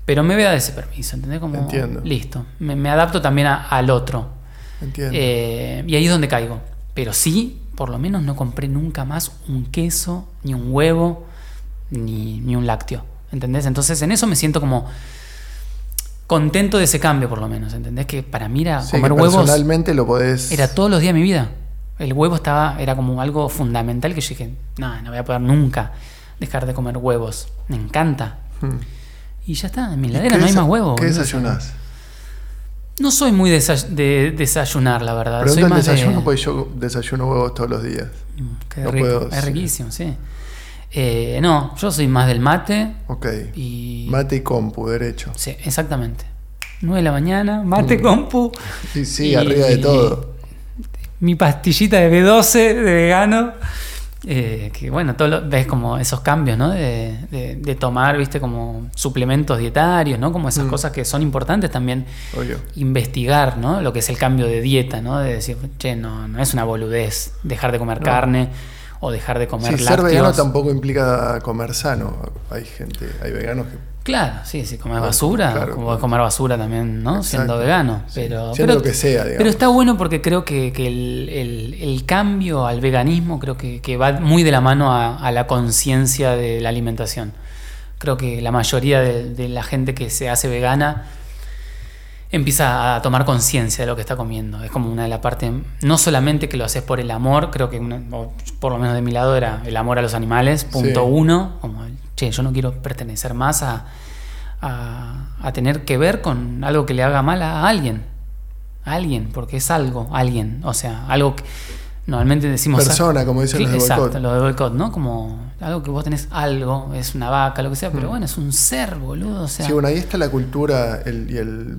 pero me voy a dar ese permiso, ¿entendés? Como, Entiendo. Listo, me, me adapto también a- al otro. Entiendo. Eh, y ahí es donde caigo. Pero sí, por lo menos no compré nunca más un queso, ni un huevo, ni, ni un lácteo. ¿Entendés? Entonces en eso me siento como contento de ese cambio, por lo menos. ¿Entendés? Que para mí era Sí, comer que huevos personalmente lo podés. era todos los días de mi vida. El huevo estaba, era como algo fundamental que yo dije, no, no voy a poder nunca dejar de comer huevos. Me encanta. Hmm. Y ya está, en mi ¿Y heladera no hay más huevo. ¿Qué desayunás? No soy muy de desayunar, la verdad. Pregunta soy el más de- desayuno porque yo desayuno huevos todos los días. Mm, Qué No rico, puedo, es sí. riquísimo, sí. Eh, no, yo soy más del mate Ok. y... Mate y compu, derecho. Sí, exactamente. 9 de la mañana, mate, Mm. compu. Sí, sí, y- arriba de todo. Mi pastillita de B12 de vegano. eh, que bueno, todo lo- ves como esos cambios, ¿no? De, de- de tomar, viste, como suplementos dietarios, ¿no? Como esas Mm. cosas que son importantes también Obvio. investigar, ¿no? Lo que es el cambio de dieta, ¿no? De decir, che, no, no es una boludez dejar de comer No. carne o dejar de comer Sí, ser lácteos. vegano tampoco implica comer sano. Hay gente, hay veganos que. Claro, sí, sí, comer Claro, basura, claro. como comer basura también, ¿no? Siendo vegano. Pero, siendo pero, lo que sea, digamos. pero está bueno porque creo que, que el, el- el cambio al veganismo creo que, que va muy de la mano a, a la conciencia de la alimentación. Creo que la mayoría de, de la gente que se hace vegana empieza a tomar conciencia de lo que está comiendo. Es como una de las partes, no solamente que lo haces por el amor, creo que una- o por lo menos de mi lado era el amor a los animales, punto Sí. uno, como, che, yo no quiero pertenecer más a, a, a tener que ver con algo que le haga mal a alguien. A alguien, porque es algo, alguien. O sea, algo que normalmente decimos... Persona, como dicen Sí, los de Exacto, lo de boicot, ¿no? Como algo que vos tenés algo, es una vaca, lo que sea, pero Mm. bueno, es un ser, boludo. O sea, Sí, bueno, ahí está la cultura el- y el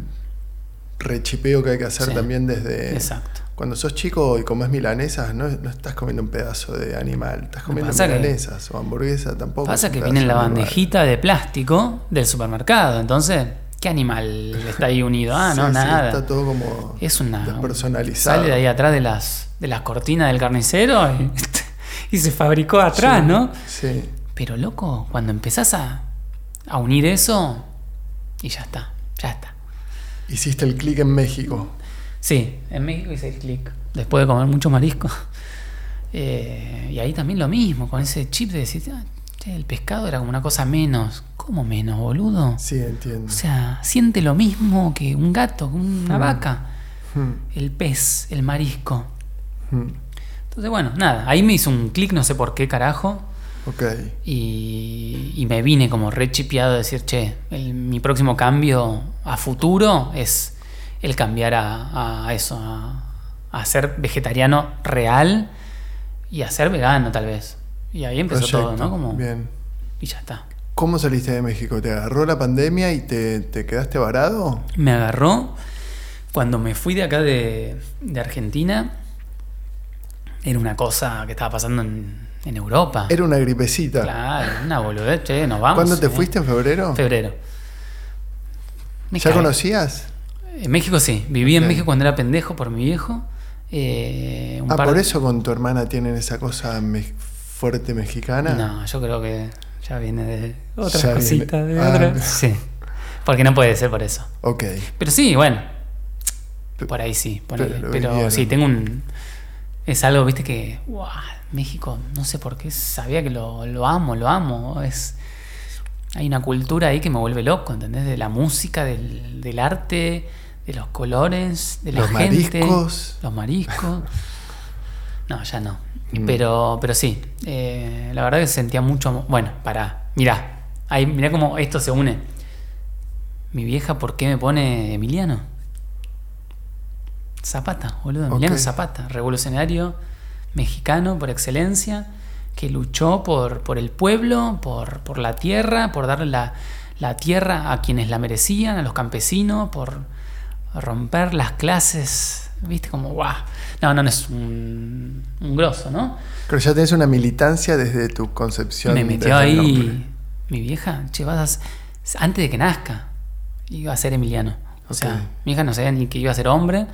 rechipeo que hay que hacer Sí. también desde. Exacto. Cuando sos chico y comes milanesas, no, no estás comiendo un pedazo de animal, estás comiendo que- milanesas o hamburguesa tampoco. Pasa que viene en la bandejita de plástico del supermercado, entonces, ¿qué animal está ahí unido? Ah, no, Sí, sí, nada. está todo como es una. despersonalizado. Sale de ahí atrás de las, de las cortinas del carnicero y, y se fabricó atrás, Sí, ¿no? Sí. Pero loco, cuando empezás a, a unir eso, y ya está, ya está. Hiciste el clic en México. Sí, en México hice el clic. Después de comer mucho marisco. Eh, y ahí también lo mismo, con ese chip de decir, "Ah, che, el pescado era como una cosa menos. ¿Cómo menos, boludo? Sí, entiendo. O sea, siente lo mismo que un gato, que una Mm. vaca. Hmm, El pez, el marisco. hmm. Entonces, bueno, nada, ahí me hizo un clic, no sé por qué carajo. Ok. Y, y me vine como re chipeado a decir, che, el- mi próximo cambio a futuro es el cambiar a, a eso, a, a ser vegetariano real y a ser vegano tal vez. Y ahí empezó todo. ¿no? Como, Bien. Y ya está. ¿Cómo saliste de México? ¿Te agarró la pandemia y te, te quedaste varado? Me agarró cuando me fui de acá de, de Argentina. Era una cosa que estaba pasando en, en Europa. Era una gripecita. Claro, una boludez, che, nos vamos. ¿Cuándo te eh. fuiste? ¿En febrero? Febrero. Me ¿Ya conocías? En México sí. Viví en. México cuando era pendejo por mi viejo. Eh, un Ah, par por eso con tu hermana tienen esa cosa me- fuerte mexicana. No, yo creo que ya viene de otras Ya viene- cositas. De ah. Sí. Porque no puede ser por eso. Ok. Pero sí, bueno. Por ahí sí. ponele. pero lo Pero, sí, tengo un. Es algo, viste, que. ¡guau! México, no sé por qué, sabía que lo, lo amo, lo amo. Es, hay una cultura ahí que me vuelve loco, ¿entendés? De la música, del, del arte, de los colores, de la Los gente. mariscos. Los mariscos. No, ya no. Mm. Pero, pero sí, eh, la verdad que sentía mucho. Bueno, pará, mirá, ahí, mirá cómo esto se une. Mi vieja, ¿por qué me pone Emiliano? Zapata, boludo. Emiliano. Zapata, revolucionario mexicano por excelencia, que luchó por, por el pueblo, por, por la tierra, por darle la, la tierra a quienes la merecían, a los campesinos, por romper las clases. ¿Viste? Como, guau. No, no, no es un, un grosso, ¿no? Pero ya tenés una militancia desde tu concepción. Me metió nombre. ahí mi vieja, che, vas a antes de que nazca, iba a ser Emiliano. O sea, mi hija no sabía ni que iba a ser hombre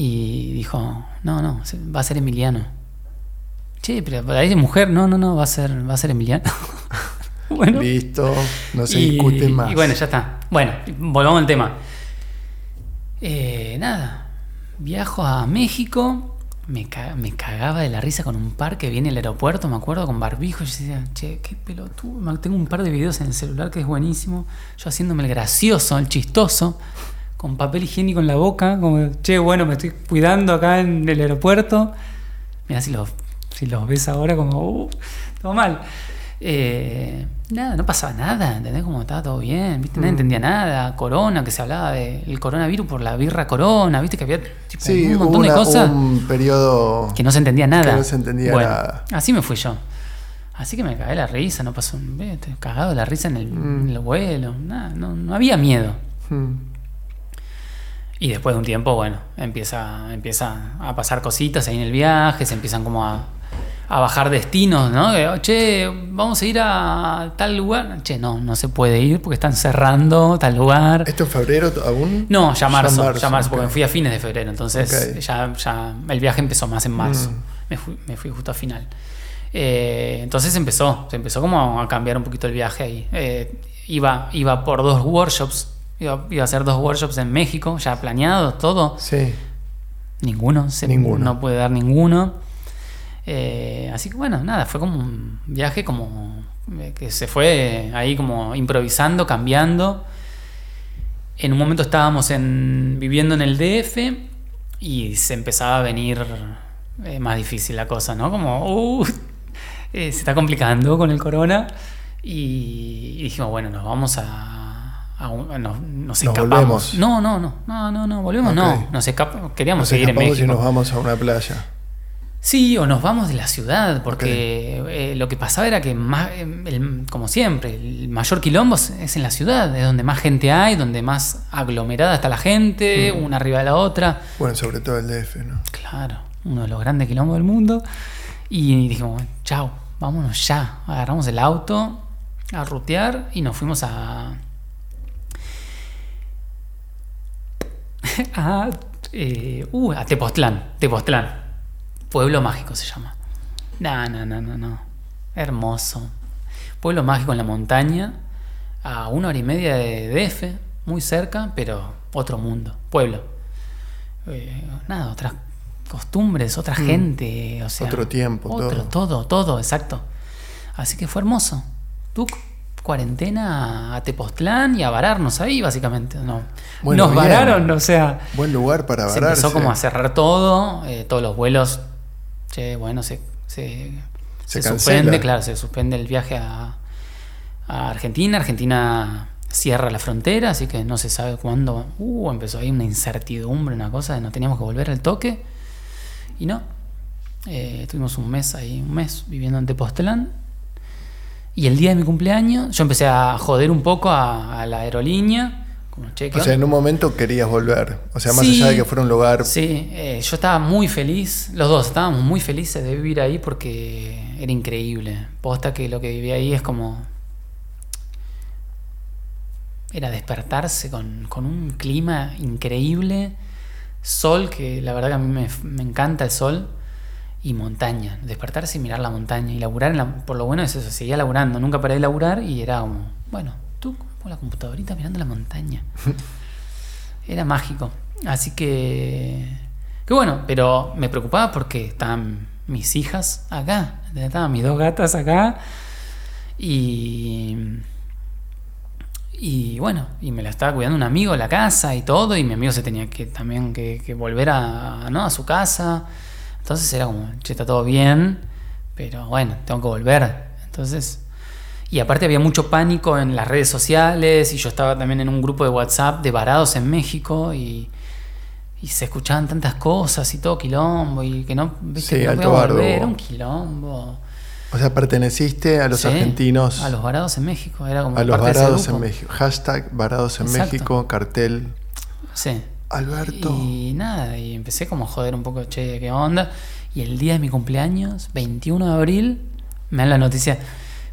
y dijo, no, no, va a ser Emiliano. Che, pero ahí de mujer, no, no, no, va a ser, va a ser Emiliano. bueno, Listo, no se y, discute más. y bueno, ya está. Bueno, volvamos al tema. Eh, nada, viajo a México, me, ca- me cagaba de la risa con un par que viene al aeropuerto, me acuerdo, con barbijo. Yo decía, che, qué pelotudo. Tengo un par de videos en el celular que es buenísimo. Yo haciéndome el gracioso, el chistoso, con papel higiénico en la boca, como, che, bueno, me estoy cuidando acá en el aeropuerto. Mira si los, si los ves ahora como, uh, todo mal. Eh, nada, no pasaba nada, ¿entendés? Como estaba todo bien, ¿viste? Nadie Mm. entendía nada. Corona, que se hablaba del coronavirus por la birra corona, ¿viste? Que había tipo, sí, un montón de cosas un periodo. que no se entendía nada. que no se entendía Bueno, nada. Así me fui yo. Así que me cagué la risa, no pasó un cagado la risa en el, Mm. en el vuelo, nada, no, no había miedo. Hmm. Y después de un tiempo, bueno, empieza, empieza a pasar cositas ahí en el viaje, se empiezan como a, a bajar destinos, ¿no? De, "Oh, che, vamos a ir a tal lugar. Che, no, no se puede ir porque están cerrando tal lugar. ¿Esto en febrero aún? No, ya marzo, marzo, ya marzo, porque me fui a fines de febrero, entonces ya, ya el viaje empezó más en marzo. Mm. Me, fui, me fui justo a final. Eh, entonces empezó, se empezó como a cambiar un poquito el viaje ahí. Eh, iba, iba por dos workshops, iba, iba a hacer dos workshops en México, ya planeado, todo. Sí. Ninguno, se, Ninguno. no puede dar ninguno. Eh, así que bueno, nada, fue como un viaje como eh, que se fue ahí como improvisando, cambiando. En un momento estábamos en, viviendo en el DF y se empezaba a venir eh, más difícil la cosa, ¿no? Como, uh, eh, se está complicando con el corona y, y dijimos, bueno, nos vamos a... un- nos, nos escapamos. No, no, no, no, no, no, volvemos, no. Nos escapamos, queríamos Nos seguir en México. y nos vamos a una playa. Sí, o nos vamos de la ciudad, porque eh, lo que pasaba era que, más, el- como siempre, el mayor quilombo es- es en la ciudad, es donde más gente hay, donde más aglomerada está la gente, Mm. una arriba de la otra. Bueno, sobre todo el DF, ¿no? Claro, uno de los grandes quilombos del mundo. Y dijimos, chao, vámonos ya. Agarramos el auto a rutear y nos fuimos a. a, eh, uh, a Tepoztlán. Tepoztlán. Pueblo mágico se llama. No, no, no, no, no. Hermoso. Pueblo mágico en la montaña. A una hora y media de DF. Muy cerca, pero otro mundo. Pueblo. Eh, nada, otras costumbres, otra Mm. gente. O sea, Otro tiempo, otro, todo, todo, exacto. Así que fue hermoso. Tú, cuarentena a Tepoztlán y a vararnos ahí, básicamente. No. Bueno, Nos bien. vararon, o sea Buen lugar para se vararse. empezó como a cerrar todo, eh, todos los vuelos, che, bueno, se, se, Se se suspende, claro, se suspende el viaje a, a Argentina, Argentina cierra la frontera, así que no se sabe cuándo, uh, empezó ahí una incertidumbre, una cosa, de no teníamos que volver al toque, y no, Eh, tuvimos un mes ahí, un mes viviendo en Tepoztlán, y el día de mi cumpleaños yo empecé a joder un poco a, a la aerolínea, como, che, ¿qué O sea, en un momento querías volver. O sea, más Sí. allá de que fuera un lugar. Sí, eh, yo estaba muy feliz, los dos estábamos muy felices de vivir ahí porque era increíble. Posta que lo que viví ahí es como... Era despertarse con, con un clima increíble, sol, que la verdad que a mí me, me encanta el sol, y montaña. Despertarse y mirar la montaña. Y laburar, en la- por lo bueno es eso, seguía laburando, nunca paré de laburar y era como, bueno, tú con la computadorita mirando la montaña. Era mágico. Así que. Que bueno, pero me preocupaba porque estaban mis hijas acá. Estaban mis dos gatas acá. Y. Y bueno, y me la estaba cuidando un amigo en la casa y todo, y mi amigo se tenía que también que, que volver a, ¿no? a su casa. Entonces era como, che, está todo bien, pero bueno, tengo que volver. Entonces, y aparte había mucho pánico en las redes sociales, y yo estaba también en un grupo de WhatsApp de varados en México, y, y se escuchaban tantas cosas y todo quilombo, y que no, viste, Sí, no alto bardo. volver, era un quilombo. O sea, perteneciste a los Sí, argentinos, A los varados en México, era como a los varados en. México. Hashtag varados en Exacto. México, cartel. Sí. Alberto. Y nada, y empecé como a joder un poco, che, ¿qué onda? Y el día de mi cumpleaños, 21 de abril, me dan la noticia,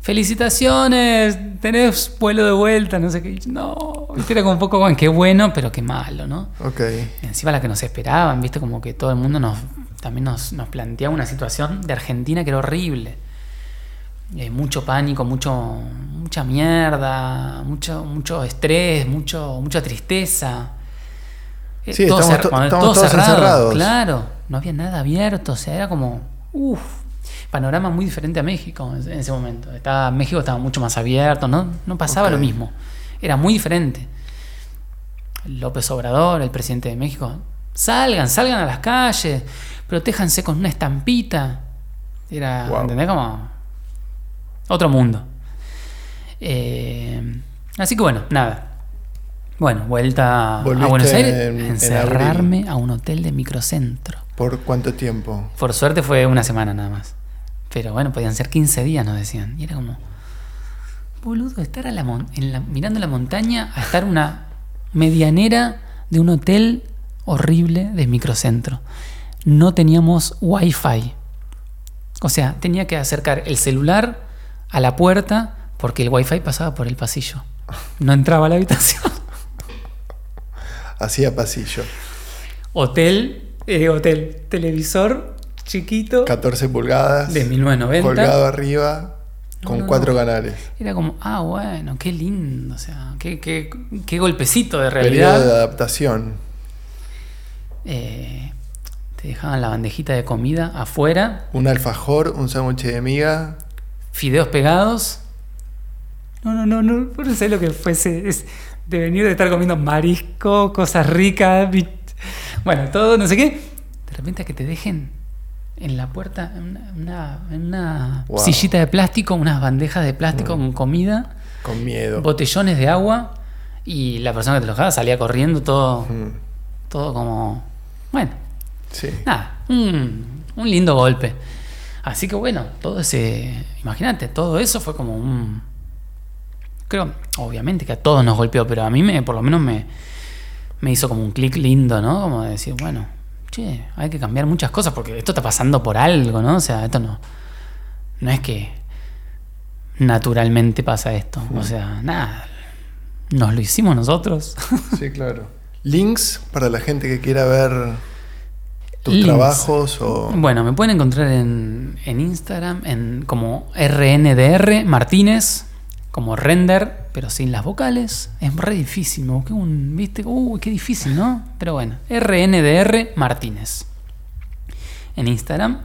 felicitaciones, tenés vuelo de vuelta, no sé qué. No, viste, era como un poco, bueno, qué bueno, pero qué malo, ¿no? Ok. Y encima la que nos esperaban, viste, como que todo el mundo nos también nos, nos planteaba una situación de Argentina que era horrible. Eh, mucho pánico, mucho, mucha mierda, mucho, mucho estrés, mucho, mucha tristeza. Eh, todo estamos cer- to- cuando estamos todo todos cerrado, encerrados. Claro, no había nada abierto, o sea, era como, uff, panorama muy diferente a México en en ese momento. Estaba, México estaba mucho más abierto, no, no pasaba lo mismo, era muy diferente. López Obrador, el presidente de México, salgan, salgan a las calles, protéjanse con una estampita. Era, Wow. ¿entendés? Como otro mundo. Eh, así que bueno, nada. Bueno, vuelta a Buenos Aires, en- en encerrarme a un hotel de microcentro. ¿Por cuánto tiempo? Por suerte fue una semana nada más. Pero bueno, podían ser 15 días, nos decían. Y era como, boludo, estar a la en la- mirando la montaña a estar una medianera de un hotel horrible de microcentro. No teníamos wifi. O sea, tenía que acercar el celular a la puerta porque el wifi pasaba por el pasillo. No entraba a la habitación. Hacía pasillo. Hotel, eh, hotel, televisor chiquito 14 pulgadas. de 1990. Colgado arriba. Con no, cuatro no. canales. Era como, ah, bueno, qué lindo, o sea, qué, qué, qué golpecito de Periodo de realidad. adaptación. Eh, te dejaban la bandejita de comida afuera, Un alfajor, un sándwich de miga. fideos pegados. No, no, no, no, no sé lo que fuese. Es de venir de estar comiendo marisco, cosas ricas, bueno, todo, no sé qué. De repente a que te dejen en la puerta una, una, una Wow. sillita de plástico, unas bandejas de plástico Mm. con comida. Con miedo. botellones de agua y la persona que te lo dejaba salía corriendo todo, Mm, todo como... Bueno, Sí. nada, un, un lindo golpe. Así que bueno, todo ese... Imagínate, todo eso fue como un... Creo, obviamente que a todos nos golpeó, pero a mí me, por lo menos me, me hizo como un clic lindo, ¿no? Como de decir, bueno, che, hay que cambiar muchas cosas porque esto está pasando por algo, ¿no? O sea, esto no... No es que naturalmente pasa esto. O sea, nada. Nos lo hicimos nosotros. Sí, claro. Links para la gente que quiera ver tus Links. trabajos o. Bueno, me pueden encontrar en, en Instagram en como RNDR Martínez, como render, pero sin las vocales. Es re difícil, me busqué un, viste, uy, qué difícil, ¿no? Pero bueno, RNDR Martínez en Instagram.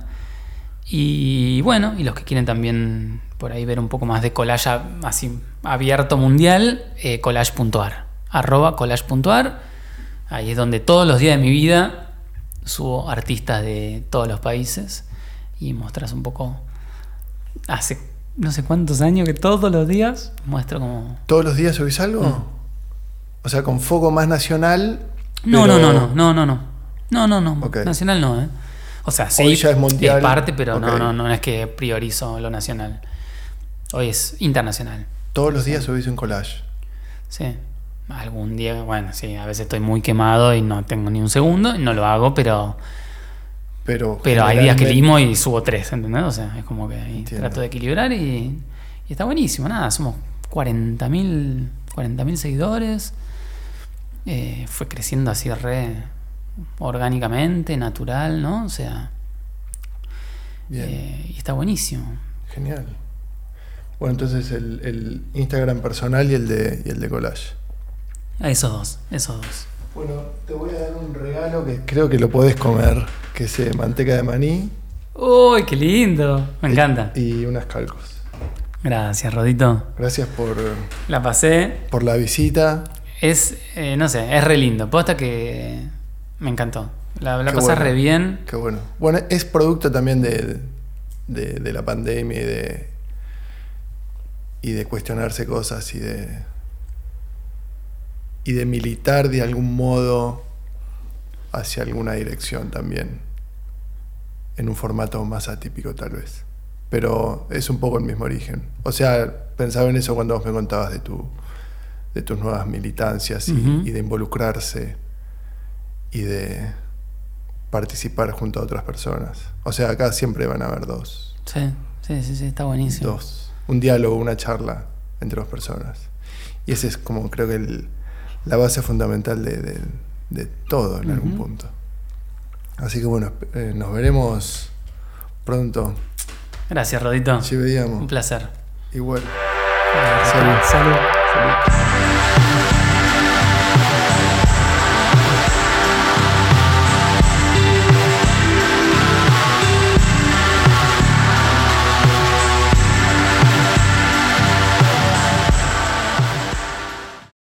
Y bueno, y los que quieren también por ahí ver un poco más de collage así abierto mundial, eh, collage.ar, arroba collage.ar. Ahí es donde todos los días de mi vida subo artistas de todos los países y muestras un poco. Hace no sé cuántos años que todos los días muestro como. ¿Todos los días subís algo? Mm. O sea, con foco más nacional. No, pero- no, no, no, no, no, no. No, no, no. Nacional no, ¿eh? O sea, sí. Hoy ya es mundial. parte, pero no, no, no es que priorizo lo nacional. Hoy es internacional. Todos los días subís un collage. Sí. Algún día, bueno, sí, a veces estoy muy quemado y no tengo ni un segundo y no lo hago, pero, Pero, pero hay días que limo y subo tres, ¿entendés? O sea, es como que ahí trato de equilibrar y, y está buenísimo. Nada, somos 40.000 40.000 seguidores. Eh, fue creciendo así re orgánicamente, natural, ¿no? O sea, Bien, eh, y está buenísimo. genial. Bueno, entonces el, el Instagram personal y el de, y el de collage. Esos dos, esos dos. Bueno, te voy a dar un regalo que creo que lo podés comer, que es eh, manteca de maní. ¡Uy, qué lindo! Me encanta. Y unas calcos. Gracias, Rodito. Gracias por, La pasé. por la visita. Es, eh, no sé, es re lindo. Posta que me encantó. La, la bueno. re bien. Qué bueno. Bueno, es producto también de, de, de la pandemia y de, y de cuestionarse cosas y de, y de militar de algún modo hacia alguna dirección también. En un formato más atípico tal vez. Pero es un poco el mismo origen. O sea, pensaba en eso cuando vos me contabas de, tu, de tus nuevas militancias y, de involucrarse y de participar junto a otras personas. O sea, acá siempre van a haber dos. Sí, sí, sí, sí, está buenísimo. Dos. Un diálogo, una charla entre dos personas. Y ese es como creo que el- la base fundamental de, de- de todo en algún punto. Así que bueno, eh, nos veremos pronto. Gracias, Rodito. Sí, Un veíamos. placer. Igual. Salud. Salud. Salud.